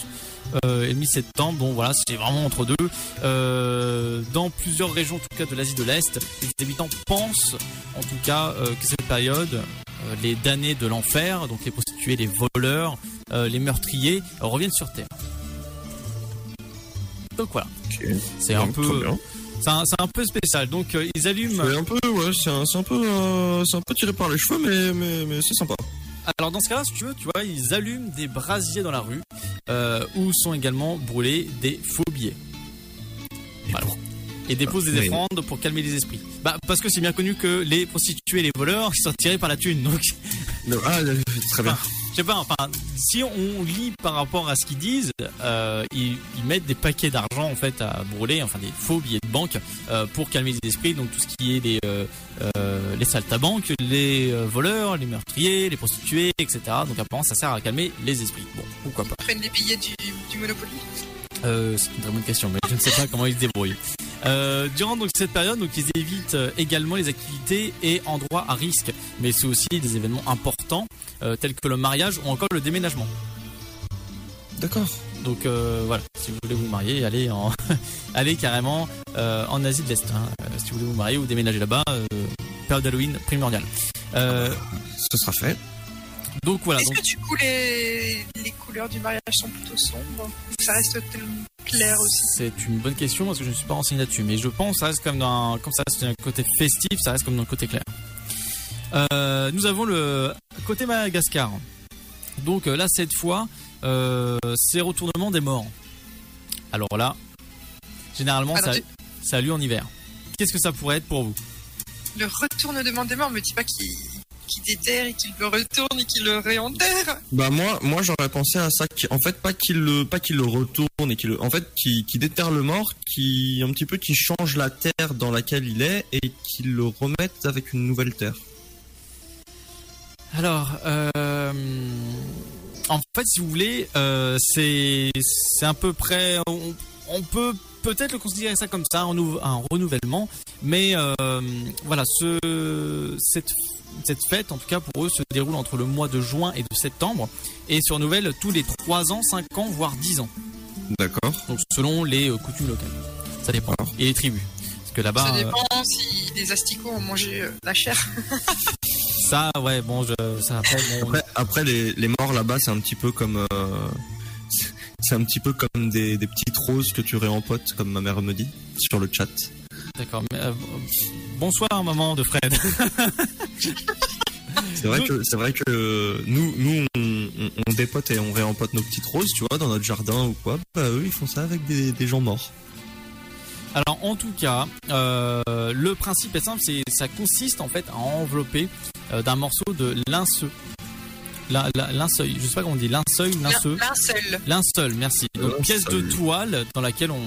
A: euh, et mi-septembre, bon voilà, c'est vraiment entre deux. Euh, dans plusieurs régions, en tout cas de l'Asie de l'Est, les habitants pensent, en tout cas, euh, que cette période, euh, les damnés de l'enfer, donc les prostituées, les voleurs, euh, les meurtriers, euh, reviennent sur Terre. Donc voilà, c'est un peu,
C: très bien.
A: c'est un, c'est un peu spécial. Donc euh, ils allument.
C: C'est un peu, ouais, c'est un, c'est un peu, euh, un peu tiré par les cheveux, mais, mais, mais c'est sympa.
A: Alors dans ce cas-là, si tu veux, tu vois, ils allument des brasiers dans la rue euh, où sont également brûlés des faux billets. Voilà. Et déposent des
C: Oui.
A: offrandes pour calmer les esprits. Bah parce que c'est bien connu que les prostituées et les voleurs ils sont tirés par la thune. Donc
C: Non, Ah, très bien.
A: je sais pas, enfin si on lit par rapport à ce qu'ils disent, euh, ils, ils mettent des paquets d'argent en fait à brûler, enfin des faux billets de banque euh, pour calmer les esprits. Donc tout ce qui est les euh, euh, les saltabanques, les voleurs, les meurtriers, les prostituées, etc. Donc apparemment ça sert à calmer les esprits. Bon, pourquoi pas.
B: Prennent les billets du, du Monopoly?
A: Euh, c'est une très bonne question, mais je ne sais pas comment ils se débrouillent. Euh, durant donc cette période, donc ils évitent euh, également les activités et endroits à risque, mais c'est aussi des événements importants euh, tels que le mariage ou encore le déménagement.
C: D'accord.
A: Donc euh, voilà, si vous voulez vous marier, allez en allez carrément en Asie de l'Est. hein. Si vous voulez vous marier ou déménager là-bas, période d'Halloween primordiale.
C: Ce sera fait.
A: Donc voilà.
B: Est-ce
A: Donc,
B: que du coup les, les couleurs du mariage sont plutôt sombres ou ça reste clair aussi
A: C'est une bonne question parce que je ne suis pas renseigné là-dessus, mais je pense que ça reste comme dans comme ça c'est un côté festif, ça reste comme dans le côté clair. Euh, nous avons le côté Madagascar. Donc euh, là cette fois, euh, c'est retournement des morts. Alors là, généralement
B: Alors,
A: ça,
B: tu-
A: ça a lieu en hiver. Qu'est-ce que ça pourrait être pour vous?
B: Le retournement des morts me dit pas qu'il qu'il déterre et qu'il le retourne et qu'il le réenterre.
C: Bah moi, moi j'aurais pensé à ça. qui- En fait, pas qu'il le, pas qu'il le retourne et qu'il, en fait, qui, qui déterre le mort, qui un petit peu qui change la terre dans laquelle il est et qu'il le remette avec une nouvelle terre.
A: Alors, euh, en fait, si vous voulez, euh, c'est c'est à peu près. On, on peut peut-être le considérer ça comme ça, un renouvellement, mais euh, voilà, ce cette cette fête, en tout cas pour eux, se déroule entre le mois de juin et de septembre et se renouvelle tous les 3 ans, 5 ans, voire 10 ans.
C: D'accord.
A: Donc selon les euh, coutumes locales, ça dépend et les tribus. Parce que là-bas,
B: ça
A: euh,
B: dépend si les asticots ont mangé euh, la chair.
A: ça, ouais, bon, je, ça après, bon,
C: Après, après les, les morts là-bas, c'est un petit peu comme, euh, c'est un petit peu comme des, des petites roses que tu réempotes, comme ma mère me dit sur le chat.
A: D'accord. mais, euh, bonsoir, maman de Fred.
C: C'est vrai que c'est vrai que nous nous on, on- on dépote et on réempote nos petites roses, tu vois, dans notre jardin ou quoi. Bah eux ils font ça avec des, des gens morts.
A: Alors, en tout cas, euh, le principe est simple, c'est ça consiste en fait à envelopper euh, d'un morceau de linceux. La- la- Linceul, je sais pas comment on dit, linceul, linceux.
B: L'un seul.
A: Linceul, merci. Donc
C: Linceul.
A: pièce de toile dans laquelle on,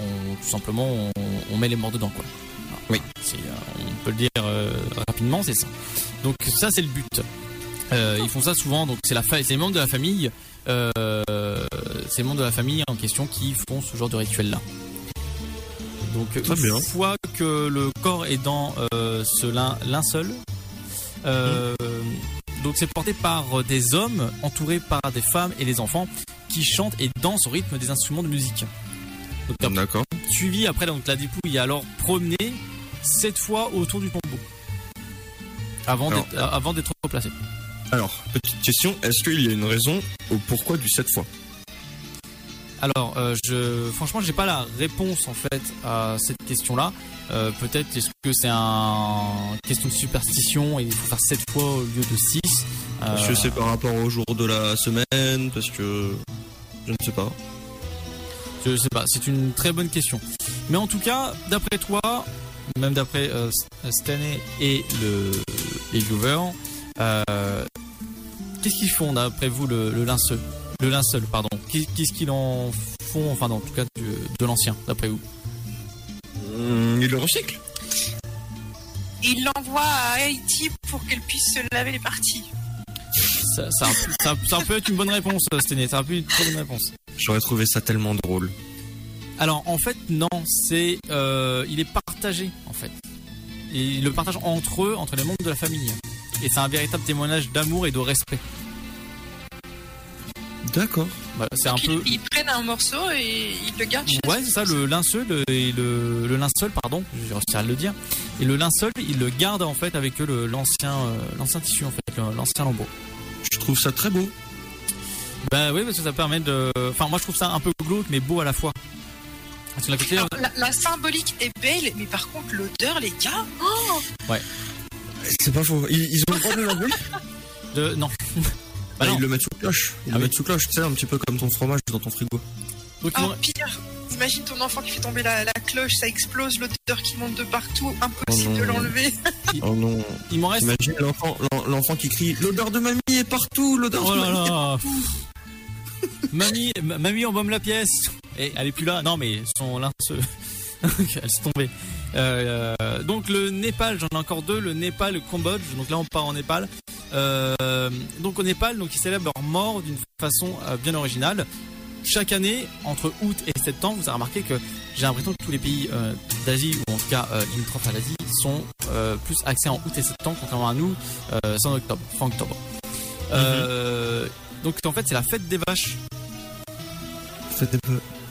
A: on- tout simplement on, on met les morts dedans quoi.
C: Oui.
A: Euh, on peut le dire euh, rapidement, c'est ça. Donc ça c'est le but. Euh, ils font ça souvent, donc c'est la fa- c'est les membres de la famille, euh, c'est les membres de la famille en question qui font ce genre de rituel là. Donc une fois que le corps est dans ce lin- linceul, donc c'est porté par des hommes entourés par des femmes et des enfants qui chantent et dansent au rythme des instruments de musique.
C: D'accord.
A: suivi après donc la dépouille alors promenée sept fois autour du tombeau avant d'être euh, avant d'être replacé.
C: Alors petite question, est-ce qu'il y a une raison au pourquoi du 7 fois?
A: Alors euh, je franchement j'ai pas la réponse en fait à cette question là. Peut-être est-ce que c'est un question de superstition et il faut faire sept fois au lieu de six? Euh,
C: Est-ce que c'est par rapport au jour de la semaine Parce que je ne sais pas.
A: Je sais pas, c'est une très bonne question. Mais en tout cas, d'après toi, même d'après euh, Stanley et le et Glover, euh, qu'est-ce qu'ils font d'après vous le, le linceul, le linceul, pardon? Qu'est- Qu'est-ce qu'ils en font, enfin, en tout cas du- de l'ancien, d'après vous?
C: Hum, il le recycle
B: Il l'envoie à Haïti pour qu'elle puisse se laver les parties.
A: ça, ça, ça- ça peut être une bonne réponse, Stanley. Ça peut être une très bonne réponse.
C: J'aurais trouvé ça tellement drôle.
A: Alors en fait non, c'est euh, il est partagé en fait. Et il le partage entre eux, entre les membres de la famille. Et c'est un véritable témoignage d'amour et de respect.
C: D'accord.
A: C'est un
B: Ils,
A: peu.
B: ils prennent un morceau et ils le gardent chez
A: Ouais, c'est ça, le linceul et le, le linceul, pardon, j'ai réussi à le dire. Et le linceul, il le garde en fait avec eux le- l'ancien euh, l'ancien tissu en fait, l'ancien lambeau.
C: Je trouve ça très beau.
A: Bah oui, parce que ça permet de. Enfin, moi je trouve ça un peu glauque mais beau à la fois. Parce que la côté.
B: Alors, la, la symbolique est belle, mais par contre l'odeur, les gars, oh
C: C'est pas faux. Ils, ils ont le droit de l'enlever
A: De... Non.
C: Bah,
A: non.
C: Ils le mettent sous cloche. Ils
A: Ah
C: le
A: oui.
C: mettre sous cloche, tu sais, un petit peu comme ton fromage dans ton frigo.
A: Donc,
B: Oh,
A: vont-
B: pire Imagine ton enfant qui fait tomber la, la cloche, ça explose, l'odeur qui monte de partout, impossible
C: Oh
B: de l'enlever.
C: Oh non.
A: il m'en reste.
C: Imagine l'enfant, l'en- l'enfant qui crie L'odeur de mamie est partout, l'odeur
A: Oh
C: de
A: là
C: mamie.
A: là Mamie, ma- mamie embaume la pièce Et elle est plus là. Non mais son linceul. elle s'est tombée. Euh, donc le Népal, j'en ai encore deux. Le Népal, le Cambodge. Donc là on part en Népal. Euh, donc au Népal, donc ils célèbrent leur mort d'une façon euh, bien originale. chaque année, entre août et septembre, vous avez remarqué que j'ai l'impression que tous les pays euh, d'Asie, ou en tout cas limitrophes à l'Asie, sont plus axés en août et septembre, contrairement à nous, c'est en octobre, fin octobre. Euh, donc en fait, c'est la fête des vaches.
C: Des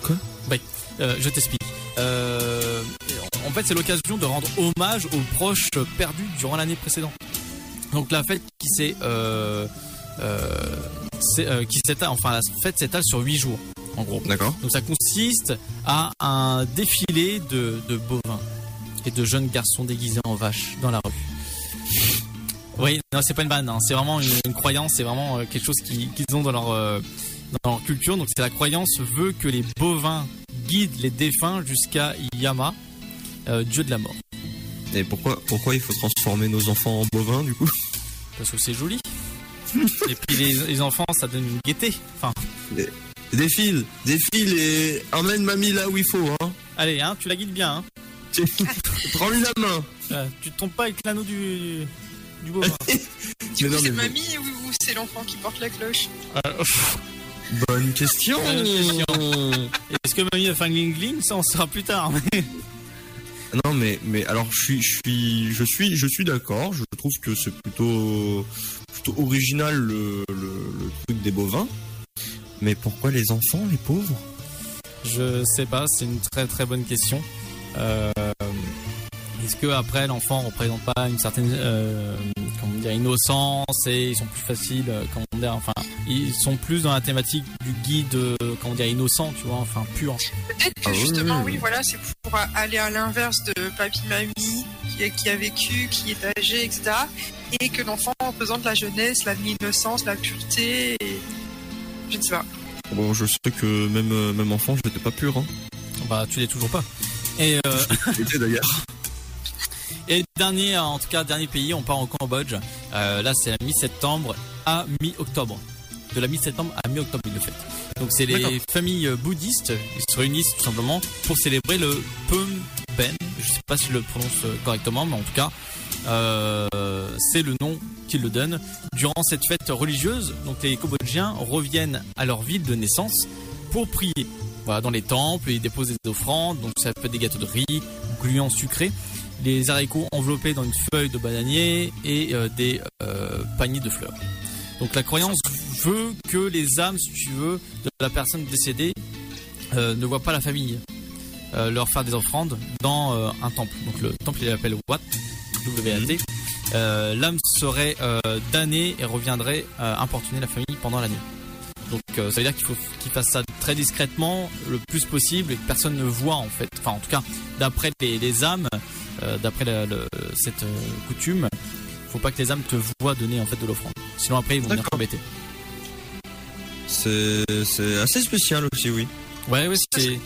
C: Quoi
A: Oui, euh, je t'explique. Euh, en fait, c'est l'occasion de rendre hommage aux proches perdus durant l'année précédente. Donc la fête qui s'est, euh, qui s'étale, enfin la fête s'étale sur 8 jours, en gros.
C: D'accord.
A: Donc ça consiste à un défilé de, de bovins et de jeunes garçons déguisés en vaches dans la rue. Oui, non, c'est pas une vanne, hein, c'est vraiment une, une croyance, c'est vraiment quelque chose qui- qu'ils ont dans leur, dans leur culture. Donc c'est la croyance veut que les bovins guident les défunts jusqu'à Yama, euh, dieu de la mort.
C: Et pourquoi, pourquoi il faut transformer nos enfants en bovins du coup?
A: Parce que c'est joli. et puis les, les enfants, ça donne une gaieté. Enfin,
C: Défile, défile et emmène mamie là où il faut. Hein.
A: allez, hein, tu la guides bien. Hein.
C: Prends-lui la main.
A: Euh, tu te trompes pas avec l'anneau du, du bovin.
B: C'est mamie ou, ou c'est l'enfant qui porte la cloche?
A: Euh,
C: Bonne question.
A: Bonne question. Est-ce que mamie un gling Ça, on saura plus tard.
C: Non mais mais alors je suis je suis je suis je suis d'accord. Je trouve que c'est plutôt plutôt original le, le, le truc des bovins. Mais pourquoi les enfants, les pauvres?
A: Je sais pas, c'est une très très bonne question. Euh, Est-ce que après l'enfant représente pas une certaine euh, comment dire innocence et ils sont plus faciles, euh, comment dire, enfin ils sont plus dans la thématique du guide, euh, comment dire innocent, tu vois, enfin pur.
B: Peut-être que
C: Ah
B: justement,
C: oui.
B: oui, voilà, c'est pour aller à l'inverse de papy, mamie, qui a, qui a vécu, qui est âgé, etc. Et que l'enfant représente la jeunesse, l'innocence, la pureté. Et... Je ne sais pas.
C: Bon, je sais que même même enfant, je n'étais pas pur. Hein.
A: Bah tu l'es toujours pas. Et euh,
C: J'étais d'ailleurs.
A: Et dernier, en tout cas, dernier pays, on part au Cambodge. Euh, là, c'est la mi-septembre à mi-octobre. De la mi-septembre à mi-octobre, ils le font. Donc, c'est les familles euh, bouddhistes. Ils se réunissent tout simplement pour célébrer le Pum Ben. Je sais pas si je le prononce euh, correctement, mais en tout cas, euh, c'est le nom qu'ils le donnent. Durant cette fête religieuse, donc les Cambodgiens reviennent à leur ville de naissance pour prier. Voilà, dans les temples, ils déposent des offrandes, donc ça peut être des gâteaux de riz, gluants sucrés les haricots enveloppés dans une feuille de bananier et euh, des euh, paniers de fleurs. Donc la croyance veut que les âmes, si tu veux, de la personne décédée euh, ne voient pas la famille leur faire des offrandes dans un temple. Donc le temple il l'appelle Wat, W-A-T. Euh, L'âme serait damnée et reviendrait importuner la famille pendant la nuit. Donc euh, ça veut dire qu'il faut qu'il fasse ça très discrètement, le plus possible, et que personne ne voit en fait. Enfin en tout cas, d'après les, les âmes, euh, d'après cette euh, coutume, faut pas que les âmes te voient donner en fait de l'offrande. Sinon après ils vont venir t'embêter.
C: C'est assez spécial aussi, oui.
A: Ouais ouais c'est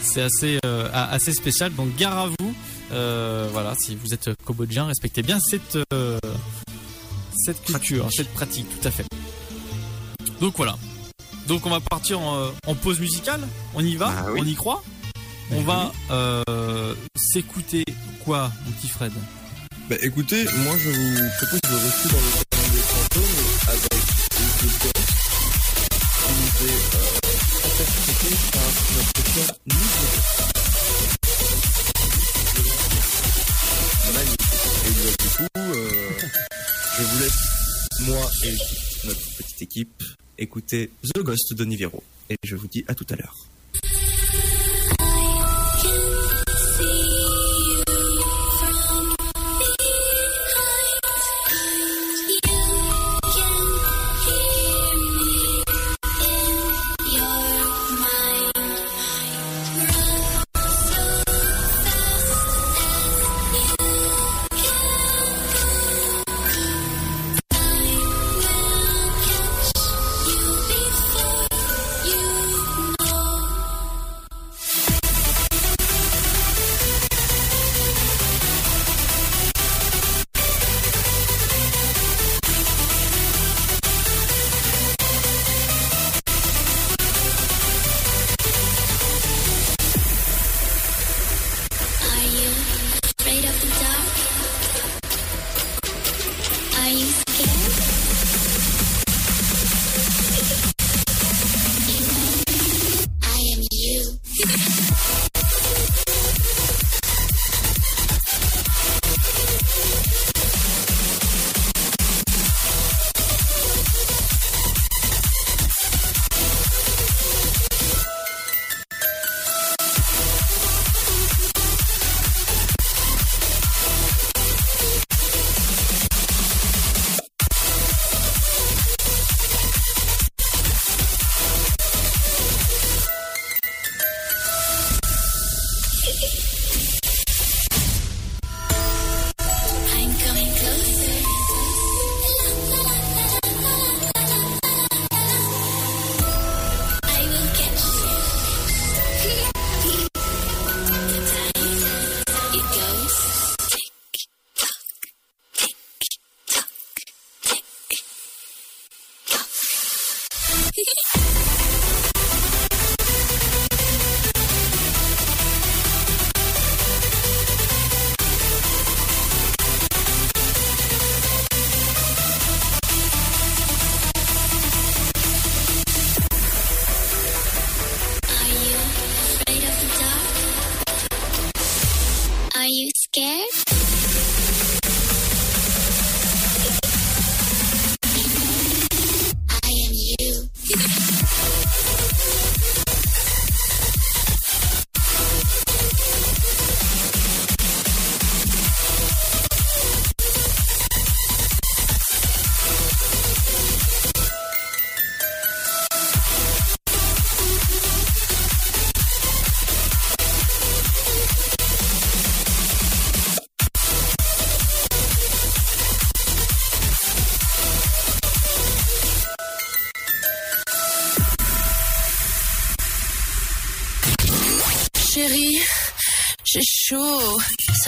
A: c'est assez euh, assez spécial. Donc gare à vous. Euh, voilà si vous êtes cambodgien, respectez bien cette cette culture, cette pratique, tout à fait. Donc voilà. Donc on va partir en, en pause musicale. On y va,
C: Ah oui.
A: on y croit? On va euh, s'écouter quoi, petit Fred?
C: Bah écoutez, moi je vous propose de rester dans le terrain des fantômes avec corps qui nous est euh, interprété par notre Nicolas. Magnifique. Et du coup, euh, je vous laisse, moi et notre petite équipe, écouter The Ghost de Nivero. Et je vous dis à tout à l'heure.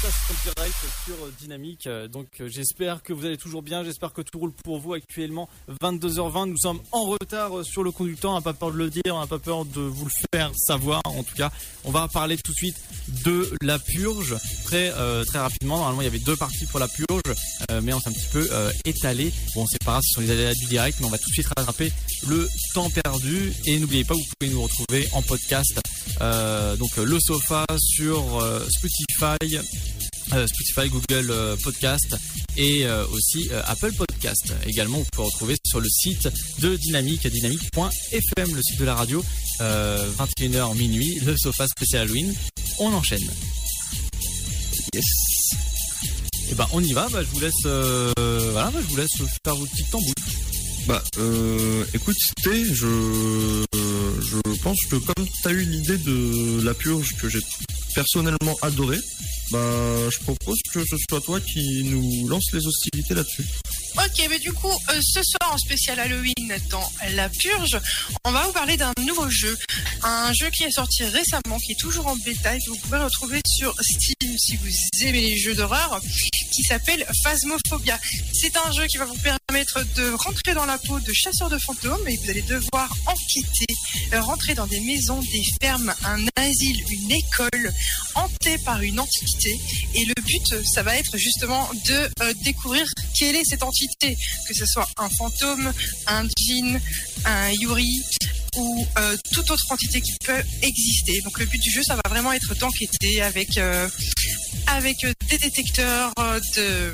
A: sur euh, Dynamique. Euh, Donc euh, j'espère que vous allez toujours bien, j'espère que tout roule pour vous actuellement. 22h20, nous sommes en retard sur le conducteur, on n'a pas peur de le dire, on n'a pas peur de vous le faire savoir. En tout cas, on va parler tout de suite de la purge très très rapidement. Normalement, il y avait deux parties pour la purge, mais on s'est un petit peu étalé. Bon, c'est pas grave, ce sont les aléas du direct, mais on va tout de suite rattraper le temps perdu. Et n'oubliez pas, vous pouvez nous retrouver en podcast. Euh, donc euh, le sofa sur euh, Spotify, euh, Spotify, Google Podcast et aussi Apple Podcast. Également, vous pouvez retrouver sur le site de Dynamique, dynamique.fm, le site de la radio, euh, 21h minuit, le sofa spécial Halloween. On enchaîne.
C: Yes.
A: Et ben on y va. Bah, je vous laisse, voilà, bah, je vous laisse faire vos petites tambouilles.
C: Bah, euh, écoute, Té, je, je pense que comme tu as eu l'idée de la purge que j'ai personnellement adorée, bah, je propose que ce soit toi qui nous lance les hostilités là-dessus.
B: Ok, mais du coup, euh, ce soir en spécial Halloween dans La Purge, on va vous parler d'un nouveau jeu. Un jeu qui est sorti récemment, qui est toujours en bêta et que vous pouvez retrouver sur Steam si vous aimez les jeux d'horreur, qui s'appelle Phasmophobia. C'est un jeu qui va vous permettre de rentrer dans la peau de chasseurs de fantômes et vous allez devoir enquêter, euh, rentrer dans des maisons, des fermes, un asile, une école, hantée par une entité. Et le but, ça va être justement de euh, découvrir quelle est cette que ce soit un fantôme, un djinn, un yuri ou euh, toute autre entité qui peut exister. Donc le but du jeu, ça va vraiment être d'enquêter avec, euh, avec euh, des détecteurs de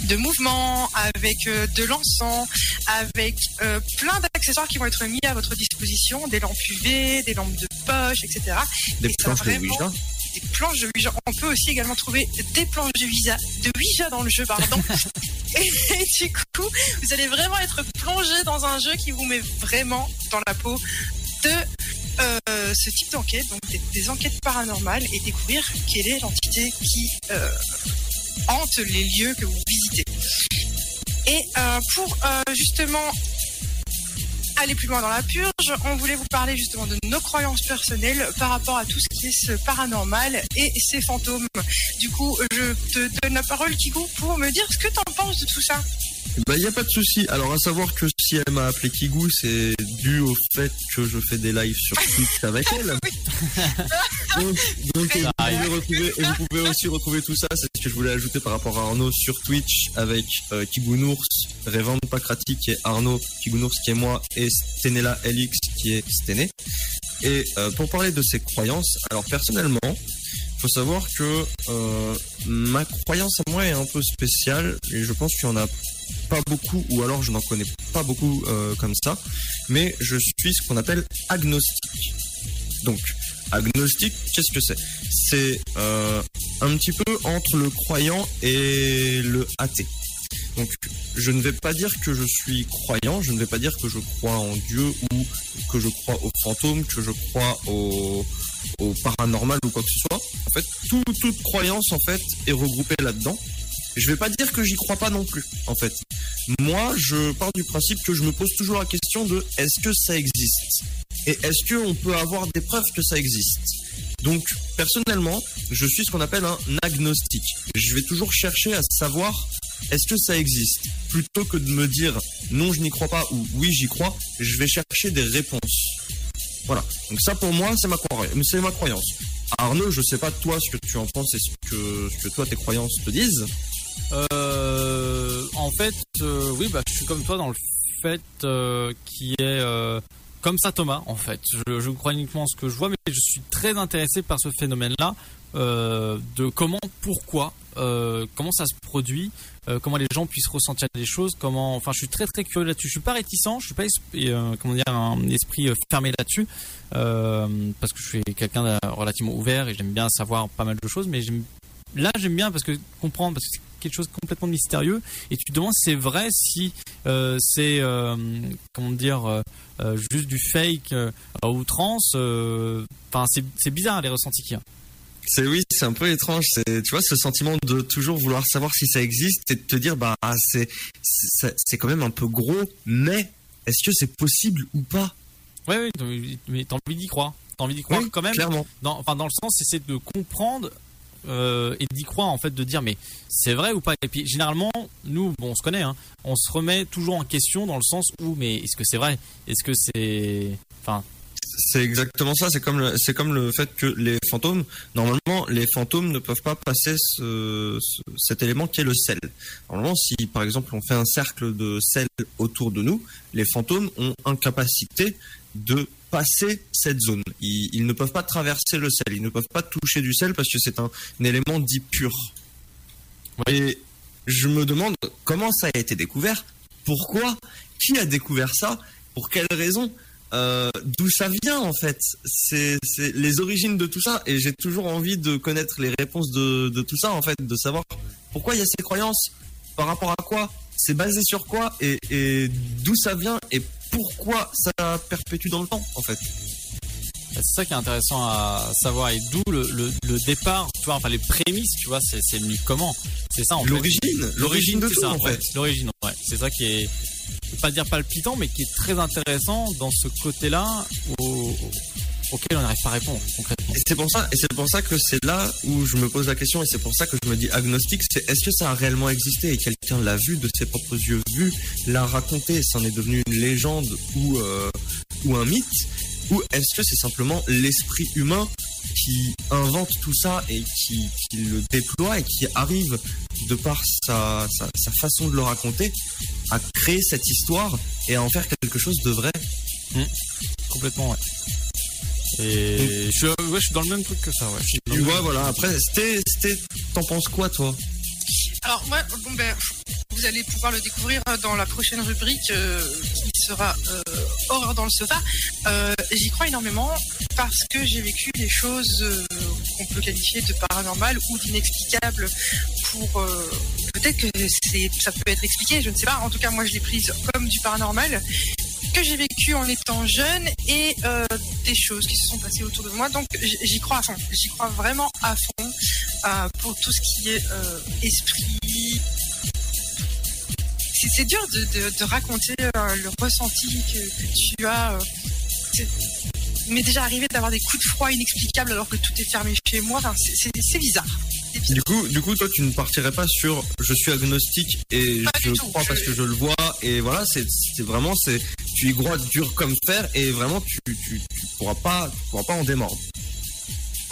B: de mouvements, avec de l'encens, avec euh, plein d'accessoires qui vont être mis à votre disposition, des lampes UV, des lampes de poche, etc.
C: Des
B: Et
C: planches de
B: vraiment-
C: Ouija.
B: Des planches de Ouija. On peut aussi également trouver des planches de Ouija, de Ouija dans le jeu, pardon. et, et du coup, vous allez vraiment être plongé dans un jeu qui vous met vraiment dans la peau de euh, ce type d'enquête, donc des, des enquêtes paranormales et découvrir quelle est l'entité qui euh, hante les lieux que vous visitez. Et euh, pour justement aller plus loin dans la purge, on voulait vous parler justement de nos croyances personnelles par rapport à tout ce qui est ce paranormal et ces fantômes. Du coup, je te donne la parole, Kigo, pour me dire ce que t'en penses de tout ça.
C: Bah, y a pas de souci. Alors, à savoir que si elle m'a appelé Kigou, c'est dû au fait que je fais des lives sur Twitch avec elle. donc, vous, pouvez retrouver, et vous pouvez aussi retrouver tout ça. C'est ce que je voulais ajouter par rapport à Arnaud sur Twitch avec euh, Kigounours, Révente Pacrati qui est Arnaud, Kigounours qui est moi et Stenella LX qui est Stené. Et euh, pour parler de ces croyances, alors personnellement, faut savoir que euh, ma croyance à moi est un peu spéciale et je pense qu'il y en a pas beaucoup ou alors je n'en connais pas beaucoup euh, comme ça, mais je suis ce qu'on appelle agnostique. Donc agnostique, qu'est-ce que c'est? C'est euh, un petit peu entre le croyant et le athée. Donc je ne vais pas dire que je suis croyant, je ne vais pas dire que je crois en Dieu ou que je crois aux fantômes, que je crois au, paranormal ou quoi que ce soit. En fait, tout- toute croyance en fait est regroupée là-dedans. Je vais pas dire que j'y crois pas non plus. En fait, moi, je pars du principe que je me pose toujours la question de est-ce que ça existe Et est-ce qu'on peut avoir des preuves que ça existe Donc, personnellement, je suis ce qu'on appelle un agnostique. Je vais toujours chercher à savoir est-ce que ça existe Plutôt que de me dire non, je n'y crois pas ou oui, j'y crois, je vais chercher des réponses. Voilà. Donc ça, pour moi, c'est ma, croyance. Arnaud, je sais pas toi ce que tu en penses et ce que, ce que toi tes croyances te disent.
A: Euh, en fait, euh, oui, bah, je suis comme toi dans le fait euh, qui est euh, comme ça, Thomas. En fait, je, crois uniquement ce que je vois, mais je suis très intéressé par ce phénomène-là, de comment, pourquoi, comment ça se produit, comment les gens puissent ressentir des choses, comment. Enfin, je suis très très curieux là-dessus. Je suis pas réticent, je suis pas comment dire un esprit fermé là-dessus, parce que je suis quelqu'un relativement ouvert et j'aime bien savoir pas mal de choses, mais là j'aime bien parce que comprendre parce que quelque chose de complètement mystérieux. Et tu te demandes si c'est vrai si euh, c'est euh, comment dire euh, juste du fake à outrance enfin c'est c'est bizarre les ressentis qu'il y a.
C: C'est oui, c'est un peu étrange. C'est tu vois ce sentiment de toujours vouloir savoir si ça existe et de te dire bah c'est c'est c'est quand même un peu gros, mais est-ce que c'est possible ou pas?
A: Ouais donc, mais t'as envie d'y croire. T'as envie d'y croire
C: Oui,
A: quand même.
C: clairement.
A: dans, enfin dans le sens c'est de comprendre euh, et d'y croire en fait de dire mais c'est vrai ou pas? Et puis généralement nous bon on se connaît hein, on se remet toujours en question dans le sens où mais est-ce que c'est vrai? Est-ce que c'est enfin
C: C'est exactement ça. C'est comme le, c'est comme le fait que les fantômes, normalement, les fantômes ne peuvent pas passer ce, ce- cet élément qui est le sel. Normalement, si par exemple on fait un cercle de sel autour de nous, les fantômes ont incapacité de passer cette zone. Ils, ils ne peuvent pas traverser le sel. Ils ne peuvent pas toucher du sel parce que c'est un, un élément dit pur. Et je me demande comment ça a été découvert, pourquoi, qui a découvert ça, pour quelle raison, euh, d'où ça vient en fait? C'est c'est les origines de tout ça et j'ai toujours envie de connaître les réponses de, de tout ça en fait, de savoir pourquoi il y a ces croyances, par rapport à quoi, c'est basé sur quoi et, et d'où ça vient et pourquoi ça perpétue dans le temps en fait.
A: C'est ça qui est intéressant à savoir et d'où le, le, le départ, tu vois, enfin les prémices, tu vois, c'est venu comment? C'est ça en fait.
C: L'origine, l'origine de tout
A: ça,
C: en fait.
A: L'origine, ouais. C'est ça qui est, je vais pas dire palpitant, mais qui est très intéressant dans ce côté-là au- auquel on n'arrive pas à répondre concrètement.
C: Et c'est pour ça, et c'est pour ça que c'est là où je me pose la question, et c'est pour ça que je me dis agnostique, c'est est-ce que ça a réellement existé et quelqu'un l'a vu de ses propres yeux vu, l'a raconté, et ça en est devenu une légende ou euh, ou un mythe, ou est-ce que c'est simplement l'esprit humain qui invente tout ça et qui, qui le déploie et qui arrive de par sa, sa, sa façon de le raconter à créer cette histoire et à en faire quelque chose de vrai?
A: Complètement, ouais. Et je, suis- ouais, je suis dans le même truc que ça, ouais. Même-
C: voilà. Après, Sté, Sté, t'en penses quoi, toi?
B: Alors moi, bon ben, vous allez pouvoir le découvrir dans la prochaine rubrique euh, qui sera euh, horreur dans le sofa. Euh, J'y crois énormément parce que j'ai vécu des choses euh, qu'on peut qualifier de paranormales ou d'inexplicables. Pour euh, peut-être que c'est, ça peut être expliqué, je ne sais pas. En tout cas, moi, je l'ai prise comme du paranormal que j'ai vécu en étant jeune et euh, des choses qui se sont passées autour de moi. Donc j'y crois à fond. J'y crois vraiment à fond euh, pour tout ce qui est euh, esprit. C'est- dur de, raconter le ressenti que, tu as. m'est déjà arrivé d'avoir des coups de froid inexplicables alors que tout est fermé chez moi. C'est bizarre.
C: Du coup, du coup, toi, tu ne partirais pas sur je suis agnostique et
B: Pas
C: je
B: tout,
C: crois parce que je le vois et voilà, c'est c'est vraiment c'est tu y crois dur comme fer et vraiment tu tu, tu pourras pas tu pourras pas en démordre.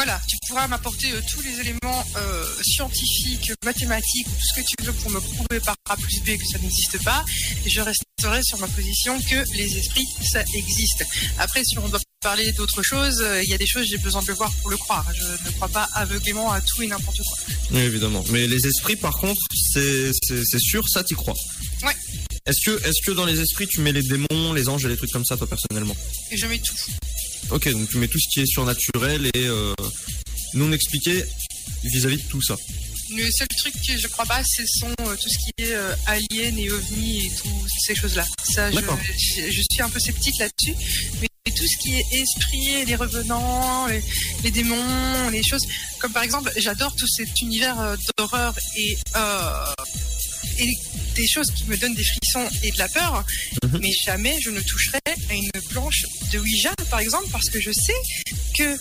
B: Voilà, tu pourras m'apporter euh, tous les éléments euh, scientifiques, mathématiques, tout ce que tu veux pour me prouver par A plus B que ça n'existe pas. Et je resterai sur ma position que les esprits, ça existe. Après, si on doit parler d'autre chose, euh, il y a des choses, j'ai besoin de le voir pour le croire. Je ne crois pas aveuglément à tout et n'importe quoi.
C: Oui, évidemment. Mais les esprits, par contre, c'est sûr, ça t'y crois.
B: Ouais.
C: Est-ce que est-ce que dans les esprits tu mets les démons, les anges et les trucs comme ça, toi personnellement?
B: Et je mets tout.
C: Ok, donc tu mets tout ce qui est surnaturel et euh, non expliqué vis-à-vis de tout ça.
B: Le seul truc que je crois pas, ce sont euh, tout ce qui est euh, alien et ovni et toutes ces choses-là. Ça, je,
C: D'accord.
B: je, je suis un peu sceptique là-dessus. Mais tout ce qui est esprit, les revenants, les, les démons, les choses. Comme par exemple, j'adore tout cet univers euh, d'horreur et, et des choses qui me donnent des frissons et de la peur,
C: Mhm.
B: mais jamais je ne toucherai à une planche de Ouija, par exemple, parce que je sais que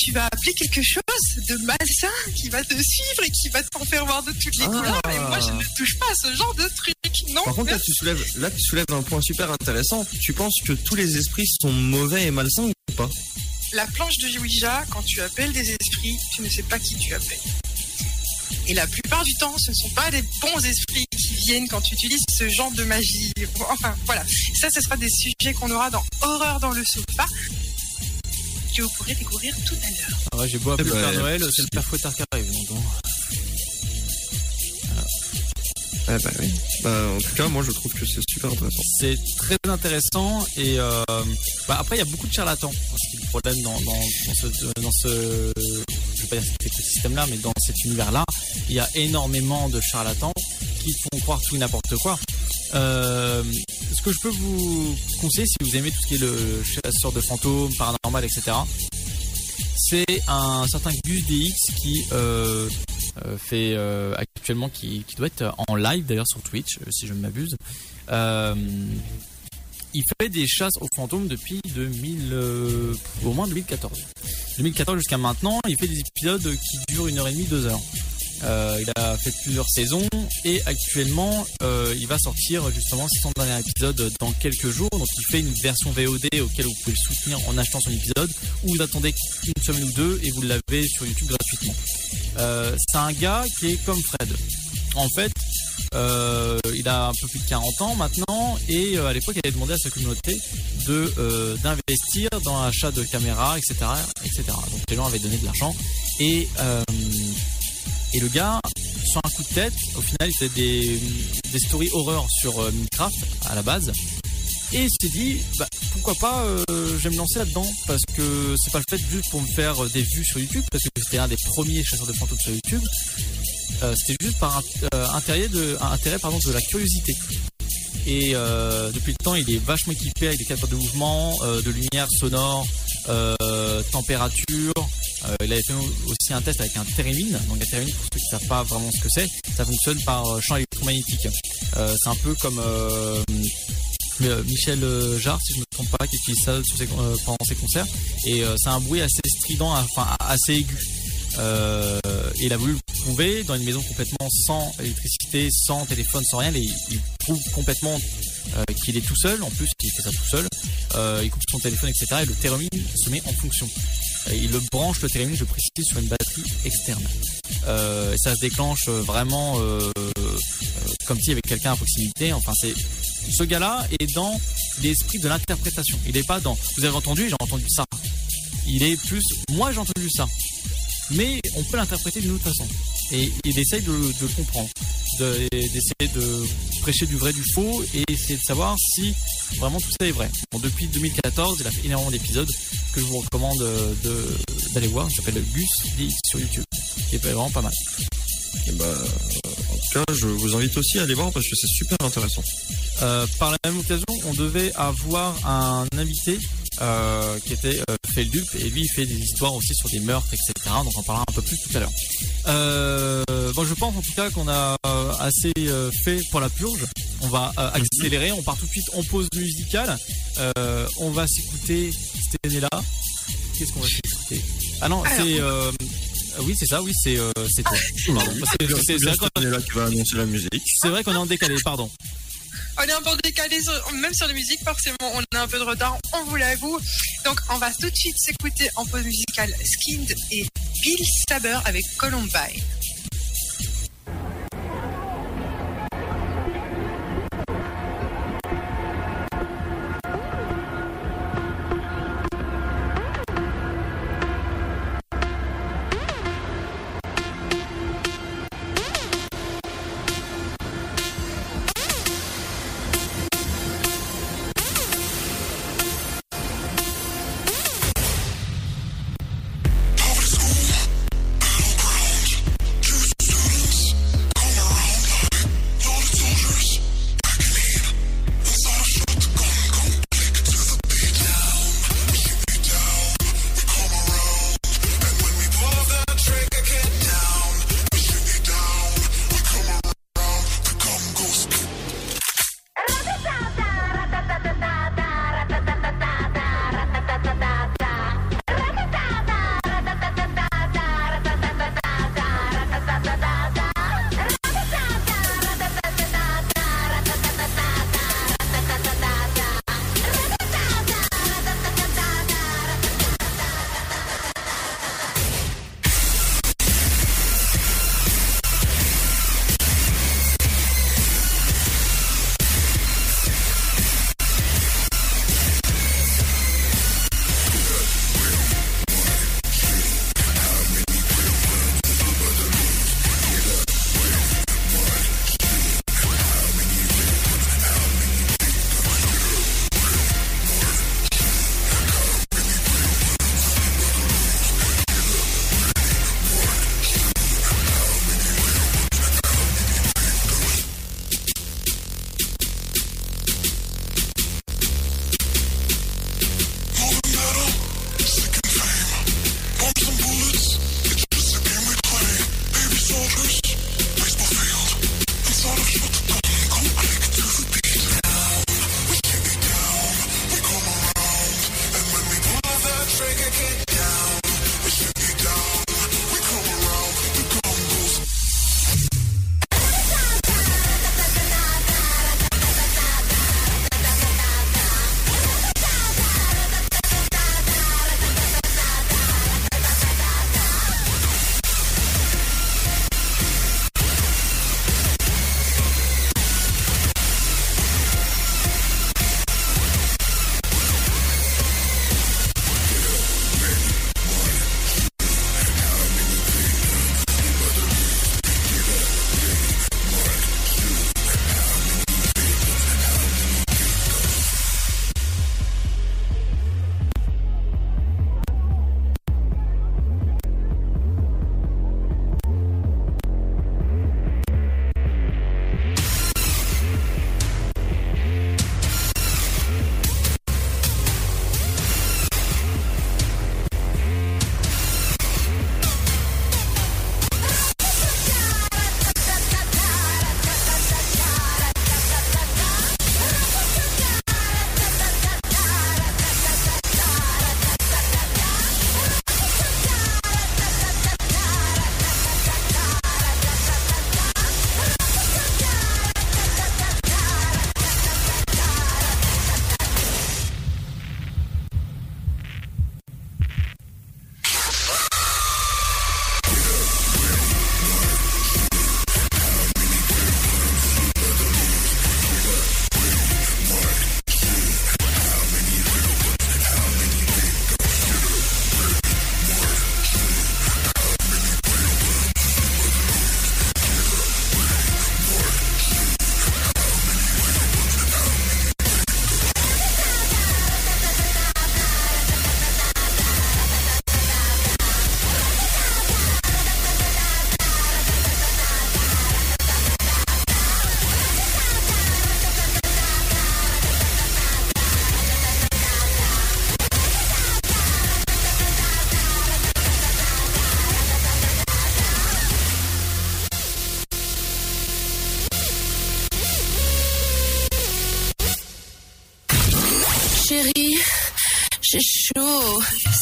B: tu vas appeler quelque chose de malsain qui va te suivre et qui va t'en faire voir de toutes les
C: Ah.
B: couleurs. Et moi, je ne touche pas à ce genre de truc. Non,
C: Par contre, là tu, soulèves, là, tu soulèves un point super intéressant. Tu penses que tous les esprits sont mauvais et malsains ou pas?
B: La planche de Ouija, quand tu appelles des esprits, tu ne sais pas qui tu appelles. Et la plupart du temps, ce ne sont pas des bons esprits viennent quand tu utilises ce genre de magie. Enfin, voilà. Ça, ce sera des sujets qu'on aura dans Horreur dans le sofa, que vous pourrez découvrir tout à l'heure.
A: Ah ouais, j'ai beau appeler le Père Noël, c'est le Père Fouettard qui arrive. donc.
C: Ah bah oui. Bah, en tout cas, moi je trouve que c'est super intéressant.
A: C'est très intéressant et euh, bah après il y a beaucoup de charlatans. Ce qui est le problème dans, dans, dans ce, dans ce, je vais pas dire cet écosystème-là, mais dans cet univers-là, il y a énormément de charlatans qui font croire tout n'importe quoi. Euh, ce que je peux vous conseiller, si vous aimez tout ce qui est le chasseur de fantômes, paranormal, etc., c'est un certain Gus DX qui euh, euh, fait actuellement, qui, doit être en live d'ailleurs sur Twitch, si je ne m'abuse. Il fait des chasses aux fantômes depuis 2000, euh, au moins 2014. 2014 jusqu'à maintenant, il fait des épisodes qui durent une heure et demie, deux heures. Euh, il a fait plusieurs saisons et actuellement euh, il va sortir justement son dernier épisode dans quelques jours. Donc il fait une version VOD auquel vous pouvez le soutenir en achetant son épisode ou vous attendez une semaine ou deux et vous l'avez sur YouTube gratuitement. C'est un gars qui est comme Fred. En fait, euh, il a un peu plus de 40 ans maintenant et euh, à l'époque il avait demandé à sa communauté de euh, d'investir dans l'achat de caméras, etc., etc. Donc les gens avaient donné de l'argent et et le gars, sur un coup de tête, au final, il fait des, des stories horreur sur Minecraft à la base. Et il s'est dit, bah, pourquoi pas, je vais me lancer là-dedans. Parce que c'est pas le fait juste pour me faire des vues sur YouTube, parce que c'était un des premiers chasseurs de fantômes sur YouTube. Euh, c'était juste par euh, intérêt, de, intérêt pardon, de la curiosité. Et euh, depuis le temps, il est vachement équipé avec des capteurs de mouvement, de lumière sonore, température. Il avait fait aussi un test avec un thérémine. Donc un thérémine, pour ceux qui ne savent pas vraiment ce que c'est, ça fonctionne par champ électromagnétique. C'est un peu comme Michel Jarre, si je ne me trompe pas, qui utilise ça pendant ses concerts. Et c'est un bruit assez strident, enfin assez aigu. Euh, il a voulu le prouver dans une maison complètement sans électricité, sans téléphone, sans rien. Et il, il prouve complètement euh, qu'il est tout seul. En plus, qu'il fait ça tout seul. Euh, il coupe son téléphone, etc. Et le thérémine se met en fonction. Il le branche, le thérémine, je précise, sur une batterie externe. Et ça se déclenche vraiment comme s'il y avait quelqu'un à proximité. Enfin, c'est ce gars-là est dans l'esprit de l'interprétation. Il n'est pas dans. Vous avez entendu, j'ai entendu ça. Il est plus. Moi, j'ai entendu ça mais on peut l'interpréter d'une autre façon. Et il essaye de, de le comprendre, de- d'essayer de prêcher du vrai du faux et essayer de savoir si vraiment tout ça est vrai. Bon, depuis 2014, il a fait énormément d'épisodes que je vous recommande euh, de- d'aller voir. Ça s'appelle Gus DX sur YouTube, qui est vraiment pas mal.
C: Et bah, euh, en tout cas, je vous invite aussi à aller voir parce que c'est super intéressant.
A: Euh, par la même occasion, on devait avoir un invité euh, qui était euh, Feldup et lui il fait des histoires aussi sur des meurtres, etc. Donc on en parlera un peu plus tout à l'heure. Euh, bon, je pense en tout cas qu'on a euh, assez euh, fait pour la purge. On va euh, accélérer, on part tout de suite en pause musicale. Euh, on va s'écouter cette année-là. Qu'est-ce qu'on va s'écouter? Ah non, c'est... euh, oui, c'est ça, oui, c'est euh, c'est toi. Pardon.
C: La musique.
A: c'est vrai qu'on est en décalé, pardon.
B: On est un peu décalé, même sur la musique, forcément, on a un peu de retard, on vous l'avoue. Donc, on va tout de suite s'écouter en pause musicale Skinned et Bill Saber avec Columbine.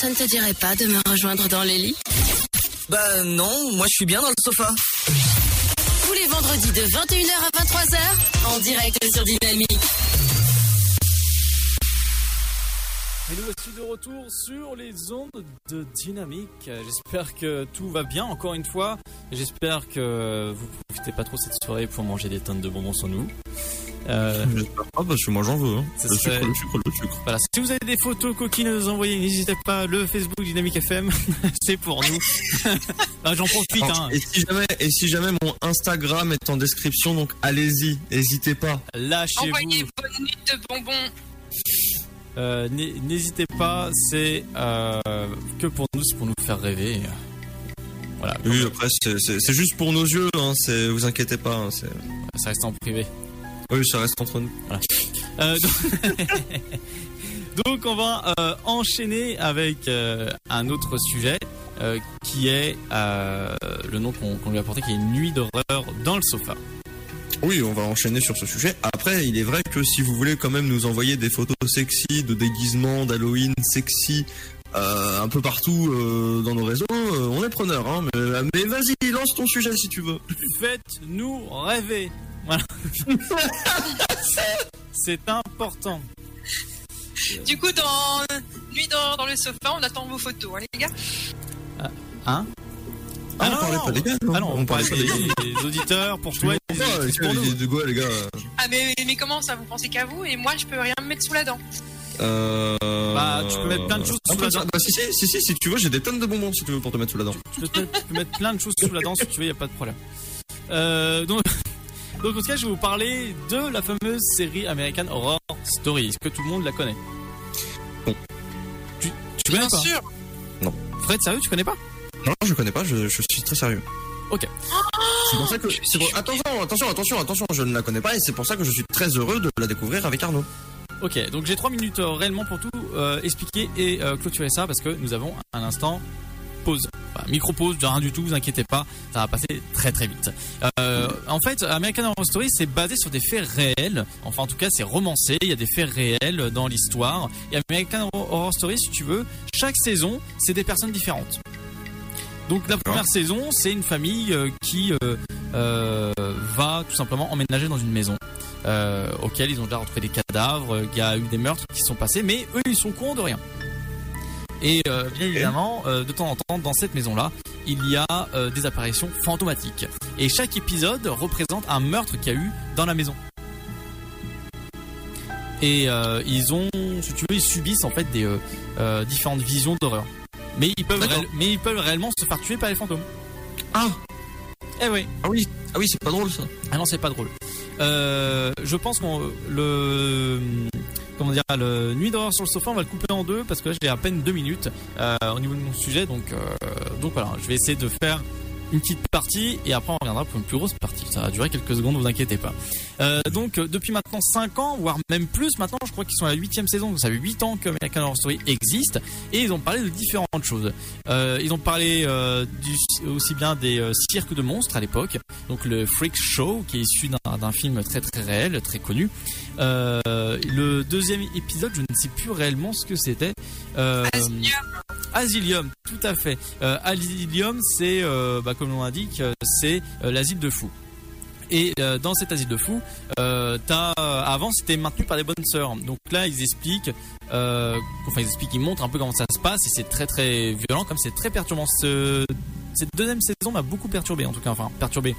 I: Ça ne te dirait pas de me rejoindre dans les lits?
D: Bah non, moi je suis bien dans le sofa.
I: Tous les vendredis de 21h à 23h, en direct sur Dynamique.
A: Et nous voici de retour sur les ondes de Dynamique. J'espère que tout va bien encore une fois. J'espère que vous profitez pas trop cette soirée pour manger des tonnes de bonbons sans nous. Euh,
C: J'espère pas parce que moi j'en veux. Hein. Le
A: serait-
C: sucre, le sucre, le sucre.
A: voilà. Si vous avez des photos coquines à nous envoyer, n'hésitez pas. Le Facebook Dynamique FM, c'est pour nous. Ah, J'en profite.
C: Alors,
A: Hein.
C: Et si jamais, et si jamais mon Instagram est en description, donc allez-y, n'hésitez pas.
A: Lâchez-vous.
B: Envoyez bonne nuit de bonbons.
A: Euh, n'hé- N'hésitez pas. C'est euh, que pour nous, c'est pour nous faire rêver. Voilà.
C: Oui, après c'est- juste pour nos yeux, hein, vous inquiétez pas. hein, c'est-
A: Ça reste en privé.
C: Oui, ça reste entre nous.
A: Euh, donc... donc on va euh, enchaîner avec euh, un autre sujet qui est le nom qu'on lui a apporté qui est Nuit d'horreur dans le sofa.
C: Oui, on va enchaîner sur ce sujet. Après, il est vrai que si vous voulez quand même nous envoyer des photos sexy, de déguisements, d'Halloween sexy, euh, un peu partout euh, dans nos réseaux, euh, on est preneur. Hein, mais mais vas-y, lance ton sujet si tu veux.
A: Faites-nous rêver. Voilà. C'est important.
B: Du coup, dans Nuit d'horreur dans le sofa, on attend vos photos, hein, les gars.
A: Hein?
C: Ah, on parlait pas des gars, non
A: Ah non, on,
C: On
A: parlait
C: pas des
A: des auditeurs pour toi. pour
C: les
A: nous.
C: de quoi, les gars
B: Ah, mais, mais comment ça Vous pensez qu'à vous et moi, je peux rien me mettre sous la dent?
C: euh...
A: Bah, tu peux mettre plein de choses
C: Ah,
A: sous la dent.
C: Bah, si, si, si, si, si tu veux, j'ai des tonnes de bonbons si tu veux pour te mettre sous la dent.
A: Tu peux, te- tu peux mettre plein de choses sous la dent si tu veux, y a pas de problème. Euh, donc, donc, en tout cas, je vais vous parler de la fameuse série American Horror Story. Est-ce que tout le monde la connaît?
C: Non.
A: Tu, tu connais
B: Bien
A: pas?
B: sûr.
A: Fred, sérieux, tu connais pas?
C: Non, je connais pas, je, je suis très sérieux.
A: Ok.
C: C'est pour ça que. pour- Attention, attention, attention, attention, je ne la connais pas et c'est pour ça que je suis très heureux de la découvrir avec Arnaud.
A: Ok, donc j'ai trois minutes euh, réellement pour tout euh, expliquer et euh, clôturer ça parce que nous avons un instant pause. Enfin, micro-pause, rien du tout, vous inquiétez pas, ça va passer très très vite. Euh, en fait, American Horror Story, c'est basé sur des faits réels. Enfin, en tout cas, c'est romancé, il y a des faits réels dans l'histoire. Et American Horror Story, si tu veux, chaque saison, c'est des personnes différentes. Donc la première saison, c'est une famille euh, qui euh, euh, va tout simplement emménager dans une maison euh, auquel ils ont déjà retrouvé des cadavres, il y a eu des meurtres qui sont passés, mais eux ils sont courants de rien. Et euh, bien évidemment, euh, de temps en temps, dans cette maison-là, il y a euh, des apparitions fantomatiques. Et chaque épisode représente un meurtre qu'il y a eu dans la maison. Et euh, ils ont, si tu veux, ils subissent en fait des euh, euh, différentes visions d'horreur. Mais ils peuvent, réel- mais ils peuvent réellement se faire tuer par les fantômes.
C: Ah
A: Eh oui.
C: Ah oui, ah oui, c'est pas drôle ça.
A: Ah non, c'est pas drôle. Euh, je pense qu'on le comment dire le nuit d'horreur sur le sofa, on va le couper en deux parce que là j'ai à peine deux minutes euh, au niveau de mon sujet, donc euh, donc voilà, je vais essayer de faire une petite partie et après on reviendra pour une plus grosse partie. Ça va durer quelques secondes, vous inquiétez pas. Euh, donc euh, depuis maintenant 5 ans, voire même plus maintenant, je crois qu'ils sont à la huitième saison, donc ça fait 8 ans que American Horror Story existe et ils ont parlé de différentes choses. Euh, ils ont parlé euh, du, aussi bien des euh, cirques de monstres à l'époque, donc le Freak Show qui est issu d'un film très très réel, très connu. Euh, le deuxième épisode, je ne sais plus réellement ce que c'était. Euh,
B: Asylum.
A: Asylum, tout à fait. Euh, Asylum, c'est, euh, bah, comme l'on indique, euh, c'est l'asile de fous. Et euh, dans cet asile de fous, euh, avant c'était maintenu par les bonnes sœurs. Donc là, ils expliquent, enfin ils expliquent, ils montrent un peu comment ça se passe et c'est très très violent, comme c'est très perturbant. Ce- cette deuxième saison m'a beaucoup perturbé, en tout cas, enfin perturbé,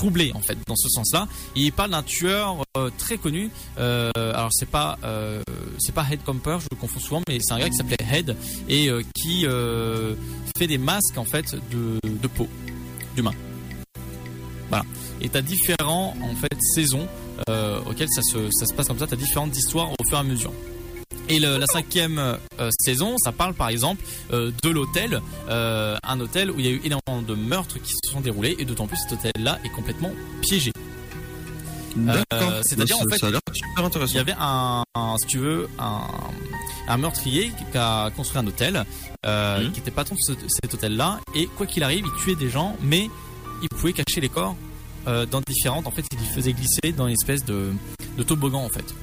A: troublé en fait dans ce sens-là. Il parle d'un tueur euh, très connu. Euh, alors c'est pas euh, c'est pas Head Comper, je le confonds souvent, mais c'est un gars qui s'appelait Head et qui fait des masques en fait de, de peau d'humain. Voilà. Et t'as différents en fait saisons auxquelles ça se, ça se passe comme ça. T'as différentes histoires au fur et à mesure. Et le- la cinquième euh, saison, ça parle par exemple euh, de l'hôtel, euh, un hôtel où il y a eu énormément de meurtres qui se sont déroulés et d'autant plus cet hôtel-là est complètement piégé.
C: D'accord.
A: C'est-à-dire,
C: Ça-
A: en fait,
C: ça a l'air super intéressant.
A: Il y avait un, un- si tu veux, un, un meurtrier qui a construit un hôtel,
C: Mhm.
A: qui était patron de ce- cet hôtel-là, et quoi qu'il arrive, il tuait des gens, mais il pouvait cacher les corps dans différentes. En fait, il les faisait glisser dans une espèce de, de toboggan, en fait.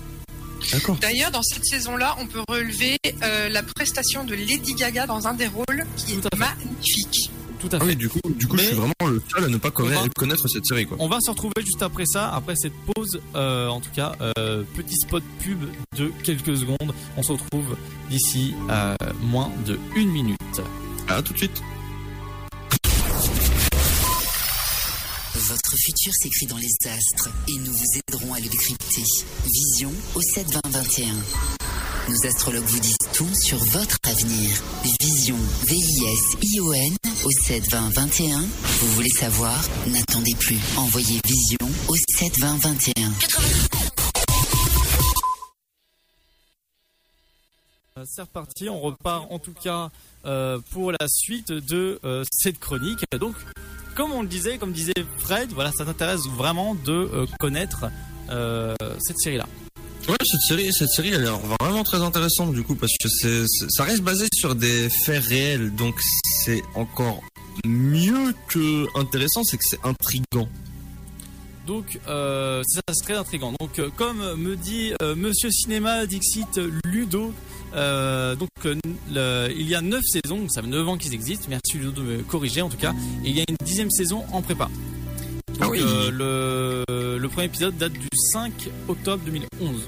C: D'accord.
B: D'ailleurs, dans cette saison-là, on peut relever euh, la prestation de Lady Gaga dans un des rôles qui
A: à
B: est magnifique.
A: Tout à
C: Ah
A: fait.
C: oui, du coup, du coup,
A: Mais-
C: je suis vraiment le seul à ne pas connaître,
A: On va-
C: connaître cette série, quoi.
A: On va se retrouver juste après ça, après cette pause, euh, en tout cas, euh, petit spot pub de quelques secondes. On se retrouve d'ici euh, moins de une minute.
C: Ah, tout de suite.
F: Votre futur s'écrit dans les astres et nous vous aiderons à le décrypter. Vision au 72021. Nos astrologues vous disent tout sur votre avenir. Vision, V-I-S-I-O-N au 72021. Vous voulez savoir? N'attendez plus. Envoyez Vision au 72021.
A: Euh, C'est reparti, on repart en tout cas euh, pour la suite de euh, cette chronique. Donc, comme on le disait, comme disait Fred, voilà, ça t'intéresse vraiment de euh, connaître euh, cette série-là.
C: Ouais, cette série, cette série, elle l'air vraiment très intéressante, du coup, parce que c'est, c'est- ça reste basé sur des faits réels, donc c'est encore mieux que intéressant, c'est que c'est intrigant.
A: Donc, euh, ça c'est très intriguant. Donc, euh, comme me dit euh, Monsieur Cinéma Dixit Ludo, euh, donc euh, le- il y a 9 saisons, donc ça fait 9 ans qu'ils existent. Merci Ludo de me corriger en tout cas. Et il y a une dixième saison en prépa. Donc,
C: Ah oui.
A: euh, le, le premier épisode date du 5 octobre 2011.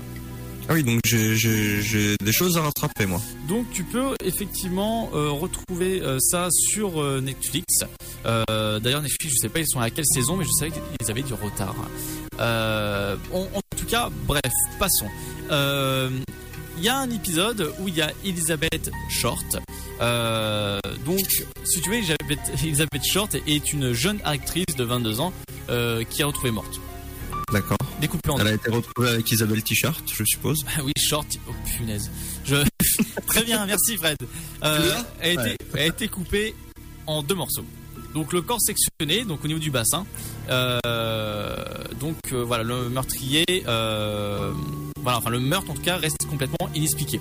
C: Ah oui, donc j'ai, des choses à rattraper, moi.
A: Donc tu peux effectivement euh, retrouver euh, ça sur Netflix. D'ailleurs Netflix, je sais pas ils sont à quelle saison, mais je savais qu'ils avaient du retard. En tout cas, bref, passons. Il y a un épisode où il y a Elizabeth Short. Euh, donc, si tu veux, Elizabeth, Elizabeth Short est une jeune actrice de 22 ans euh, qui est retrouvée morte,
C: D'accord.
A: découpée en
C: Elle a été retrouvée avec Isabelle T-shirt, je suppose.
A: Ah oui, short. Oh punaise. Je... Très bien, merci Fred. Euh, elle, a été,
C: Ouais.
A: elle a été coupée en deux morceaux. Donc le corps sectionné, donc au niveau du bassin. Euh, donc euh, voilà, le meurtrier, euh, voilà, enfin le meurtre en tout cas reste complètement inexpliqué.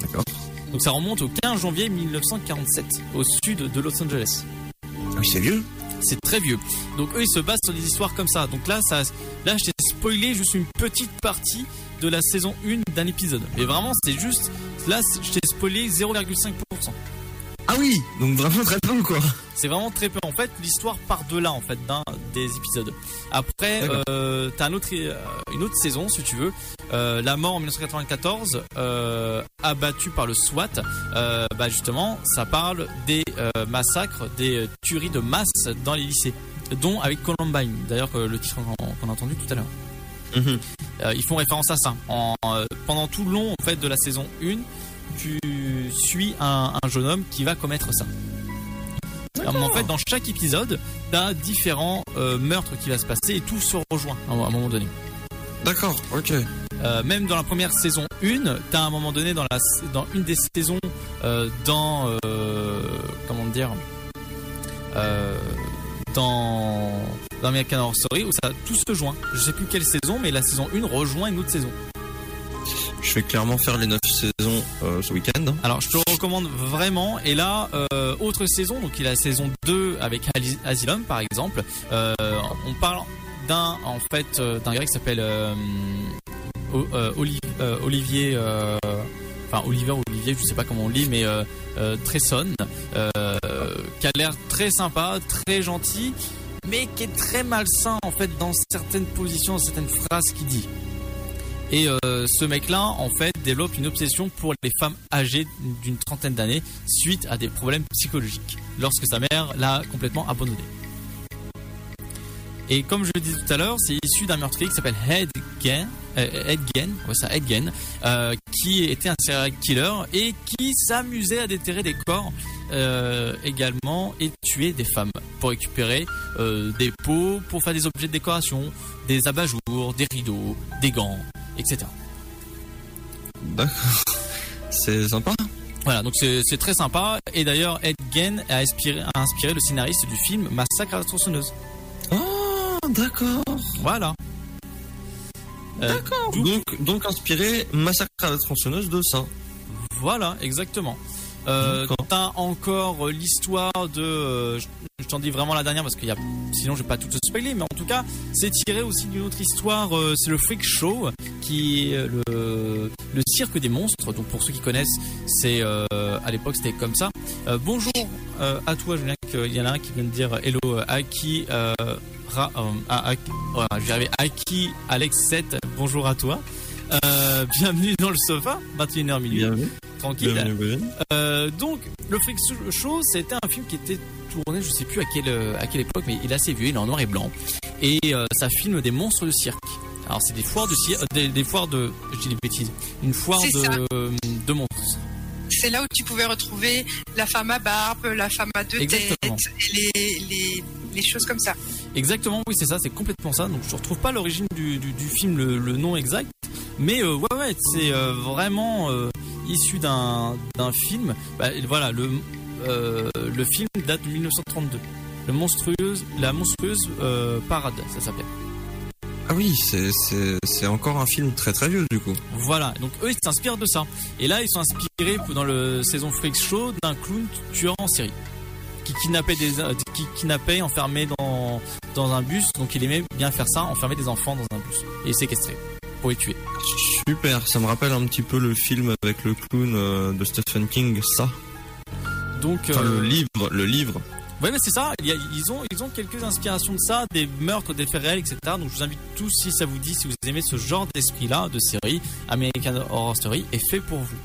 C: D'accord.
A: Donc ça remonte au 15 janvier 1947, au sud de Los Angeles.
C: Ah oui, c'est vieux.
A: C'est très vieux. Donc eux ils se basent sur des histoires comme ça. Donc là, ça, là je t'ai spoilé juste une petite partie de la saison 1 d'un épisode. Mais vraiment c'est juste, là je t'ai spoilé 0,5%.
C: Ah oui, donc vraiment très peu, quoi.
A: C'est vraiment très peu. En fait, l'histoire part de là, en fait, d'un des épisodes. Après, euh, t'as un autre, euh, une autre saison, si tu veux. Euh, la mort en 1994, euh, abattue par le SWAT. Bah justement, ça parle des massacres, des tueries de masse dans les lycées, dont avec Columbine. D'ailleurs, le titre qu'on a entendu tout à l'heure.
C: Mhm.
A: Ils font référence à ça. En, pendant tout le long en fait de la saison 1, tu suis un, un jeune homme qui va commettre ça. Alors, en fait, dans chaque épisode, t'as différents euh, meurtres qui va se passer et tout se rejoint à un moment donné.
C: D'accord, ok.
A: Euh, même dans la première saison 1, t'as à un moment donné dans, la, dans une des saisons, euh, dans. comment dire Dans. Dans American Horror Story, où ça tout se joint. Je sais plus quelle saison, mais la saison 1 rejoint une autre saison.
C: Je vais clairement faire les 9 saisons euh, ce week-end.
A: Alors je te le recommande vraiment. Et là, euh, autre saison, donc il a la saison 2 avec Asylum par exemple. Euh, on parle d'un en fait d'un gars qui s'appelle Olivier. Enfin Oliver Olivier, je sais pas comment on lit, mais Tresson, qui a l'air très sympa, très gentil, mais qui est très malsain en fait dans certaines positions, dans certaines phrases qu'il dit. Et euh, ce mec-là, en fait, développe une obsession pour les femmes âgées d'une trentaine d'années suite à des problèmes psychologiques, lorsque sa mère l'a complètement abandonné. Et comme je le disais tout à l'heure, c'est issu d'un meurtrier qui s'appelle Ed Gein, euh, Ed Gein, ouais, ça, Ed Gein, euh, qui était un serial killer et qui s'amusait à déterrer des corps euh, également et tuer des femmes pour récupérer euh, des peaux, pour faire des objets de décoration, des abat-jours, des rideaux, des gants, etc.
C: D'accord. C'est sympa.
A: Voilà, donc c'est c'est très sympa. Et d'ailleurs, Ed Gein a inspiré, a inspiré le scénariste du film Massacre à la tronçonneuse.
C: Oh, d'accord.
A: Voilà. Euh, d'où-
C: Donc, donc inspiré Massacre à la tronçonneuse de ça.
A: Voilà, exactement. Euh. T'as encore euh, l'histoire de, euh, je, t'en dis vraiment la dernière parce qu'il y a, sinon je vais pas tout te spoiler, mais en tout cas c'est tiré aussi d'une autre histoire. euh, c'est le Freak Show qui est le le cirque des monstres. Donc pour ceux qui connaissent, c'est euh, à l'époque c'était comme ça. Euh, bonjour à toi Julien, qu'il y en a un qui vient de dire hello Aki. Euh, Ra- à- à- voilà, je vais arriver. Aki Alex 7, bonjour à toi. Euh, bienvenue dans le sofa, 21h minuit,
C: Bienvenue.
A: tranquille.
C: Bienvenue, bienvenue.
A: Euh, donc, le Freak Show, c'était un film qui était tourné, je sais plus à quelle, euh, à quelle époque, mais il est assez vieux, il est en noir et blanc. Et euh, ça filme des monstres de cirque. Alors, c'est des foires de cirque, des, des foires de, je dis des bêtises, une foire de, de monstres.
B: C'est là où tu pouvais retrouver la femme à barbe, la femme à deux
A: Exactement.
B: têtes, et les, les, les choses comme ça.
A: Exactement, oui, c'est ça, c'est complètement ça. Donc, je retrouve pas l'origine du, du, du film, le, le nom exact. Mais euh, ouais, ouais, c'est euh, vraiment euh, issu d'un d'un film. Bah, voilà, le, le film date de 1932. Le monstrueuse, la monstrueuse parade, ça s'appelait.
C: Ah oui, c'est- encore un film très très vieux du coup.
A: Voilà, donc eux ils s'inspirent de ça. Et là ils sont inspirés dans le saison Freak Show d'un clown tueur en série qui kidnappait des qui kidnappait enfermé dans dans un bus. Donc il aimait bien faire ça, enfermer des enfants dans un bus et séquestrer pour les tuer.
C: Super, ça me rappelle un petit peu le film avec le clown euh, de Stephen King, ça.
A: Donc
C: Enfin
A: euh,
C: le livre, le livre.
A: Ouais, mais c'est ça. Il y a- ils ont, ils ont quelques inspirations de ça, des meurtres, des faits réels, etc. Donc, je vous invite tous, si ça vous dit, si vous aimez ce genre d'esprit-là, de série, American Horror Story est fait pour vous.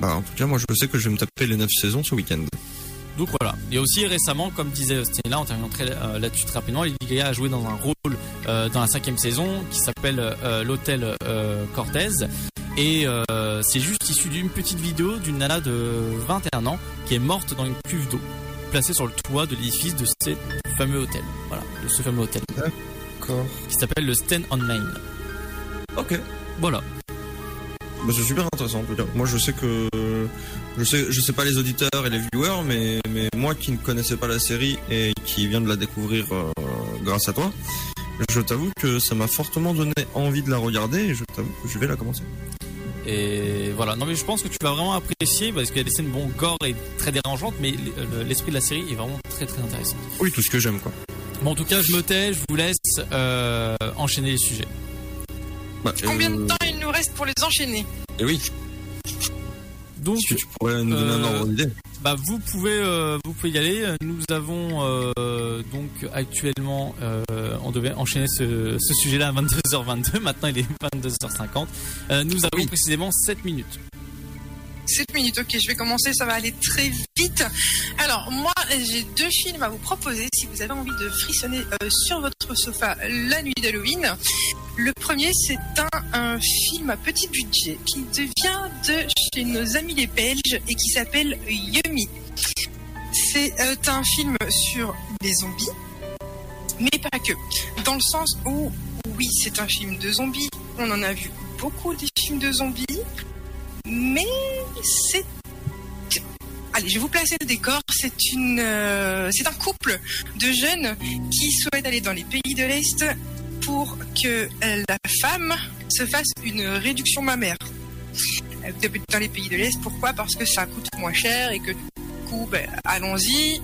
C: Bah en tout cas moi je sais que je vais me taper les 9 saisons ce week-end.
A: Donc voilà. Et aussi récemment, comme disait Stella, on termine très euh, là-dessus très rapidement, Gaga a joué dans un rôle euh, dans la cinquième saison qui s'appelle euh, l'hôtel Cortez. Et c'est juste issu d'une petite vidéo d'une nana de 21 ans qui est morte dans une cuve d'eau placée sur le toit de l'édifice de ce fameux hôtel. Voilà, de ce fameux hôtel
C: D'accord.
A: qui s'appelle le Stand on Main.
C: Ok.
A: Voilà.
C: Bah, c'est super intéressant en tout cas. Moi je sais que je sais je sais pas les auditeurs et les viewers mais mais moi qui ne connaissais pas la série et qui vient de la découvrir euh, grâce à toi, je t'avoue que ça m'a fortement donné envie de la regarder et je t'avoue que je vais la commencer.
A: Et voilà. Non mais je pense que tu vas vraiment apprécier parce qu'il y a des scènes bon gore et très dérangeantes, mais l'esprit de la série est vraiment très très intéressant.
C: Oui, tout ce que j'aime quoi.
A: Bon, en tout cas, je me tais, je vous laisse euh, enchaîner les sujets.
C: Bah,
B: Combien de
C: euh,
B: temps il nous reste pour les enchaîner
C: Et oui,
A: Donc,
C: est-ce que tu pourrais nous donner un
A: euh,
C: ordre d'idée
A: bah, vous pouvez, euh, vous pouvez y aller. Nous avons euh, donc actuellement, euh, on devait enchaîner ce, ce sujet-là à 22h22. Maintenant, il est 22h50. Euh, nous avons
C: Oui.
A: précisément 7 minutes.
B: 7 minutes, ok, je vais commencer, ça va aller très vite. Alors, moi, j'ai deux films à vous proposer si vous avez envie de frissonner euh, sur votre sofa la nuit d'Halloween. Le premier, c'est un, film à petit budget qui devient de chez nos amis les Belges et qui s'appelle Yummy. C'est euh, un film sur les zombies, mais pas que. Dans le sens où, oui, c'est un film de zombies, on en a vu beaucoup des films de zombies, mais c'est Allez, je vais vous placer le décor. C'est euh, c'est un couple de jeunes qui souhaitent aller dans les pays de l'Est pour que euh, la femme se fasse une réduction mammaire. Euh, Dans les pays de l'Est, pourquoi? Parce que ça coûte moins cher et que du coup, ben, allons-y.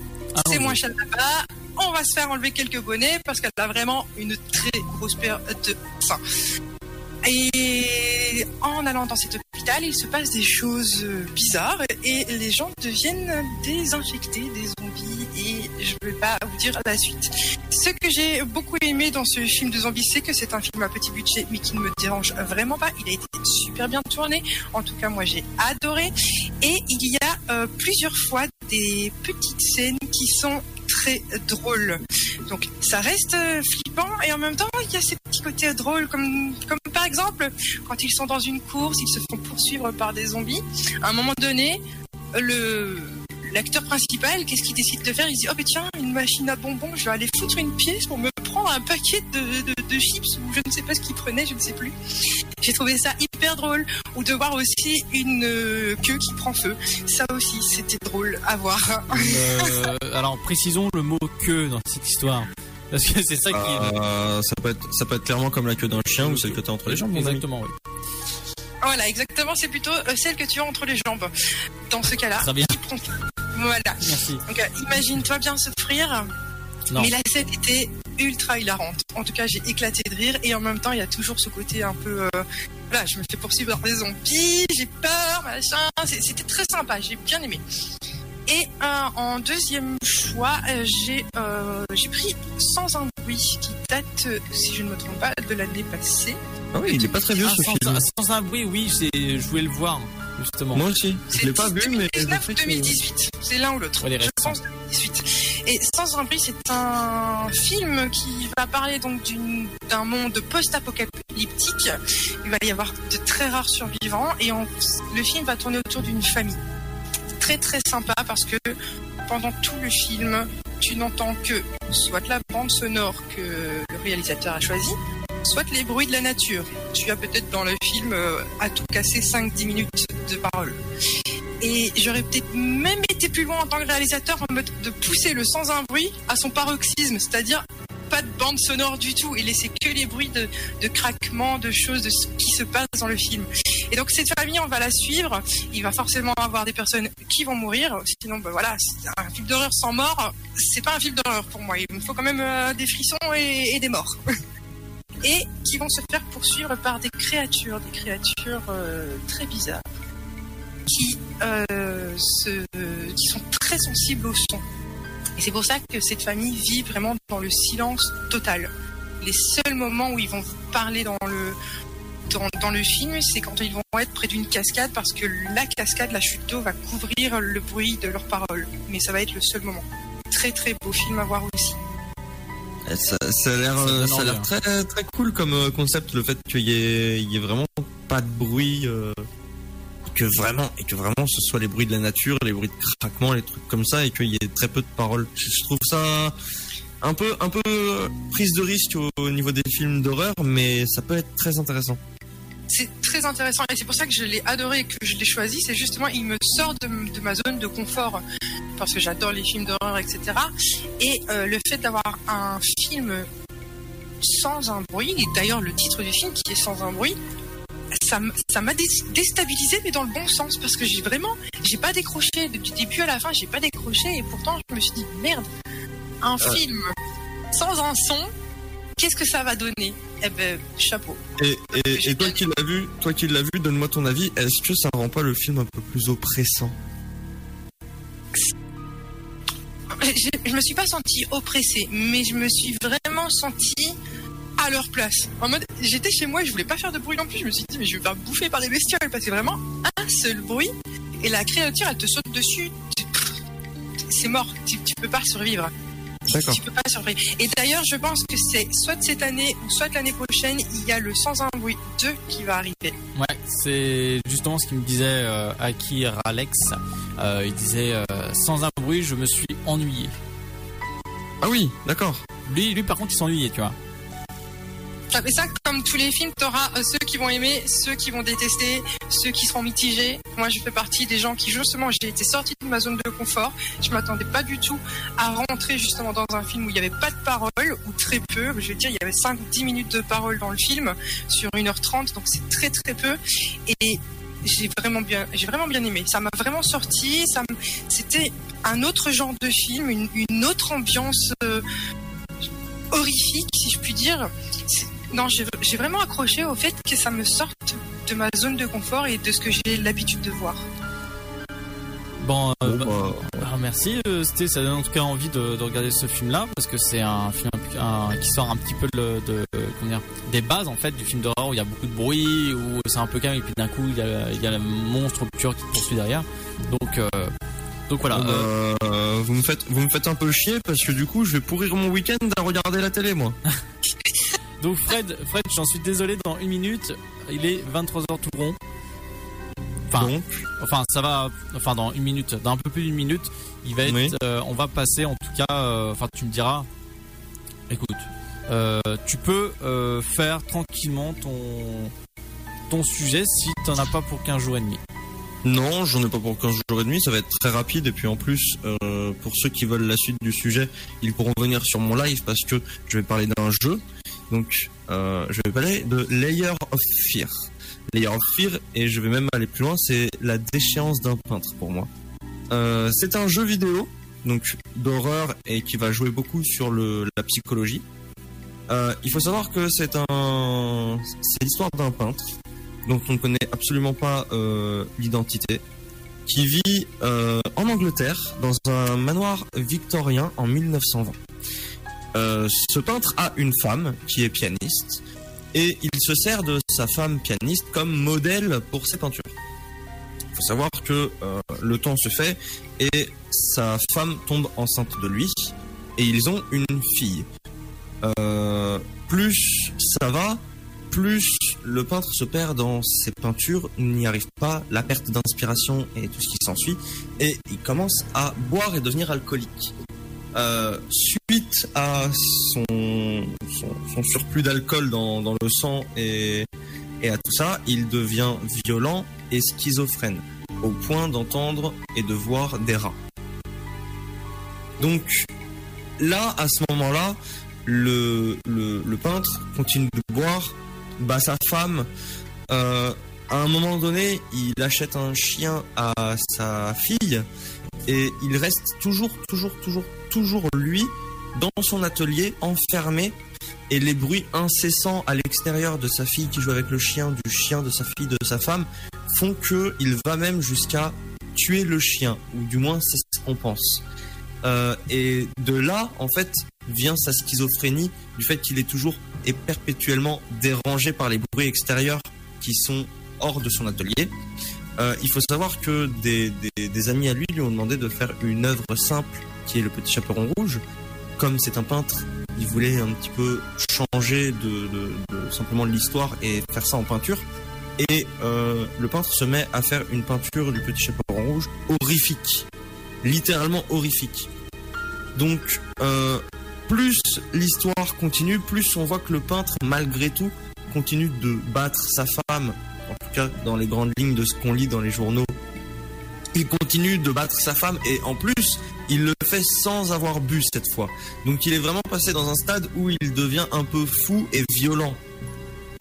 B: C'est moins cher là-bas. On va se faire enlever quelques bonnets parce qu'elle a vraiment une très grosse paire de seins. Et en allant dans cet hôpital, il se passe des choses euh, bizarres et les gens deviennent désinfectés, des zombies et je ne vais pas vous dire la suite. Ce que j'ai beaucoup aimé dans ce film de zombies, c'est que c'est un film à petit budget mais qui ne me dérange vraiment pas. Il a été super bien tourné. En tout cas, moi j'ai adoré. Et il y a euh, plusieurs fois des petites scènes qui sont très drôles. Donc ça reste euh, flippant et en même temps il y a ces petits côtés drôles comme, comme par exemple quand ils sont dans une course, ils se font poursuivre par des zombies. À un moment donné, le l'acteur principal, qu'est-ce qu'il décide de faire? Il se dit oh mais tiens une machine à bonbons, je vais aller foutre une pièce pour me prendre un paquet de, de, de chips ou je ne sais pas ce qu'il prenait, je ne sais plus. J'ai trouvé ça hyper drôle ou de voir aussi une euh, queue qui prend feu. Ça aussi c'était drôle à voir.
A: Euh, alors, précisons le mot que dans cette histoire. Parce que c'est ça qui est.
C: Euh, ça peut être ça peut être clairement comme la queue d'un chien ou celle que t'as entre les jambes.
A: Exactement, oui.
B: Voilà, exactement, c'est plutôt euh, celle que tu as entre les jambes. Dans ce cas-là.
A: Très bien.
B: qui prend- Voilà.
A: Merci.
B: Donc, euh, imagine-toi bien souffrir.
A: Non.
B: Mais la scène était ultra hilarante. En tout cas, j'ai éclaté de rire et en même temps, il y a toujours ce côté un peu. euh, voilà, je me fais poursuivre par des zombies, j'ai peur, machin. C'est- C'était très sympa, j'ai bien aimé. Et euh, en deuxième choix, euh, j'ai euh, j'ai pris Sans un bruit qui date, si je ne me trompe pas, de l'année passée.
C: Ah oui, il est pas très vieux
A: Ah,
C: ce
A: sans,
C: film.
A: sans un bruit, oui, j'ai- je voulais le voir, justement.
C: Moi aussi. Je l'ai pas vu, mais je
B: 2019
C: sais
B: ou
C: que-
B: 2018, c'est l'un ou l'autre. Je pense 2018. Et Sans un bruit, c'est un film qui va parler donc d'une- d'un monde post-apocalyptique. Il va y avoir de très rares survivants et on- le film va tourner autour d'une famille. Très très sympa parce que pendant tout le film, tu n'entends que soit la bande sonore que le réalisateur a choisie, soit les bruits de la nature. Tu as peut-être dans le film euh, à tout casser 5-10 minutes de parole. Et j'aurais peut-être même été plus loin en tant que réalisateur de pousser le sans un bruit à son paroxysme, c'est-à-dire pas de bande sonore du tout et laisser que les bruits de, de craquements, de choses, de ce qui se passe dans le film. Et donc cette famille, on va la suivre. Il va forcément avoir des personnes qui vont mourir. Sinon, ben voilà, un film d'horreur sans mort, c'est pas un film d'horreur pour moi. Il me faut quand même euh, des frissons et des morts. et qui vont se faire poursuivre par des créatures, des créatures euh, très bizarres, qui, euh, se, sont très sensibles au son. Et c'est pour ça que cette famille vit vraiment dans le silence total. Les seuls moments où ils vont parler dans le, dans le film, c'est quand ils vont être près d'une cascade parce que la cascade, la chute d'eau va couvrir le bruit de leurs paroles. Mais ça va être le seul moment. Très très beau film à voir aussi.
C: Eh, Ça, ça a l'air,
A: Ça
C: euh,
A: donne
C: ça a l'air
A: envie,
C: très très cool comme euh, concept, le fait qu'il y ait, il y ait vraiment pas de bruit, euh, que vraiment et que vraiment ce soit les bruits de la nature, les bruits de craquement, les trucs comme ça, et qu'il y ait très peu de paroles. Je, je trouve ça un peu un peu prise de risque au, au niveau des films d'horreur, mais ça peut être très intéressant.
B: C'est très intéressant et c'est pour ça que je l'ai adoré et que je l'ai choisi. C'est justement, il me sort de, de ma zone de confort parce que j'adore les films d'horreur, etc. Et euh, le fait d'avoir un film sans un bruit, et d'ailleurs le titre du film qui est sans un bruit, ça ça m'a dé- déstabilisé mais dans le bon sens parce que j'ai vraiment, j'ai pas décroché du début à la fin, j'ai pas décroché et pourtant je me suis dit merde, un film sans un son, qu'est-ce que ça va donner Eh ben chapeau.
C: Et, et, et toi qui l'as vu, toi qui l'as vu, donne-moi ton avis. Est-ce que ça rend pas le film un peu plus oppressant?
B: Je, je me suis pas sentie oppressée, mais je me suis vraiment sentie à leur place. En mode, j'étais chez moi, je voulais pas faire de bruit non plus. Je me suis dit, mais je vais me faire bouffer par des bestioles parce que vraiment un seul bruit et la créature, elle te saute dessus. C'est mort, tu, tu peux pas survivre.
C: D'accord.
B: Tu peux pas survivre. Et d'ailleurs, je pense que c'est soit cette année ou soit l'année prochaine, il y a le Sans un bruit 2 qui va arriver.
A: Ouais, c'est justement ce qu'il me disait euh, Akir Alex. Euh, il disait euh, sans un bruit, je me suis ennuyé.
C: Ah oui, d'accord.
A: Lui, lui par contre, il s'ennuyait, tu vois.
B: Ah, mais ça, comme tous les films, t'auras euh, ceux qui vont aimer, ceux qui vont détester, ceux qui seront mitigés. Moi, je fais partie des gens qui, justement, j'ai été sortie de ma zone de confort. Je m'attendais pas du tout à rentrer justement dans un film où il n'y avait pas de parole, ou très peu. Je veux dire, il y avait 5-10 minutes de parole dans le film sur 1h30, donc c'est très très peu. Et j'ai vraiment bien, j'ai vraiment bien aimé. Ça m'a vraiment sorti. Ça c'était un autre genre de film, une, autre ambiance euh, horrifique, si je puis dire. Non, j'ai vraiment accroché au fait que ça me sorte de ma zone de confort et de ce que j'ai l'habitude de voir.
A: Bon, euh,
C: Bon,
A: bah,
C: bah,
A: merci. euh, C'était, ça donne en tout cas envie de, de regarder ce film-là parce que c'est un film un- qui sort un petit peu de, de- comment dire, des bases en fait du film d'horreur où il y a beaucoup de bruit, où c'est un peu calme et puis d'un coup il y a, il y a le monstre pur qui te poursuit derrière. Donc, euh, donc voilà. Euh,
C: bah, euh, vous me faites, vous me faites un peu chier parce que du coup, je vais pourrir mon week-end à regarder la télé, moi.
A: Donc Fred, Fred, j'en suis désolé. Dans une minute, il est 23h tout rond. Enfin,
C: Donc,
A: enfin ça va. Enfin dans une minute, dans un peu plus d'une minute, il va être.
C: Oui.
A: euh, on va passer en tout cas. euh, Enfin, tu me diras. Écoute, euh, tu peux faire tranquillement ton ton sujet si t'en as pas pour 15 jours et demi.
C: non, j'en ai pas pour 15 jours et demi. Ça va être très rapide. Et puis en plus, euh, pour ceux qui veulent la suite du sujet, ils pourront venir sur mon live parce que je vais parler d'un jeu. Donc, euh, je vais parler de Layer of Fear. layer of fear, et je vais même aller plus loin, c'est la déchéance d'un peintre pour moi. Euh, c'est un jeu vidéo, donc d'horreur et qui va jouer beaucoup sur le, la psychologie. Euh, il faut savoir que c'est un, c'est l'histoire d'un peintre dont on ne connaît absolument pas euh, l'identité, qui vit euh, en Angleterre dans un manoir victorien en 1920. Euh, ce peintre a une femme qui est pianiste et il se sert de sa femme pianiste comme modèle pour ses peintures. Il faut savoir que euh, le temps se fait et sa femme tombe enceinte de lui et ils ont une fille. Euh, plus ça va, plus le peintre se perd dans ses peintures, n'y arrive pas, la perte d'inspiration et tout ce qui s'ensuit, et il commence à boire et devenir alcoolique. Euh, suite à son, surplus d'alcool dans, le sang et, à tout ça, il devient violent et schizophrène, au point d'entendre et de voir des rats. Donc là, à ce moment-là, le peintre continue de boire, bat sa femme. Euh, à un moment donné, il achète un chien à sa fille et il reste toujours, toujours, toujours, toujours lui dans son atelier enfermé et les bruits incessants à l'extérieur de sa fille qui joue avec le chien, du chien de sa fille, de sa femme font que il va même jusqu'à tuer le chien ou du moins c'est ce qu'on pense. Euh, et de là, en fait, vient sa schizophrénie du fait qu'il est toujours et perpétuellement dérangé par les bruits extérieurs qui sont hors de son atelier. Euh, il faut savoir que des, des, des, amis à lui lui ont demandé de faire une œuvre simple qui est le petit chaperon rouge. Comme c'est un peintre, il voulait un petit peu changer de, simplement de l'histoire et faire ça en peinture. Et euh, le peintre se met à faire une peinture du petit chaperon rouge horrifique, littéralement horrifique. Donc, euh, plus l'histoire continue, plus on voit que le peintre, malgré tout, continue de battre sa femme, en tout cas dans les grandes lignes de ce qu'on lit dans les journaux. Il continue de battre sa femme et en plus, il le fait sans avoir bu cette fois. Donc il est vraiment passé dans un stade où il devient un peu fou et violent.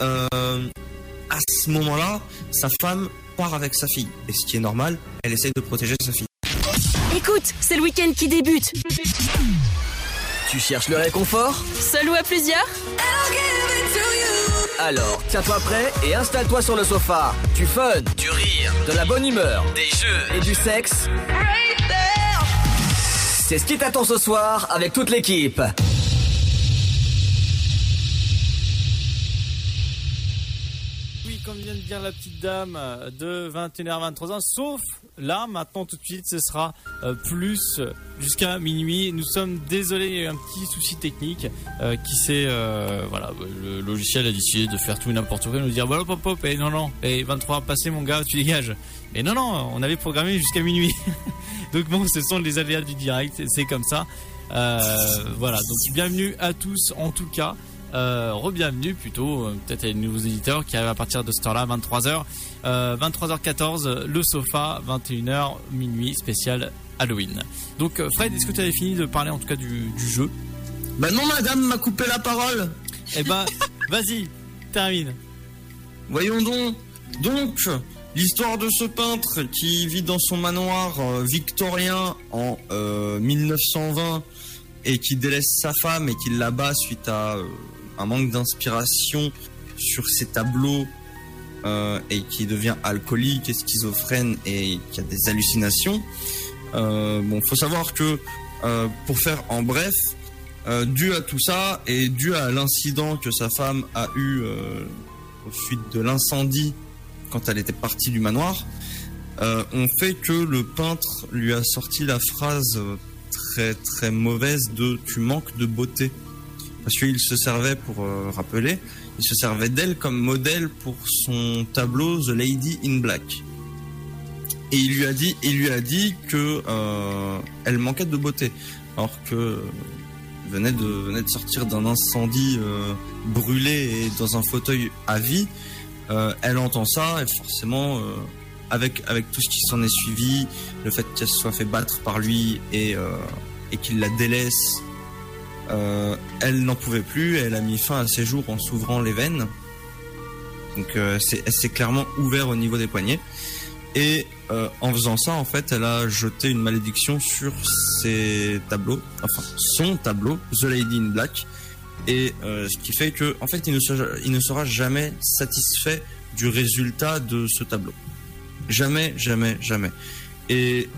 C: Euh, à ce moment-là, sa femme part avec sa fille. Et ce qui est normal, elle essaye de protéger sa fille.
I: Écoute, c'est le week-end qui débute.
D: Tu cherches le réconfort?
I: Seul ou à plusieurs?
D: Alors, tiens-toi prêt et installe-toi sur le sofa. Du fun, du rire, de la bonne humeur, des jeux et du sexe. C'est ce qui t'attend ce soir avec toute l'équipe.
A: Oui, comme vient de dire la petite dame, de 21h à 23h, sauf là, maintenant, tout de suite, ce sera euh, plus jusqu'à minuit. Nous sommes désolés, il y a eu un petit souci technique euh, qui s'est, euh, voilà, le logiciel a décidé de faire tout n'importe quoi, nous dire, voilà, pop, pop, et non, non, et 23 passé, mon gars, tu dégages. Et non, non, on avait programmé jusqu'à minuit. donc bon, ce sont les aléas du direct, c'est comme ça. Euh, voilà, donc bienvenue à tous en tout cas. Euh, re-bienvenue plutôt, euh, peut-être à les nouveaux éditeurs qui arrivent à partir de cette heure-là, 23h. Euh, 23h14, le sofa, 21h, minuit, spécial Halloween. Donc euh, Fred, est-ce que tu avais fini de parler en tout cas du, du jeu?
C: Bah non, madame m'a coupé la parole.
A: Eh ben, vas-y, termine.
C: Voyons donc. Donc, l'histoire de ce peintre qui vit dans son manoir euh, victorien en euh, 1920 et qui délaisse sa femme et qui l'abat suite à euh, un manque d'inspiration sur ses tableaux euh, et qui devient alcoolique et schizophrène et qui a des hallucinations. Euh, bon, faut savoir que euh, pour faire en bref, euh, dû à tout ça et dû à l'incident que sa femme a eu au suite de l'incendie quand elle était partie du manoir, on fait que le peintre lui a sorti la phrase très très mauvaise de tu manques de beauté parce qu'il se servait pour rappeler, il se servait d'elle comme modèle pour son tableau The Lady in Black. Et il lui a dit, il lui a dit que euh, elle manquait de beauté, alors que venait de de sortir d'un incendie euh, brûlé et dans un fauteuil à vie. Euh, elle entend ça et forcément, euh, avec avec tout ce qui s'en est suivi, le fait qu'elle soit fait battre par lui et euh, et qu'il la délaisse, euh, elle n'en pouvait plus. Elle a mis fin à ses jours en s'ouvrant les veines. Donc euh, c'est c'est clairement ouvert au niveau des poignets. Et euh, en faisant ça, en fait, elle a jeté une malédiction sur ses tableaux, enfin son tableau, The Lady in Black, et euh, ce qui fait que, en fait, il ne, il ne sera jamais satisfait du résultat de ce tableau. Jamais, jamais, jamais. Et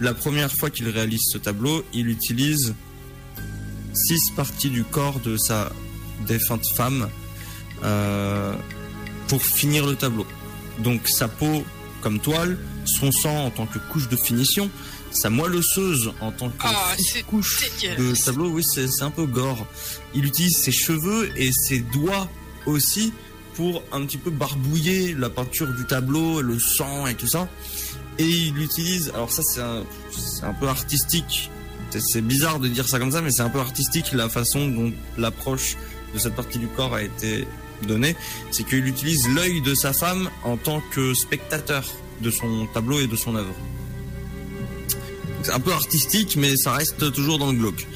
C: la première fois qu'il réalise ce tableau, il utilise six parties du corps de sa défunte femme euh, pour finir le tableau. Donc sa peau comme toile, son sang en tant que couche de finition, sa moelle osseuse en tant que
B: Ah,
C: couche de tableau, oui, c'est un peu gore. Il utilise ses cheveux et ses doigts aussi pour un petit peu barbouiller la peinture du tableau, le sang et tout ça. Et il utilise, alors ça c'est un, c'est un peu artistique. C'est- bizarre de dire ça comme ça, mais c'est un peu artistique la façon dont l'approche de cette partie du corps a été donnée. C'est qu'il utilise l'œil de sa femme en tant que spectateur de son tableau et de son œuvre. C'est un peu artistique, mais ça reste toujours dans le glauque.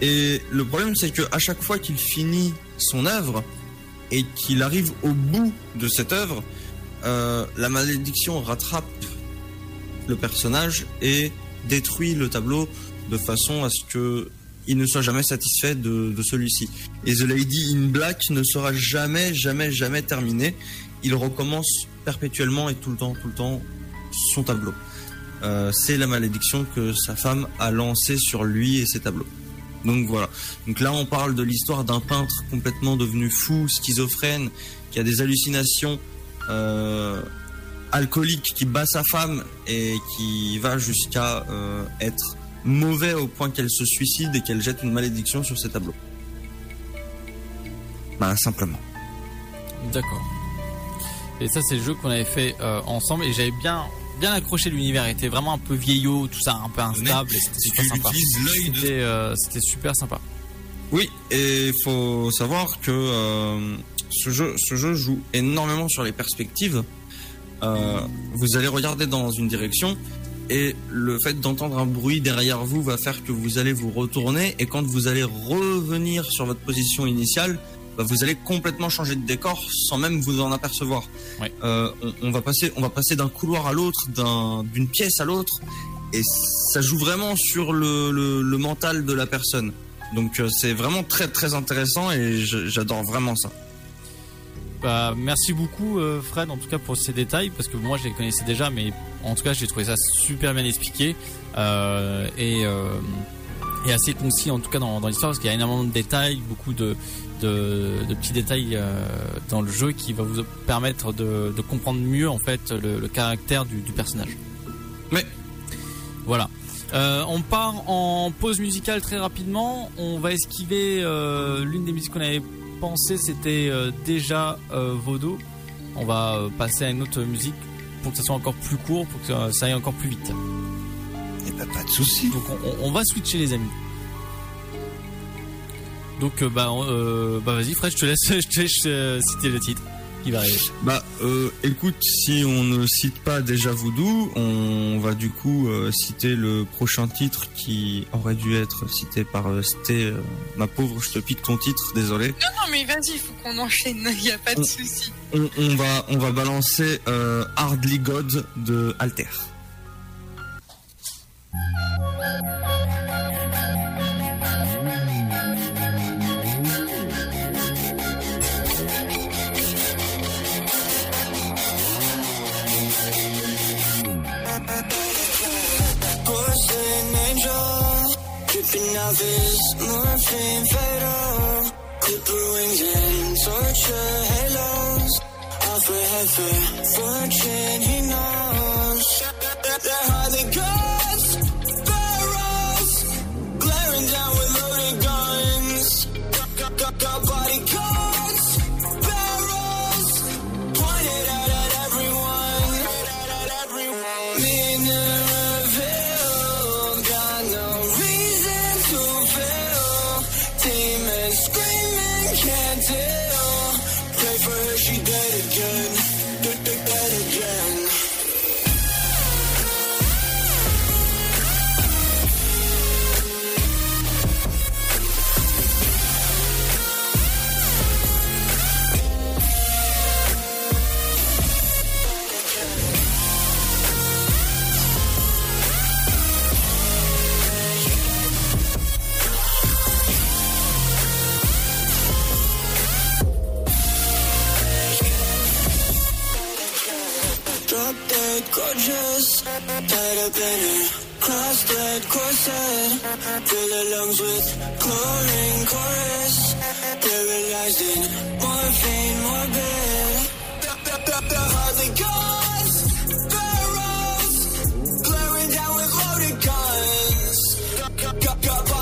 C: Et le problème, c'est que à chaque fois qu'il finit son œuvre et qu'il arrive au bout de cette œuvre, euh, la malédiction rattrape le personnage et détruit le tableau de façon à ce que il ne soit jamais satisfait de, celui-ci. Et The Lady in Black ne sera jamais, jamais, jamais terminé. Il recommence perpétuellement et tout le temps, tout le temps son tableau. Euh, c'est la malédiction que sa femme a lancée sur lui et ses tableaux. Donc voilà. Donc là, on parle de l'histoire d'un peintre complètement devenu fou, schizophrène, qui a des hallucinations euh, alcooliques, qui bat sa femme et qui va jusqu'à euh, être mauvais au point qu'elle se suicide et qu'elle jette une malédiction sur ses tableaux. Bah simplement.
A: D'accord. Et ça, c'est le jeu qu'on avait fait euh, ensemble et j'avais bien bien accroché l'univers. Il était vraiment un peu vieillot, tout ça, un peu instable. C'était super sympa. C'était euh, c'était super sympa.
C: Oui, et il faut savoir que euh, ce, jeu, ce jeu joue énormément sur les perspectives. Euh, vous allez regarder dans une direction et le fait d'entendre un bruit derrière vous va faire que vous allez vous retourner et quand vous allez revenir sur votre position initiale, bah, vous allez complètement changer de décor sans même vous en apercevoir.
A: Ouais.
C: Euh, on, on va passer, on va passer d'un couloir à l'autre, d'un- d'une pièce à l'autre, et ça joue vraiment sur le, le, le mental de la personne. Donc euh, c'est vraiment très très intéressant et j'adore vraiment ça.
A: Bah, merci beaucoup euh, Fred en tout cas pour ces détails parce que moi je les connaissais déjà mais en tout cas j'ai trouvé ça super bien expliqué euh, et, euh, et assez concis en tout cas dans, dans l'histoire parce qu'il y a énormément de détails, beaucoup de, de, de petits détails euh, dans le jeu qui va vous permettre de, de comprendre mieux en fait le, le caractère du, du personnage.
C: Mais
A: Voilà. Euh, on part en pause musicale très rapidement. On va esquiver euh, l'une des musiques qu'on avait c'était euh, déjà euh, Vaudou. On va euh, passer à une autre musique pour que ça soit encore plus court, pour que ça, aille encore plus vite.
C: et bah, pas de souci.
A: Donc on, va switcher les amis. Donc bah, euh, bah vas-y Fred, je te laisse, je te laisse citer le titre qui va arriver.
C: Bah euh, écoute, si on ne cite pas déjà Voodoo, on va du coup euh, citer le prochain titre qui aurait dû être cité par euh, Sté. euh, ma pauvre, je te pique ton titre, désolé.
B: Non, non, mais vas-y, il faut qu'on enchaîne, il n'y a pas de
C: On-
B: souci.
C: On, on va on va balancer euh, Hardly God de Alter.
J: Angel, dripping off his morphine fatal. Clipper wings and torture halos. Offer heifer, fortune he knows. They're hardly gods, us. Tied up in her crossed corset. Fill her lungs with chlorine chorus. Paralyzed in morphine morbid. The Hardly gods, barrels. Glaring down with loaded guns. Got, got, got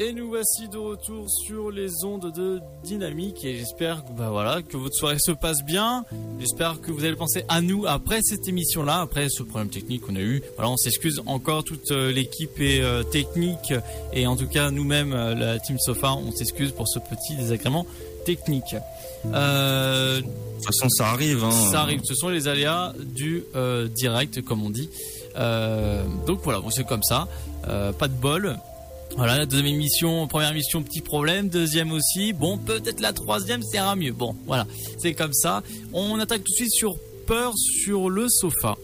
A: Et nous voici de retour sur les ondes de Dynamique et j'espère que bah voilà que votre soirée se passe bien. J'espère que vous allez penser à nous après cette émission là, après ce problème technique qu'on a eu. Voilà, on s'excuse encore toute euh, l'équipe et euh, technique et en tout cas nous-mêmes euh, la team Sofa, on s'excuse pour ce petit désagrément technique. Euh,
C: De toute façon, ça arrive. Hein.
A: ça arrive, ce sont les aléas du euh, direct, comme on dit. Donc voilà, bon, c'est comme ça. Pas de bol. Voilà, la deuxième émission, première émission, petit problème. Deuxième aussi. Bon, peut-être la troisième, ira mieux. Bon, voilà, c'est comme ça. On attaque tout de suite sur Peur sur le sofa.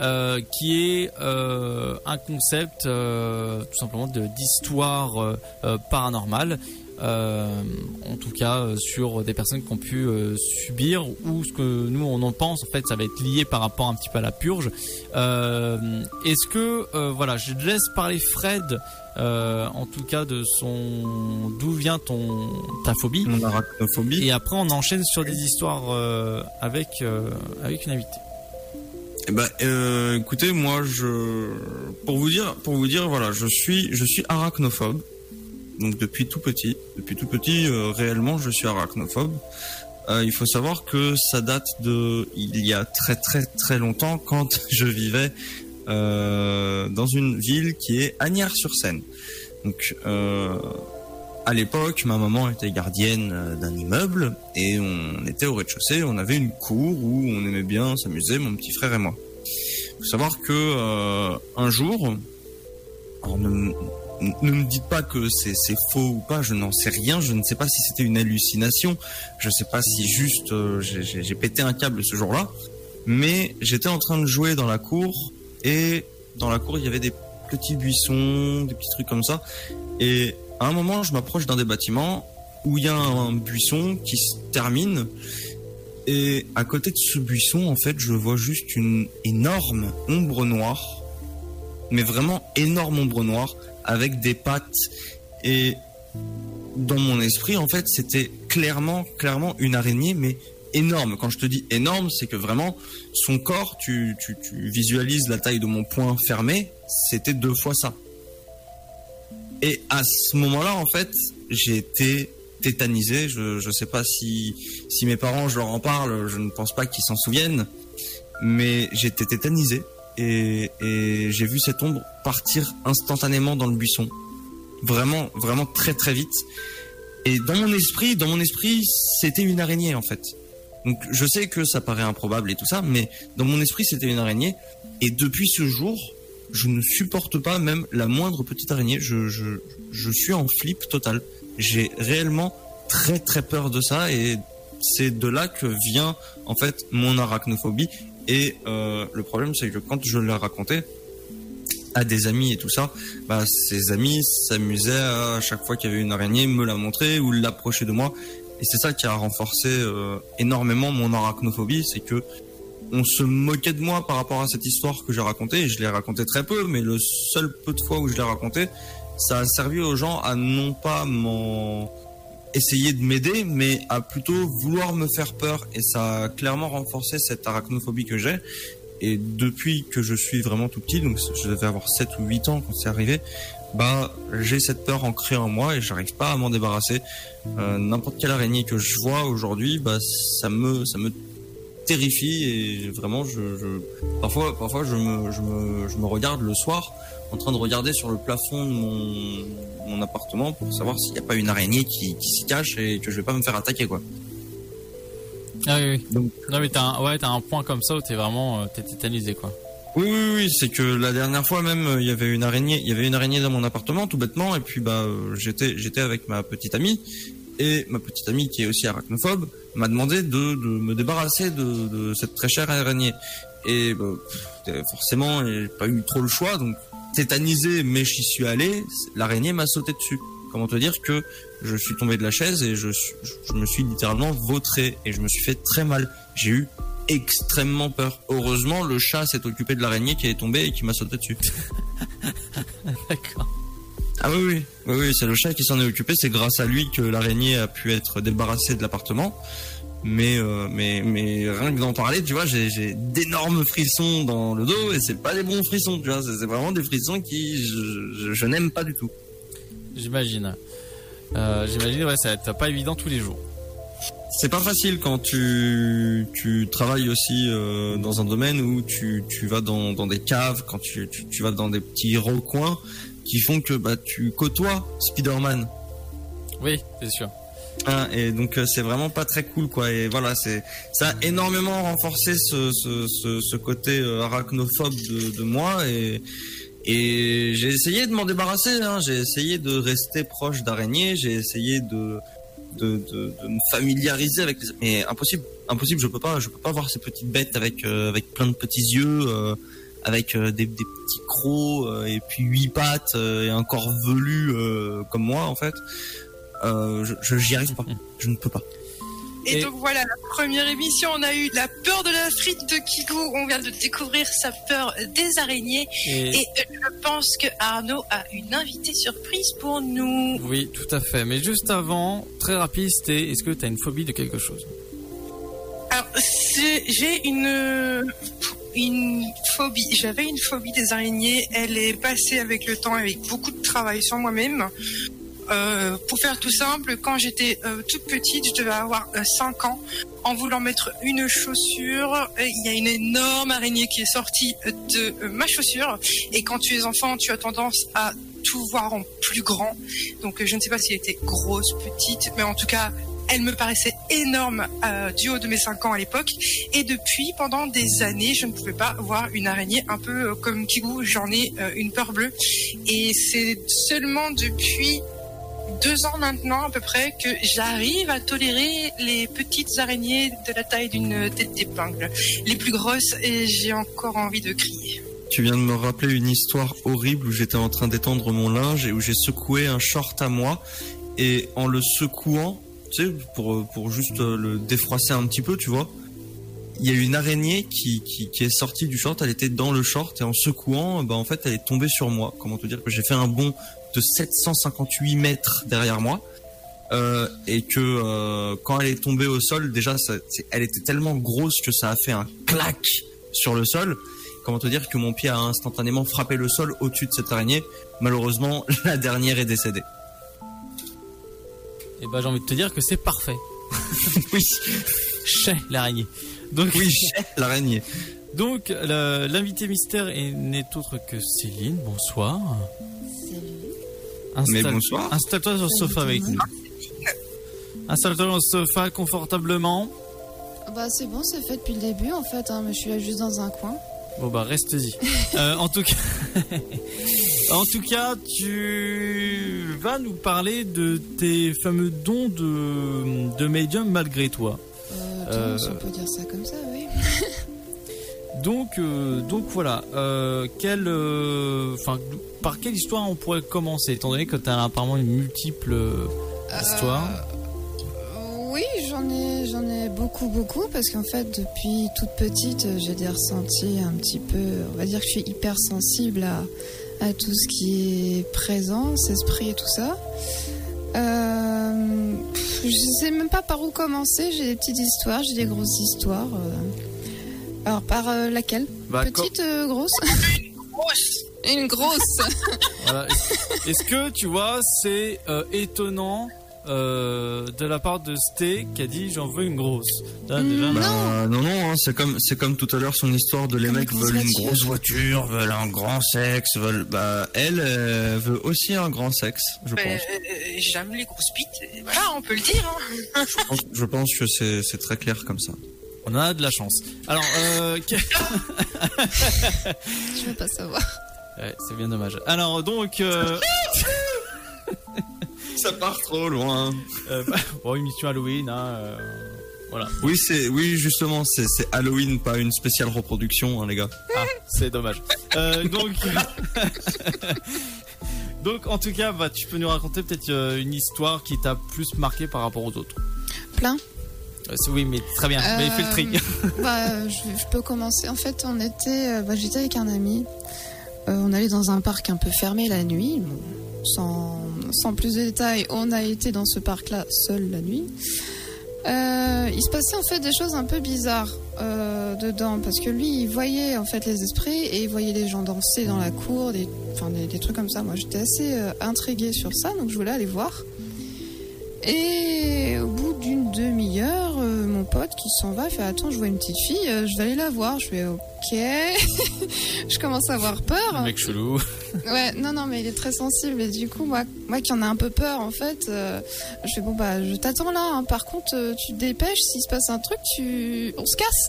A: euh, qui est euh, un concept euh, tout simplement d'histoire paranormale. Euh, en tout cas euh, sur des personnes qui ont pu euh, subir ou ce que nous on en pense en fait ça va être lié par rapport un petit peu à la purge est-ce que voilà je laisse parler Fred euh, en tout cas de son d'où vient ton ta phobie
C: Mon arachnophobie.
A: et après on enchaîne sur des histoires euh, avec euh, avec une invitée
C: Eh ben, écoutez, moi, je, pour vous dire, pour vous dire, voilà, je suis, je suis arachnophobe. Donc depuis tout petit, depuis tout petit, euh, réellement, je suis arachnophobe. Euh, il faut savoir que ça date de il y a très très très longtemps quand je vivais euh, dans une ville qui est Agnières-sur-Seine. Donc à l'époque, ma maman était gardienne d'un immeuble et on était au rez-de-chaussée. On avait une cour où on aimait bien s'amuser, mon petit frère et moi. Faut savoir que euh, un jour, alors ne, ne me dites pas que c'est faux ou pas, je n'en sais rien. Je ne sais pas si c'était une hallucination. Je ne sais pas si juste euh, j'ai pété un câble ce jour-là. Mais j'étais en train de jouer dans la cour et dans la cour il y avait des petits buissons, des petits trucs comme ça. Et à un moment, je m'approche d'un des bâtiments où il y a un buisson qui se termine. Et à côté de ce buisson, en fait, je vois juste une énorme ombre noire. Mais vraiment énorme ombre noire avec des pattes. Et dans mon esprit, en fait, c'était clairement, clairement une araignée, mais énorme. Quand je te dis énorme, c'est que vraiment, son corps, tu, visualises la taille de mon poing fermé, c'était deux fois ça. Et à ce moment-là, en fait, j'ai été tétanisé. Je je sais pas si si mes parents, je leur en parle, je ne pense pas qu'ils s'en souviennent, mais j'étais tétanisé et j'ai vu cette ombre partir instantanément dans le buisson, vraiment vraiment très très vite. Et dans mon esprit, dans mon esprit, c'était une araignée en fait. Donc je sais que ça paraît improbable et tout ça, mais dans mon esprit c'était une araignée. Et depuis ce jour, je ne supporte pas même la moindre petite araignée. Je, je, je suis en flip total. J'ai réellement très très peur de ça et c'est de là que vient en fait mon arachnophobie. Et euh, le problème, c'est que quand je l'ai raconté à des amis et tout ça, bah, ces amis s'amusaient à, chaque fois qu'il y avait une araignée, me la montrer ou l'approcher de moi. Et c'est ça qui a renforcé euh, énormément mon arachnophobie, c'est que on se moquait de moi par rapport à cette histoire que j'ai racontée. Je l'ai racontée très peu, mais le seul peu de fois où je l'ai racontée, ça a servi aux gens à non pas m'en essayer de m'aider, mais à plutôt vouloir me faire peur. Et ça a clairement renforcé cette arachnophobie que j'ai. Et depuis que je suis vraiment tout petit, donc je devais avoir 7 ou 8 ans quand c'est arrivé, bah j'ai cette peur ancrée en moi et j'arrive pas à m'en débarrasser. Euh, N'importe quelle araignée que je vois aujourd'hui, bah ça me ça me terrifie et vraiment je, je parfois parfois je me, je me je me regarde le soir en train de regarder sur le plafond de mon, mon appartement pour savoir s'il n'y a pas une araignée qui, qui s'y cache et que je vais pas me faire attaquer quoi.
A: Ah oui, oui. non mais t'as un, ouais, t'as un point comme ça où t'es vraiment euh, t'es tétanisé quoi.
C: Oui, oui, oui, c'est que la dernière fois même, euh, il y avait une araignée, il y avait une araignée dans mon appartement, tout bêtement, et puis bah euh, j'étais, j'étais avec ma petite amie, et ma petite amie qui est aussi arachnophobe m'a demandé de, de me débarrasser de, de cette très chère araignée. Et bah, forcément, j'ai pas eu trop le choix, donc tétanisé, mais j'y suis allé, l'araignée m'a sauté dessus. Comment te dire que je suis tombé de la chaise et je, me suis littéralement vautré et je me suis fait très mal. J'ai eu extrêmement peur. Heureusement, le chat s'est occupé de l'araignée qui est tombée et qui m'a sauté dessus.
A: D'accord.
C: Ah oui, oui, oui, oui, c'est le chat qui s'en est occupé. C'est grâce à lui que l'araignée a pu être débarrassée de l'appartement. Mais, euh, mais, mais rien que d'en parler, tu vois, j'ai j'ai d'énormes frissons dans le dos et c'est pas des bons frissons, tu vois. C'est vraiment des frissons qui je, je- je n'aime pas du tout.
A: J'imagine. Euh, J'imagine, ouais, ça va être pas évident tous les jours.
C: C'est pas facile quand tu, tu travailles aussi euh, dans un domaine où tu, tu vas dans, dans des caves, quand tu, tu, tu vas dans des petits recoins qui font que bah, tu côtoies Spider-Man.
A: Oui, c'est sûr.
C: Hein, et donc euh, c'est vraiment pas très cool quoi et voilà c'est ça a énormément renforcé ce, ce, ce, ce côté euh, arachnophobe de, de moi et et j'ai essayé de m'en débarrasser hein. j'ai essayé de rester proche d'araignées j'ai essayé de de, de de me familiariser avec les mais impossible impossible je peux pas je peux pas voir ces petites bêtes avec euh, avec plein de petits yeux euh, avec euh, des, des petits crocs euh, et puis huit pattes et un corps velu comme moi en fait euh, je j'y arrive pas je ne peux pas
B: Et,
A: Et-
B: donc voilà, la première émission, on a eu la peur de la frite de Kigo. On vient de découvrir sa peur des araignées.
A: Et-
B: Et je pense que Arnaud a une invitée surprise pour nous.
A: Oui, tout à fait. Mais juste avant, très rapide, c'était est-ce que tu as une phobie de quelque chose?
B: Alors, j'ai une, une phobie. J'avais une phobie des araignées. Elle est passée avec le temps, avec beaucoup de travail sur moi-même. Euh, pour faire tout simple, quand j'étais euh, toute petite, je devais avoir 5 ans, en voulant mettre une chaussure, euh, il y a une énorme araignée qui est sortie de euh, ma chaussure. Et quand tu es enfant, tu as tendance à tout voir en plus grand. Donc euh, je ne sais pas si elle était grosse, petite, mais en tout cas, elle me paraissait énorme euh, du haut de mes 5 ans à l'époque. Et depuis, pendant des années, je ne pouvais pas voir une araignée un peu euh, comme Kigou. J'en ai euh, une peur bleue. Et c'est seulement depuis deux ans maintenant à peu près que j'arrive à tolérer les petites araignées de la taille d'une tête d'épingle. Les plus grosses, et j'ai encore envie de crier.
C: Tu viens de me rappeler une histoire horrible où j'étais en train d'étendre mon linge et où j'ai secoué un short à moi et en le secouant, tu sais, pour, pour juste le défroisser un petit peu, tu vois, il y a une araignée qui, qui, est sortie du short, elle était dans le short et en secouant, bah en fait elle est tombée sur moi. Comment te dire? Que j'ai fait un bond de 758 mètres derrière moi. Euh, et que euh, quand elle est tombée au sol, déjà, ça, elle était tellement grosse que ça a fait un clac sur le sol. Comment te dire que mon pied a instantanément frappé le sol au-dessus de cette araignée. Malheureusement, la dernière est décédée.
A: Et ben j'ai envie de te dire que c'est parfait.
C: oui.
A: Chez l'araignée. Donc
C: Oui, l'araignée.
A: Donc l'invité mystère est- n'est autre que Céline. Bonsoir. Installe-
C: bonsoir.
A: Installe-toi sur le sofa avec nous. Installe-toi sur le sofa confortablement.
K: Bah c'est bon, c'est fait depuis le début en fait, hein, mais je suis là juste dans un coin.
A: Bon bah reste-y. Euh, en tout cas, en tout cas, tu vas nous parler de tes fameux dons de, de médium malgré toi.
K: Euh,
A: Euh,
K: on peut dire ça comme ça, oui.
A: Donc, euh, donc voilà. Euh, quelle, euh, enfin, par quelle histoire on pourrait commencer, étant donné que tu as apparemment une multiple euh, histoire?
K: Oui, j'en ai, j'en ai beaucoup, beaucoup, parce qu'en fait, depuis toute petite, euh, j'ai des ressentis un petit peu, on va dire que je suis hypersensible à, à tout ce qui est présence, esprit et tout ça. Euh, je sais même pas par où commencer, j'ai des petites histoires, j'ai des grosses histoires. Alors, par euh, laquelle
A: Bah,
K: Petite, euh, grosse Une grosse
A: Voilà. Est-ce que tu vois, c'est euh, étonnant euh, de la part de Sté qui a dit j'en veux une grosse. Là, déjà,
C: Bah, non, non, hein, c'est comme, c'est comme tout à l'heure son histoire de les mecs
K: grosse
C: veulent une
K: voiture.
C: grosse voiture, veulent un grand sexe, veulent, bah, elle, euh, veut aussi un grand sexe, je
B: Ben,
C: pense.
B: euh, J'aime les grosses bites. Voilà, on peut le dire. hein.
C: Je pense, je pense que c'est, c'est très clair comme ça.
A: On a de la chance. Alors, euh,
K: Je veux pas savoir.
A: Ouais, c'est bien dommage. Alors donc, euh,
C: Ça part trop loin.
A: euh, bah, bon, émission Halloween, hein, euh, voilà.
C: Oui, c'est, oui, justement, c'est, c'est Halloween, pas une spéciale reproduction, hein, les gars.
A: Ah, c'est dommage. Euh, donc, donc en tout cas, bah, tu peux nous raconter peut-être euh, une histoire qui t'a plus marqué par rapport aux autres.
K: Plein
A: oui, mais très bien. Mais fais le tri.
K: Euh, bah, je, peux commencer. En fait, on était, euh, bah, j'étais avec un ami. Euh, on allait dans un parc un peu fermé la nuit. Sans, sans plus de détails, on a été dans ce parc-là seul la nuit. Euh, il se passait en fait des choses un peu bizarres euh, dedans parce que lui, il voyait en fait les esprits et il voyait les gens danser dans la cour, des, enfin, des, des trucs comme ça. Moi, j'étais assez euh, intriguée sur ça, donc je voulais aller voir. Et au bout d'une demi-heure, euh, mon pote qui s'en va fait Attends, je vois une petite fille, euh, je vais aller la voir. Je fais Ok. je commence à avoir peur.
A: Mec chelou.
K: Ouais, non, non, mais il est très sensible. Et du coup, moi, moi qui en ai un peu peur, en fait, euh, je fais Bon, bah, je t'attends là. hein. Par contre, euh, tu te dépêches. S'il se passe un truc, tu... on se casse.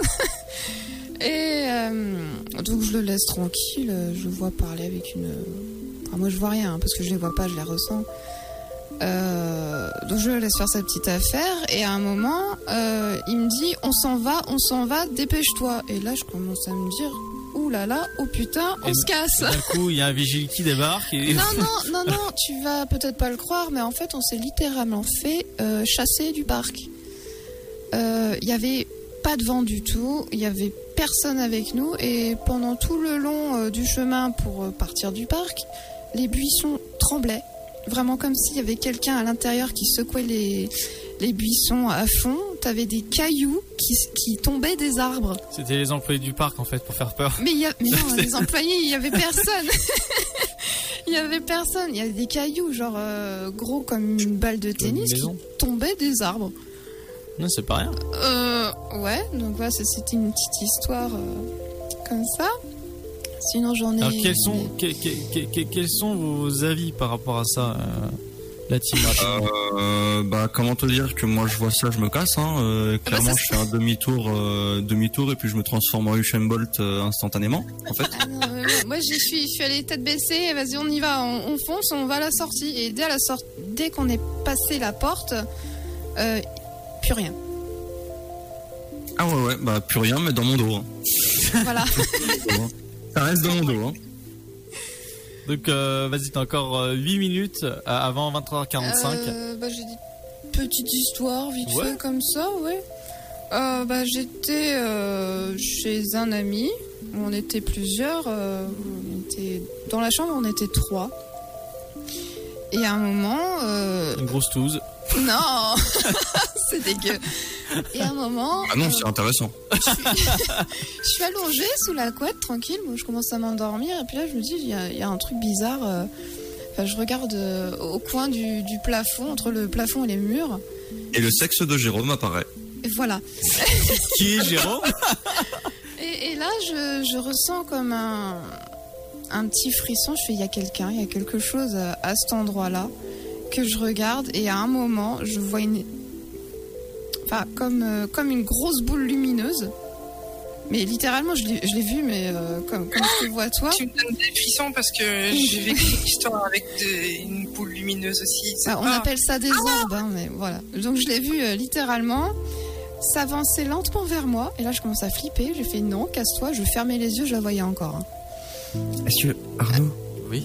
K: et euh, donc, je le laisse tranquille. Je le vois parler avec une. Enfin, moi, je vois rien, hein, parce que je les vois pas, je les ressens. Euh, donc je le laisse faire sa petite affaire et à un moment euh, il me dit on s'en va, on s'en va, dépêche-toi. Et là je commence à me dire ouh là là, oh putain, on se casse.
A: D'un coup, il y a un vigile qui débarque. Et...
K: Non non non non, tu vas peut-être pas le croire, mais en fait on s'est littéralement fait euh, chasser du parc. Il y avait pas de vent du tout, il y avait personne avec nous et pendant tout le long du chemin pour partir du parc, les buissons tremblaient, vraiment comme s'il y avait quelqu'un à l'intérieur qui secouait les, les buissons à fond. T'avais des cailloux qui, qui tombaient des arbres.
A: C'était les employés du parc en fait pour faire peur.
K: Mais, y a, mais non, les employés, il y avait personne. il y avait personne. Il y avait des cailloux, genre euh, gros comme une balle de tennis, qui tombaient des arbres.
A: Non, c'est pas rien.
K: Euh, ouais, donc voilà, c'était une petite histoire euh, comme ça. Sinon, j'en ai.
A: Alors, quels sont, que- que- que- que- quels sont vos avis par rapport à ça, euh, la team
C: Euh, bah, comment te dire que moi je vois ça, je me casse. Hein. Euh, clairement, je fais un demi-tour, euh, demi-tour et puis je me transforme en Usain Bolt euh, instantanément. En fait,
K: Ah non, moi- j'y suis, je suis allée tête baissée. Vas-y, on y va, on, on fonce, on va à la sortie. Et dès à la sortie, dès qu'on est passé la porte, euh, plus rien.
C: ah ouais, ouais, bah plus rien, mais dans mon dos. hein.
K: Voilà.
C: Ça reste dans mon dos. Hein.
A: Donc, euh, vas-y, t'as encore euh, 8 minutes euh, avant 23h45.
K: Euh, bah, j'ai des petites histoires vite
A: Ouais.
K: fait comme ça, ouais. Euh, bah, j'étais euh, chez un ami. On était plusieurs. euh, on était dans la chambre, on était trois. Et à un moment, euh,
A: Une grosse touze.
K: non, c'est dégueu. Et à un moment,
C: Ah non,
K: euh,
C: c'est intéressant.
K: je suis allongée sous la couette, tranquille. Moi, je commence à m'endormir. Et puis là, je me dis, il y a, il y a un truc bizarre. euh, Enfin, je regarde au coin du, du plafond, entre le plafond et les murs.
C: Et le sexe de Jérôme apparaît.
K: Et voilà.
A: Qui est Jérôme?
K: Et, et là, je, je ressens comme un, un petit frisson. Je fais, il y a quelqu'un, il y a quelque chose à, cet endroit-là que je regarde. Et à un moment, je vois une. Enfin, comme, euh, comme une grosse boule lumineuse Mais littéralement, je l'ai vu, mais euh, comme, comme je te vois toi.
B: Tu me donnes des frissons parce que j'ai vécu une histoire avec de- une boule lumineuse aussi. C'est
K: Ah, on appelle ça des orbes, hein, mais voilà. Donc je l'ai vu euh, littéralement s'avancer lentement vers moi, et là je commence à flipper. J'ai fait non, casse-toi. Je fermais les yeux, je la voyais encore. hein.
C: Est-ce que, Arnaud,
A: Oui.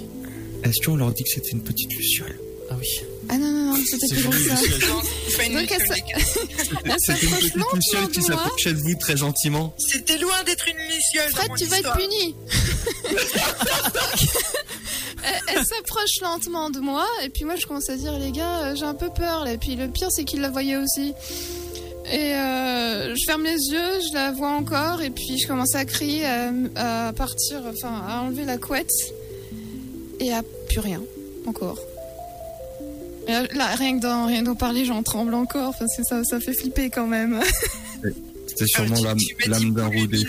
C: est-ce qu'on leur dit que c'était une petite luciole
A: Ah oui.
K: Ah non non non, c'était plus ça. Donc, elle
C: C'était une
K: s'approche
C: petite luciole qui s'approchait de vous très gentiment.
B: C'était loin d'être une luciole.
K: Fred, tu vas être puni. elle elle s'approche lentement de moi et puis moi je commence à dire les gars euh, j'ai un peu peur et puis le pire c'est qu'il la voyait aussi et euh, je ferme les yeux je la vois encore et puis je commence à crier à, à partir enfin à enlever la couette. Et à plus rien encore. Et là, rien que d'en rien d'en parler j'en tremble encore parce que ça ça fait flipper quand même.
C: C'était sûrement l'âme d'un
B: lumineuse,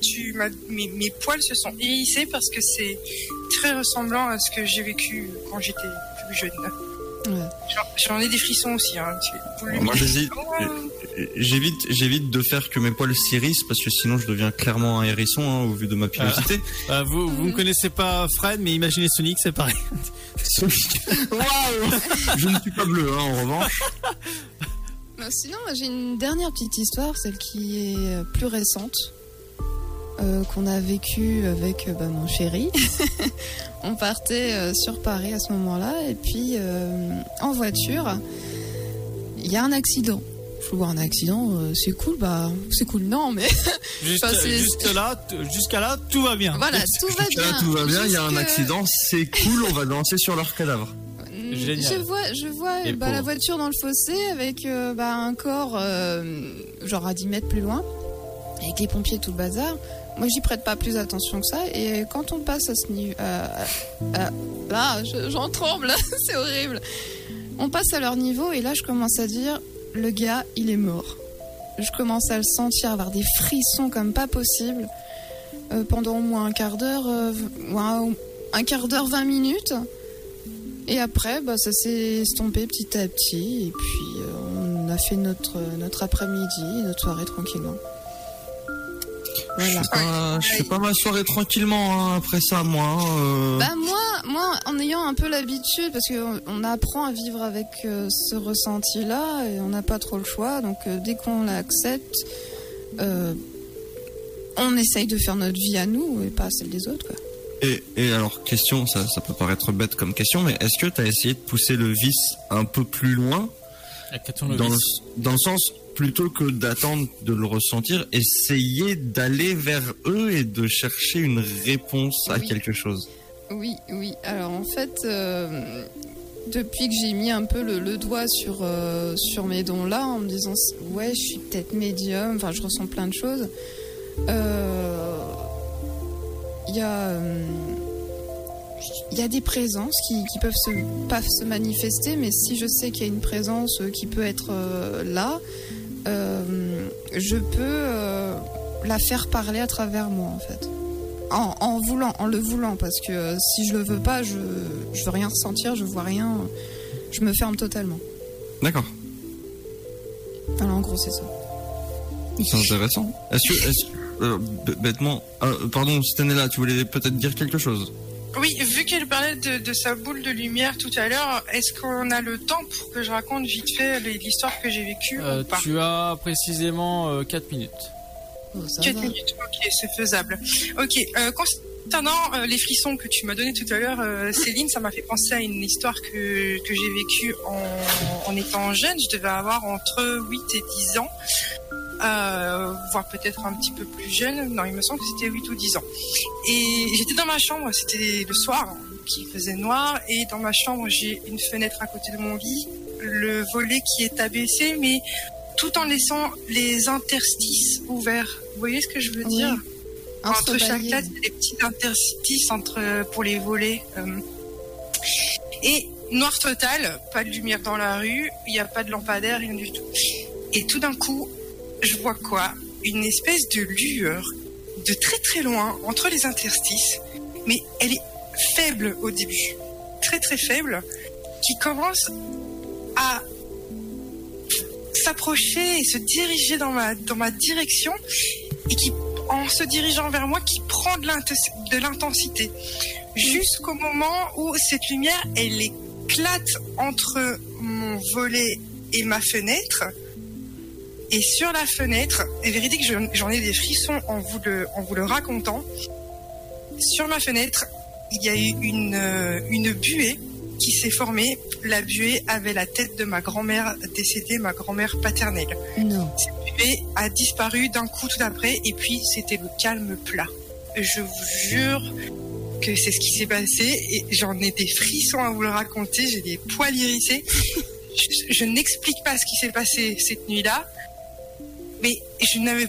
B: Tu mes, mes poils se sont hérissés parce que c'est très ressemblant à ce que j'ai vécu quand j'étais plus jeune.
K: Ouais.
B: J'en- ai des frissons aussi. Hein.
C: Moi, j'hésite,
B: Oh,
C: j'évite, j'évite de faire que mes poils s'hérissent parce que sinon je deviens clairement un hérisson hein, au vu de ma pilosité.
A: Euh, vous, vous ne connaissez pas Fred, mais imaginez Sonic, c'est pareil.
C: Waouh Je ne suis pas bleu, hein, en revanche.
K: Euh, Sinon, j'ai une dernière petite histoire, celle qui est euh, plus récente, euh, qu'on a vécue avec bah, mon chéri. On partait euh, sur Paris à ce moment-là, et puis euh, en voiture, il y a un accident. Je vois un accident, euh, c'est cool, bah c'est cool, non, mais
A: Juste,
K: Enfin, c'est-
A: juste là, jusqu'à là, tout va bien.
K: voilà, tout va
C: Jusqu'à
K: bien.
C: là, tout va bien, il y a un accident, c'est cool, on va danser sur leur cadavre.
A: Génial.
K: Je vois, je vois bah, la voiture dans le fossé avec euh, bah, un corps euh, genre à 10 mètres plus loin, avec les pompiers tout le bazar. Moi, j'y prête pas plus attention que ça. Et quand on passe à ce niveau, euh, euh, là, je- j'en tremble, c'est horrible. On passe à leur niveau et là, je commence à dire, le gars, il est mort. Je commence à le sentir, avoir des frissons comme pas possible euh, pendant au moins un quart d'heure, euh, un, quart d'heure, 20 minutes. Et après, bah, ça s'est estompé petit à petit. Et puis, euh, on a fait notre, notre après-midi, notre soirée tranquillement.
C: Je
K: Voilà.
C: fais pas, je fais pas ma soirée tranquillement hein, après ça, moi. hein, euh.
K: Bah moi, moi, en ayant un peu l'habitude, parce qu'on on apprend à vivre avec euh, ce ressenti-là, et on n'a pas trop le choix. Donc euh, dès qu'on l'accepte, euh, on essaye de faire notre vie à nous et pas à celle des autres. Quoi.
C: Et, et alors, question, ça, ça peut paraître bête comme question, mais est-ce que tu as essayé de pousser le vice un peu plus loin dans le, dans le sens, plutôt que d'attendre de le ressentir, essayer d'aller vers eux et de chercher une réponse à
K: Oui.
C: quelque chose
K: Oui, oui. Alors en fait, euh, depuis que j'ai mis un peu le, le doigt sur, euh, sur mes dons là, en me disant ouais, je suis peut-être médium, enfin je ressens plein de choses. euh, Il y a. il y a des présences qui, qui peuvent se, pas se manifester, mais si je sais qu'il y a une présence qui peut être euh, là, euh, je peux euh, la faire parler à travers moi en fait en, en voulant, en le voulant, parce que euh, si je le veux pas, je, je veux rien ressentir, je vois rien, je me ferme totalement.
C: D'accord,
K: Alors en gros, c'est ça.
C: c'est intéressant. Est-ce que, bêtement, pardon, Stanella, tu voulais peut-être dire quelque chose?
B: Oui, vu qu'elle parlait de, de sa boule de lumière tout à l'heure, est-ce qu'on a le temps pour que je raconte vite fait l'histoire que j'ai vécue
A: Euh,
B: ou pas
A: tu as précisément 4 minutes.
K: Oh, ça
B: 4
K: va.
B: minutes, ok, c'est faisable. Ok, euh, concernant euh, les frissons que tu m'as donné tout à l'heure, euh, Céline, ça m'a fait penser à une histoire que, que j'ai vécue en, en étant jeune. Je devais avoir entre 8 et 10 ans, euh, voire peut-être un petit peu plus jeune. Non, il me semble que c'était 8 ou 10 ans. Et j'étais dans ma chambre, c'était le soir, qui faisait noir, et dans ma chambre, j'ai une fenêtre à côté de mon lit, le volet qui est abaissé, mais tout en laissant les interstices ouverts. Vous voyez ce que je veux
K: Oui.
B: dire? Entre chaque lettre, des petits interstices entre, pour les volets. euh. Et noir total, pas de lumière dans la rue, il n'y a pas de lampadaire, rien du tout. Et tout d'un coup, je vois quoi? Une espèce de lueur de très très loin, entre les interstices, mais elle est faible au début, très très faible, qui commence à s'approcher et se diriger dans ma, direction et qui en se dirigeant vers moi qui prend de l'intensité. Jusqu'au moment où cette lumière, elle éclate entre mon volet et ma fenêtre. Et sur la fenêtre, et véridique, je- j'en ai des frissons en vous le, en vous le racontant. Sur ma fenêtre, il y a eu une, euh, une buée qui s'est formée. La buée avait la tête de ma grand-mère décédée, ma grand-mère paternelle.
K: Non.
B: Cette buée a disparu d'un coup tout après, et puis c'était le calme plat. Je vous jure que c'est ce qui s'est passé, et j'en ai des frissons à vous le raconter, j'ai des poils hérissés. Je, je n'explique pas ce qui s'est passé cette nuit-là, mais je n'avais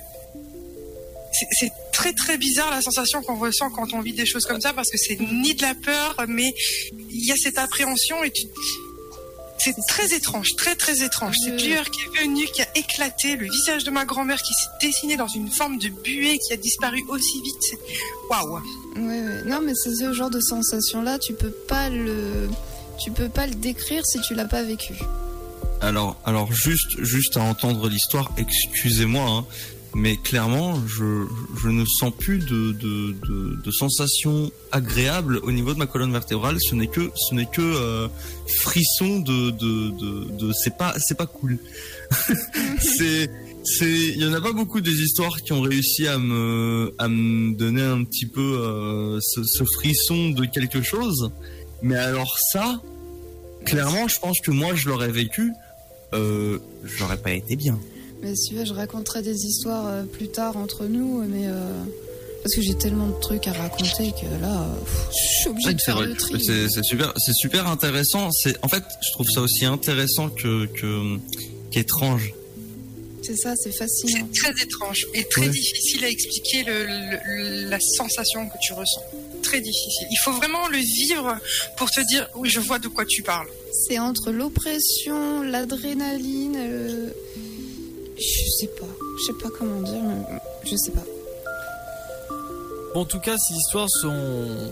B: c'est- très très bizarre la sensation qu'on ressent quand on vit des choses comme ça parce que c'est ni de la peur mais il y a cette appréhension et tu c'est très étrange, très très étrange. Cette lueur qui est venue, qui a éclaté, le visage de ma grand-mère qui s'est dessiné dans une forme de buée qui a disparu aussi vite. Waouh
K: Ouais, ouais. Non, mais c'est ce genre de sensation-là, tu peux pas le, tu peux pas le décrire si tu l'as pas vécu.
C: Alors, alors juste, juste à entendre l'histoire, excusez-moi, hein, mais clairement, je, je ne sens plus de, de, de, de sensations agréables au niveau de ma colonne vertébrale. Ce n'est que, ce n'est que euh, frisson de, de, de, de c'est pas, c'est pas cool. c'est, c'est, il y en a pas beaucoup des histoires qui ont réussi à me, à me donner un petit peu euh, ce, ce frisson de quelque chose. Mais alors ça, clairement, je pense que moi, je l'aurais vécu. Euh, j'aurais pas été bien.
K: Mais si tu veux, je raconterai des histoires euh, plus tard entre nous, mais euh, parce que j'ai tellement de trucs à raconter que là, euh, pff, je suis obligée
C: Ouais,
K: de faire
C: vrai.
K: le tri.
C: C'est super, c'est super intéressant. C'est en fait, je trouve ça aussi intéressant que qu'étrange.
K: C'est ça, c'est fascinant.
B: C'est très étrange et très
C: Ouais.
B: difficile à expliquer le, le- la sensation que tu ressens. Très difficile. Il faut vraiment le vivre pour te dire oui, je vois de quoi tu parles.
K: C'est entre l'oppression, l'adrénaline, le... je sais pas, je sais pas comment dire, mais je sais pas.
A: En tout cas, ces histoires sont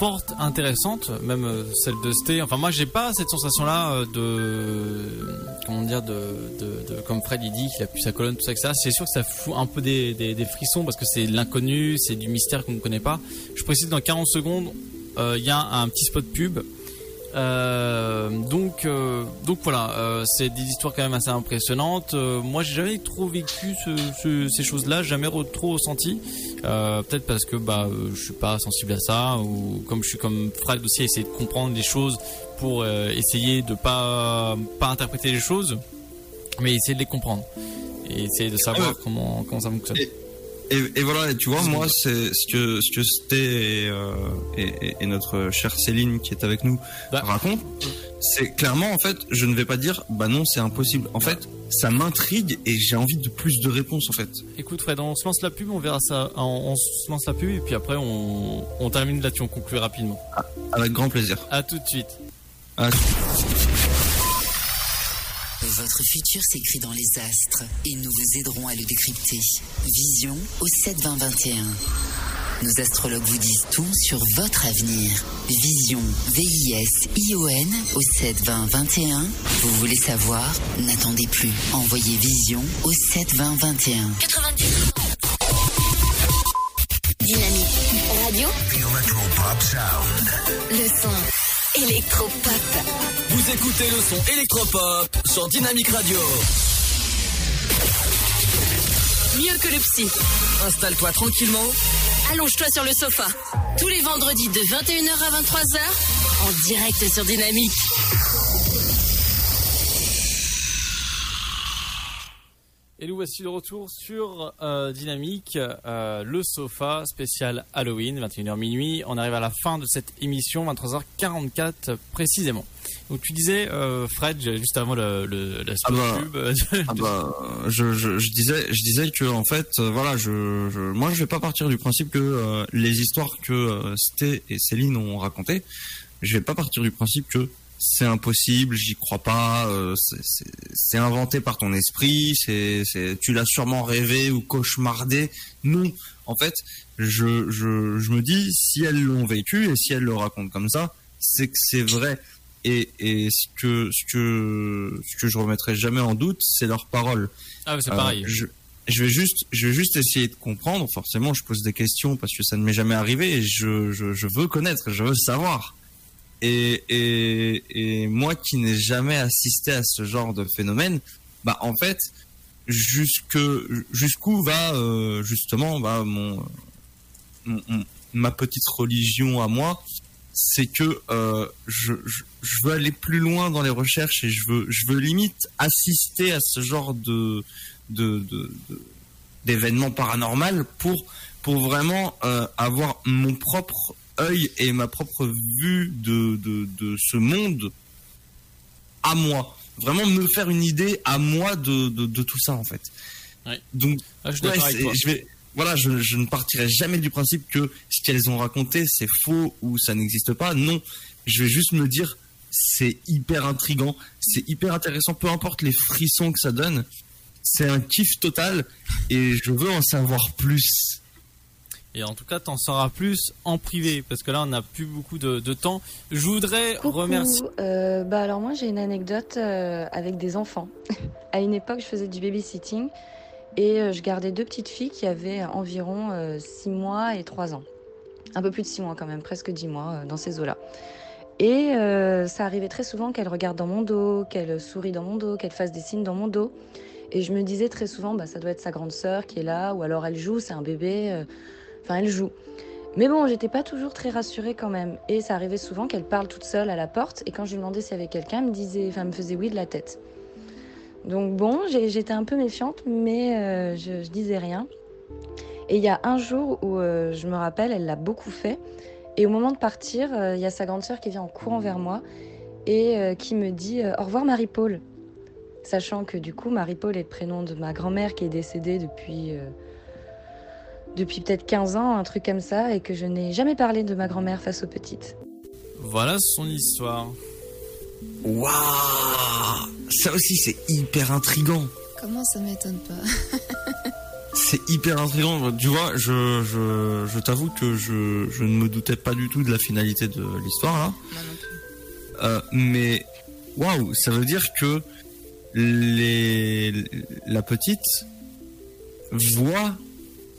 A: fortes, intéressantes, même euh, celle de Sté. Enfin, moi, j'ai pas cette sensation-là euh, de, comment dire, de, de, comme Fred il dit qu'il a pu sa colonne, tout ça, etc. C'est sûr que ça fout un peu des, des, frissons parce que c'est l'inconnu, c'est du mystère qu'on ne connaît pas. Je précise dans 40 secondes, euh, il y a un petit spot pub. Euh, donc, euh, donc voilà, euh, c'est des histoires quand même assez impressionnantes. Euh, moi, j'ai jamais trop vécu ce- ce- ces choses-là, jamais re- trop ressenti. Euh, Peut-être parce que bah, je suis pas sensible à ça, ou comme je suis comme Fred aussi, essayer de comprendre les choses pour euh, essayer de pas pas interpréter les choses, mais essayer de les comprendre et essayer de savoir
C: Ouais.
A: comment comment ça fonctionne.
C: Et, et voilà, tu vois, moi, c'est ce que ce que Sté et, euh, et, notre chère Céline qui est avec nous racontent. C'est clairement, en fait, je ne vais pas dire, bah non, c'est impossible. En fait, ça m'intrigue et j'ai envie de plus de réponses, en fait.
A: Écoute Fred, on se lance la pub, on verra ça. On, on se lance la pub et puis après on, on termine là-dessus, on conclut rapidement.
C: Avec grand plaisir.
A: À tout de suite.
C: À-
L: Votre futur s'écrit dans les astres et nous vous aiderons à le décrypter. Vision au 72021. Nos astrologues vous disent tout sur votre avenir. Vision, V-I-S-I-O-N au 72021. Vous voulez savoir? N'attendez plus. Envoyez Vision au 72021.
G: 90. Dynamique radio. Le son électropop.
D: Vous écoutez le son électropop sur Dynamique Radio.
I: Mieux que le psy.
D: Installe-toi tranquillement.
I: Allonge-toi sur le sofa. Tous les vendredis de 21h à 23h, en direct sur Dynamique.
A: Et nous voici de retour sur euh, Dynamique, euh, le sofa spécial Halloween, 21h minuit. On arrive à la fin de cette émission, 23h44 précisément. Donc tu disais, euh, Fred, juste avant le, le, la
C: Ah bah,
A: pub, euh,
C: ah bah, je, je, je disais, je disais que en fait, voilà, je, je, moi, je vais pas partir du principe que les histoires que Sté et Céline ont racontées, je vais pas partir du principe que c'est impossible, j'y crois pas, euh, c'est- inventé par ton esprit, c'est, tu l'as sûrement rêvé ou cauchemardé. Non, en fait, je, je, je me dis, si elles l'ont vécu et si elles le racontent comme ça, c'est que c'est vrai. Et, et ce que ce que ce que je remettrai jamais en doute, c'est leurs paroles.
A: Ah, c'est
C: Euh,
A: pareil.
C: je- je vais juste, je vais juste essayer de comprendre. Forcément, je pose des questions parce que ça ne m'est jamais arrivé et je, je, je veux connaître, je veux savoir. Et, et, et moi qui n'ai jamais assisté à ce genre de phénomène, bah en fait, jusque jusqu'où va euh, justement bah, mon, ma petite religion à moi, c'est que euh, je, je, je veux aller plus loin dans les recherches et je veux je veux limite assister à ce genre de de d'événements paranormaux pour pour vraiment euh, avoir mon propre œil et ma propre vue de, de, de ce monde à moi. Vraiment me faire une idée à moi de, de, de tout ça en fait.
A: Ouais.
C: Donc
A: Ah, je
C: ouais, vais voilà, je, je ne partirai jamais du principe que ce qu'elles ont raconté c'est faux ou ça n'existe pas. Non, je vais juste me dire c'est hyper intrigant, c'est hyper intéressant, peu importe les frissons que ça donne, c'est un kiff total et je veux en savoir plus.
A: Et en tout cas, t'en sauras plus en privé, parce que là, on n'a plus beaucoup de, de temps. Je voudrais
M: Coucou.
A: remercier.
M: Euh, bah alors moi j'ai une anecdote euh, avec des enfants. à une époque je faisais du babysitting et euh, je gardais deux petites filles qui avaient environ 6 mois et 3 ans. Un peu plus de 6 mois quand même, presque 10 mois dans ces eaux-là. Et ça arrivait très souvent qu'elles regardent dans mon dos, qu'elles sourient dans mon dos, qu'elles fassent des signes dans mon dos. Et je me disais très souvent, bah, ça doit être sa grande sœur qui est là, ou alors elle joue, c'est un bébé. Enfin, elle joue. Mais bon, j'étais pas toujours très rassurée quand même. Et ça arrivait souvent qu'elle parle toute seule à la porte. Et quand je lui demandais s'il y avait quelqu'un, elle me disait, enfin, me faisait oui de la tête. Donc bon, j'étais un peu méfiante, mais euh, je, disais rien. Et il y a un jour où euh, je me rappelle, elle l'a beaucoup fait. Et au moment de partir, euh, il y a sa grande sœur qui vient en courant vers moi et qui me dit au revoir Marie-Paul. Sachant que du coup, Marie-Paul est le prénom de ma grand-mère qui est décédée depuis, depuis peut-être 15 ans, un truc comme ça, et que je n'ai jamais parlé de ma grand-mère face aux petites.
A: Voilà son histoire.
C: Waouh Ça aussi c'est hyper intrigant.
K: Comment ça m'étonne pas
C: C'est hyper intriguant. Tu vois, je, je, je t'avoue que je, je ne me doutais pas du tout de la finalité de l'histoire là. Euh, mais waouh, ça veut dire que les, la petite voit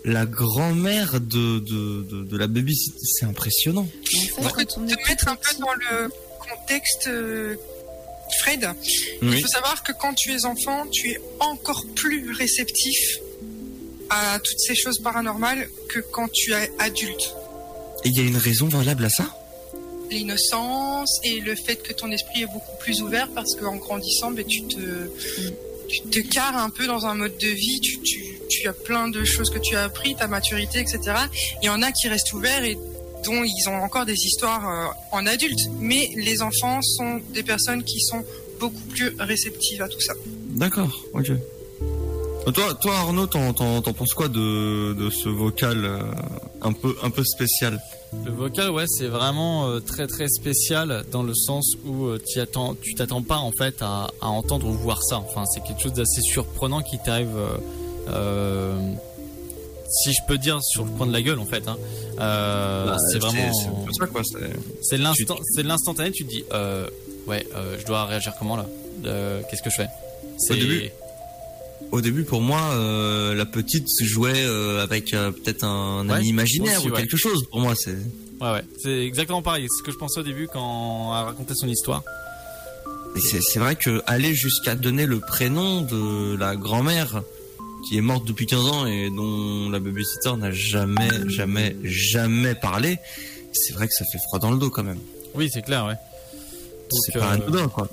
C: la grand-mère de, de, de, de la baby. C'est impressionnant.
B: Pour que te mettre un peu dans le contexte, euh, Fred,
C: Oui.
B: il faut savoir que quand tu es enfant, tu es encore plus réceptif à toutes ces choses paranormales que quand tu es adulte.
C: Et il y a une raison valable à ça?
B: L'innocence et le fait que ton esprit est beaucoup plus ouvert parce qu'en grandissant, ben, tu te tu te carres un peu dans un mode de vie, tu, tu, tu as plein de choses que tu as appris, ta maturité, etc. Il y en a qui restent ouverts et dont ils ont encore des histoires euh, en adulte. Mais les enfants sont des personnes qui sont beaucoup plus réceptives à tout ça.
C: D'accord, ok. Euh, Toi, toi Arnaud, t'en, t'en, t'en penses quoi de, de ce vocal euh, un peu un peu spécial?
A: Le vocal, ouais, c'est vraiment euh, très très spécial dans le sens où euh, attends, tu t'attends pas en fait à, à entendre ou voir ça. Enfin, c'est quelque chose d'assez surprenant qui t'arrive, euh, si je peux dire, sur le coin de la gueule en fait. Hein. Euh,
C: Bah,
A: c'est vraiment,
C: c'est
A: l'instant, c'est l'instantané. Tu te dis, euh, ouais, euh, je dois réagir comment là? Euh, Qu'est-ce que je fais?
C: Au début, au début, pour moi, euh, la petite jouait euh, avec euh, peut-être un
A: Ouais,
C: ami imaginaire
A: aussi,
C: ou
A: ouais.
C: quelque chose. Pour moi, c'est.
A: Ouais, ouais, c'est exactement pareil. C'est ce que je pensais au début quand elle racontait son histoire.
C: C'est vrai que aller jusqu'à donner le prénom de la grand-mère qui est morte depuis 15 ans et dont la babysitter n'a jamais, jamais, jamais parlé, c'est vrai que ça fait froid dans le dos quand même.
A: Oui, c'est clair, ouais.
C: C'est pas
A: euh,
C: anodin, quoi.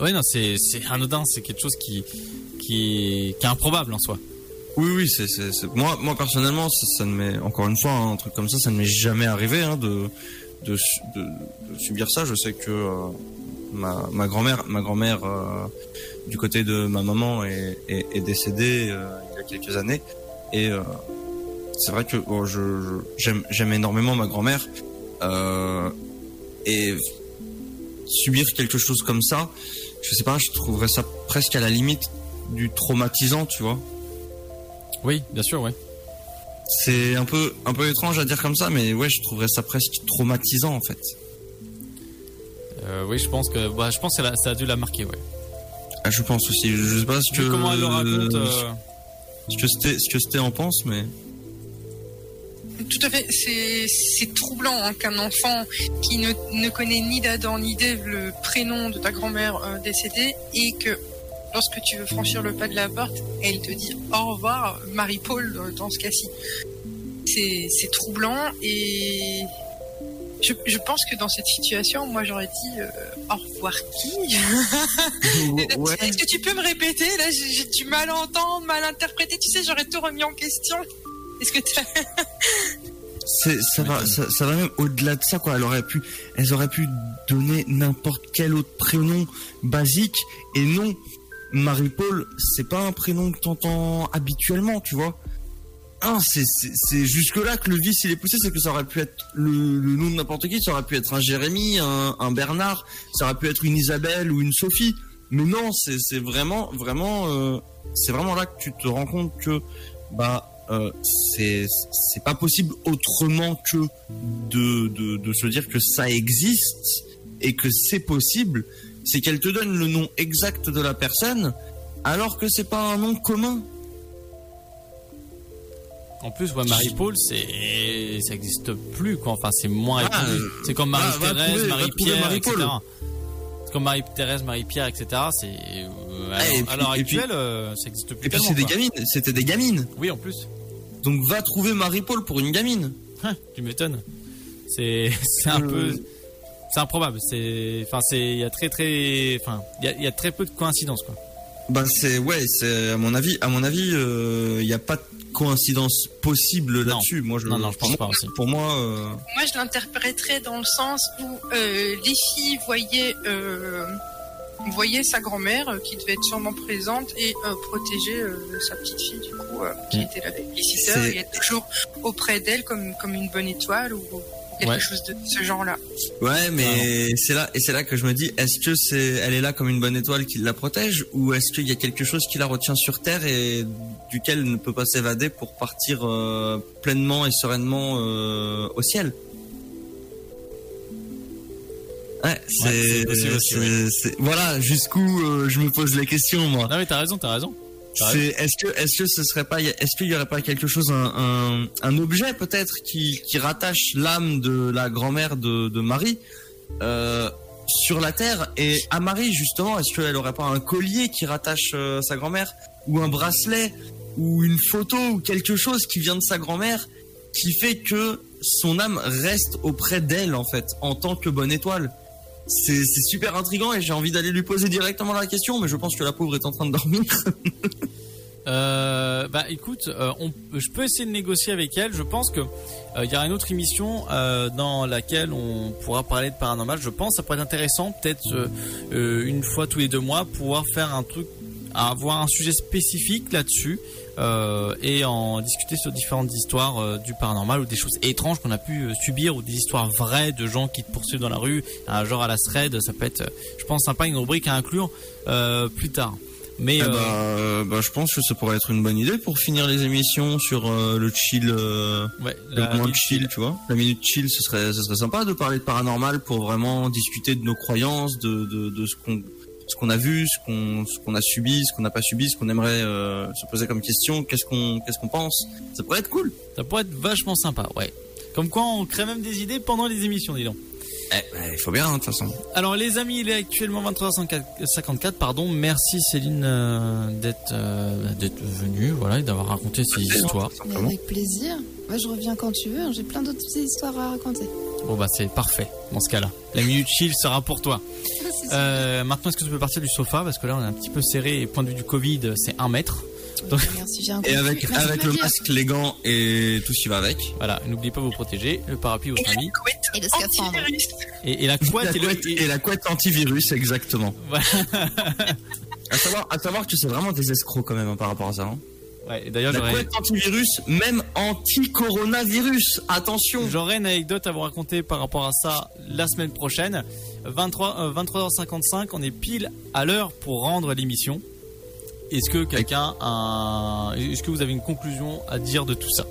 A: Oui, non, c'est anodin, c'est quelque chose qui, qui, est, qui est improbable en soi.
C: Oui, oui, c'est, moi, moi personnellement, ça, ça ne m'est encore une fois hein, un truc comme ça, ça ne m'est jamais arrivé hein, de, de, su- de, de subir ça. Je sais que euh, ma, ma grand-mère, ma grand-mère euh, du côté de ma maman est, est, est décédée euh, il y a quelques années, et euh, c'est vrai que bon, je, j'aime, j'aime énormément ma grand-mère, et subir quelque chose comme ça, je sais pas, je trouverais ça presque à la limite du traumatisant, tu vois.
A: Oui, bien sûr, ouais.
C: C'est un peu, un peu étrange à dire comme ça, mais ouais, je trouverais ça presque traumatisant en fait.
A: Euh, oui, je pense que, bah, je pense que ça, a dû la marquer, ouais.
C: Ah, je pense aussi. Je sais pas ce que.
A: Vu comment elle le raconte, euh,
C: ce que c'était, ce que c'était en pense, mais.
B: Tout à fait, c'est c'est troublant hein, qu'un enfant qui ne, ne connaît ni d'Adam ni d'Ève le prénom de ta grand-mère euh, décédée et que lorsque tu veux franchir le pas de la porte, elle te dit au revoir, Marie-Paul dans, dans ce cas-ci. C'est c'est troublant et je, je pense que dans cette situation, moi j'aurais dit euh, au revoir qui?
C: Ouais.
B: Est-ce que tu peux me répéter? Là, j'ai du mal à entendre, mal interpréter. Tu sais, j'aurais tout remis en question. Est-ce que tu
C: ça va, ça, ça va même au-delà de ça, quoi. Elle aurait pu, elles auraient pu donner n'importe quel autre prénom basique, et non, Marie-Paul, c'est pas un prénom que t'entends habituellement, tu vois. Ah, c'est, c'est, c'est jusque-là que le vice il est poussé, c'est que ça aurait pu être le, le nom de n'importe qui, ça aurait pu être un Jérémy, un, un Bernard, ça aurait pu être une Isabelle ou une Sophie. Mais non, c'est, vraiment, vraiment, euh, c'est vraiment là que tu te rends compte que, bah, euh, c'est pas possible autrement que de, de, de se dire que ça existe et que c'est possible. C'est qu'elle te donne le nom exact de la personne alors que c'est pas un nom commun.
A: En plus, ouais, Marie-Paul, c'est, ça existe plus, quoi. Enfin, c'est moins
C: Ah, euh,
A: c'est comme Marie-Thérèse, Marie-Pierre,
C: trouver
A: etc. Comme Marie-Thérèse, Marie-Pierre, etc. C'est, euh, à
C: Ah, et
A: l'heure-
C: puis-
A: à l'heure
C: et puis-
A: actuelle, euh, ça existe plus
C: Et puis c'est des gamines, c'était des gamines.
A: Oui, en plus.
C: Donc va trouver Marie-Paul pour une gamine.
A: Hein, tu m'étonnes. C'est, c'est un
C: Euh.
A: peu, c'est improbable. C'est, enfin, c'est, il y a très, très, enfin, il y a, il y a très peu de coïncidences, quoi.
C: Bah c'est ouais, c'est à mon avis, à mon avis, il n'y a pas de coïncidence possible là-dessus. Moi je
A: Non, non, je pense
C: pour
A: pas aussi.
C: Pour moi, euh,
B: Moi, je l'interpréterais dans le sens où euh, les filles voyaient, euh, voyaient sa grand-mère qui devait être sûrement présente et euh, protéger euh, sa petite fille, du coup, euh, qui
A: Mm.
B: était la babysitter et être toujours auprès d'elle comme, comme une bonne étoile ou, ou quelque
C: Ouais.
B: chose de ce genre-là.
C: Ouais, mais c'est là et c'est là que je me dis, est-ce que c'est, elle est là comme une bonne étoile qui la protège, ou est-ce qu'il y a quelque chose qui la retient sur terre et duquel ne peut pas s'évader pour partir euh, pleinement et sereinement euh, au ciel. Ouais, c'est, voilà jusqu'où euh, je me pose la question moi.
A: Non mais t'as raison, t'as raison.
C: C'est, est-ce que, est-ce que ce serait pas, est-ce qu'il y aurait pas quelque chose, un, un, un objet peut-être qui, qui rattache l'âme de la grand-mère de, de Marie euh, sur la terre? Et à Marie justement, est-ce qu'elle aurait pas un collier qui rattache euh, sa grand-mère? Ou un bracelet? Ou une photo ou quelque chose qui vient de sa grand-mère qui fait que son âme reste auprès d'elle en fait en tant que bonne étoile. C'est, super intriguant et j'ai envie d'aller lui poser directement la question, mais je pense que la pauvre est en train de dormir.
A: Euh, bah écoute, euh, je peux essayer de négocier avec elle. Je pense que euh, il y aura une autre émission euh, dans laquelle on pourra parler de paranormal. Je pense ça pourrait être intéressant, peut-être euh, euh, une fois tous les deux mois, pouvoir faire un truc, avoir un sujet spécifique là-dessus euh, et en discuter sur différentes histoires euh, du paranormal ou des choses étranges qu'on a pu euh, subir ou des histoires vraies de gens qui te poursuivent dans la rue, un genre à la thread. Ça peut être, je pense, sympa une rubrique à inclure plus tard. Mais
C: Eh ben, bah, je pense que ça pourrait être une bonne idée pour finir les émissions sur le chill,
A: Ouais,
C: le moment
A: minute
C: chill, tu vois. La minute chill, ce serait, ce serait sympa de parler de paranormal pour vraiment discuter de nos croyances, de, de, de ce qu'on, ce qu'on a vu, ce qu'on, ce qu'on a subi, ce qu'on n'a pas subi, ce qu'on aimerait euh, se poser comme question, qu'est-ce qu'on, qu'est-ce qu'on pense? Ça pourrait être cool.
A: Ça pourrait être vachement sympa, ouais. Comme quoi, on crée même des idées pendant les émissions, dis donc.
C: Il faut bien, hein, de toute façon.
A: Alors, les amis, il est actuellement 23h54, pardon. Merci Céline euh, d'être euh, d'être venue, voilà, et d'avoir raconté ces histoires.
K: Avec plaisir. Moi, je reviens quand tu veux. hein. J'ai plein d'autres petites histoires à raconter.
A: Bon, bah, c'est parfait dans ce cas-là. La minute chill sera pour toi. Euh, maintenant, est-ce que tu peux partir du sofa? Parce que là, on est un petit peu serré et point de vue du Covid, c'est un mètre. Donc,
K: Merci, j'ai un
C: Et avec.
K: Merci
C: avec le masque, les gants et tout ce qui va avec.
A: Voilà, n'oubliez pas de vous protéger, le parapluie, votre ami.
K: Et le scaphandre.
A: Et, et la couette
C: La
A: et le.
C: couette et la couette antivirus, exactement.
A: Voilà.
C: À savoir, à savoir que c'est vraiment des escrocs quand même hein, par rapport à ça. hein.
A: Ouais, d'ailleurs, j'aurais.
C: antivirus, même anti-coronavirus. Attention.
A: J'aurai une anecdote à vous raconter par rapport à ça la semaine prochaine. 23, euh, 23h55, on est pile à l'heure pour rendre l'émission. Est-ce que quelqu'un a... Est-ce que vous avez une conclusion à dire de tout ça?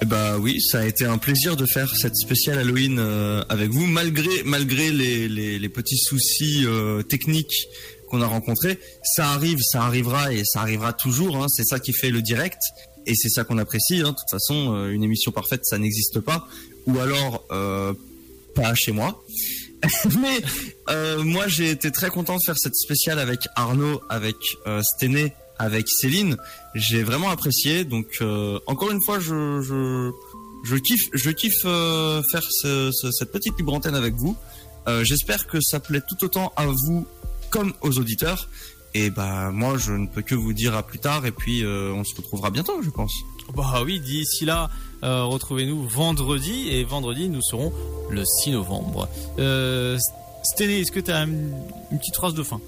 C: Eh bah oui, ça a été un plaisir de faire cette spéciale Halloween euh, avec vous, malgré malgré les, les, les petits soucis euh, techniques qu'on a rencontrés. Ça arrive, ça arrivera et ça arrivera toujours. Hein. C'est ça qui fait le direct et c'est ça qu'on apprécie. Hein. De toute façon, euh, une émission parfaite, ça n'existe pas. Ou alors euh, pas chez moi. Mais euh, moi, j'ai été très content de faire cette spéciale avec Arnaud, avec euh, avec Céline. J'ai vraiment apprécié. Donc, encore une fois, je, kiffe, je kiffe faire ce- ce- cette petite libre antenne avec vous. J'espère que ça plaît tout autant à vous comme aux auditeurs. Et bah moi, je ne peux que vous dire à plus tard. Et puis, euh, on se retrouvera bientôt, je pense.
A: Bah oui, d'ici là, euh, retrouvez-nous vendredi et vendredi nous serons le 6 novembre. Euh, Sténé, est-ce que tu as une, une petite phrase de fin?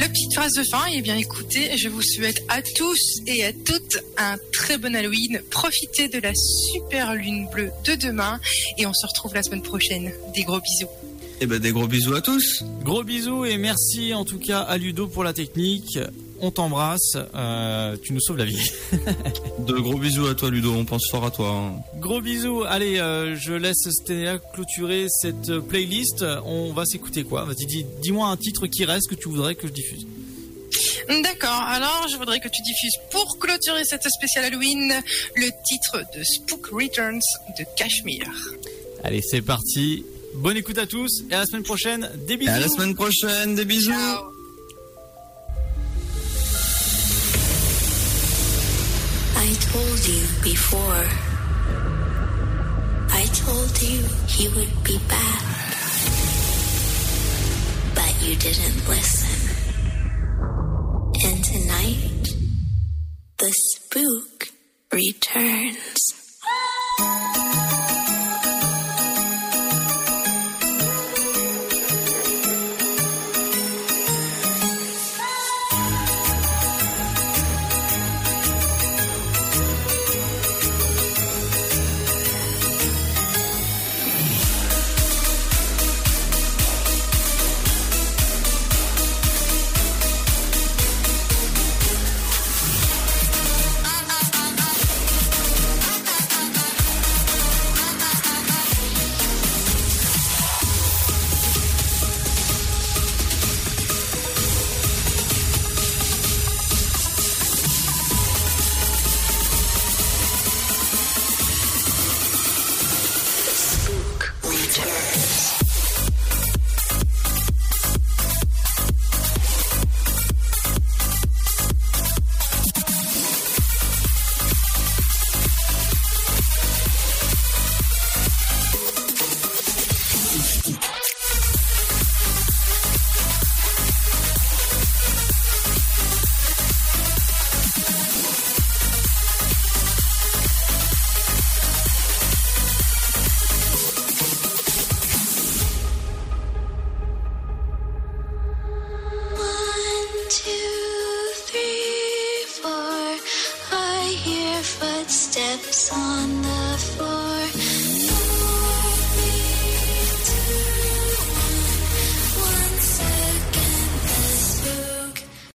B: La petite phrase de fin, eh bien écoutez, je vous souhaite à tous et à toutes un très bon Halloween. Profitez de la super lune bleue de demain et on se retrouve la semaine prochaine. Des gros bisous.
C: Et ben des gros bisous à tous.
A: Gros bisous et merci en tout cas à Ludo pour la technique. On t'embrasse, euh, tu nous sauves la vie.
C: De gros bisous à toi, Ludo. On pense fort à toi. hein.
A: Gros bisous. Allez, euh, je laisse Sténéa clôturer cette playlist. On va s'écouter quoi? Vas-y, dis- dis-moi un titre qui reste que tu voudrais que je diffuse.
B: D'accord, alors je voudrais que tu diffuses pour clôturer cette spéciale Halloween le titre de Spook Returns de Cashmere.
A: Allez, c'est parti. Bonne écoute à tous et à la semaine prochaine. Des bisous.
C: À la semaine prochaine. Des bisous.
F: I told you before. I told you he would be back. But you didn't listen. And tonight, the spook returns.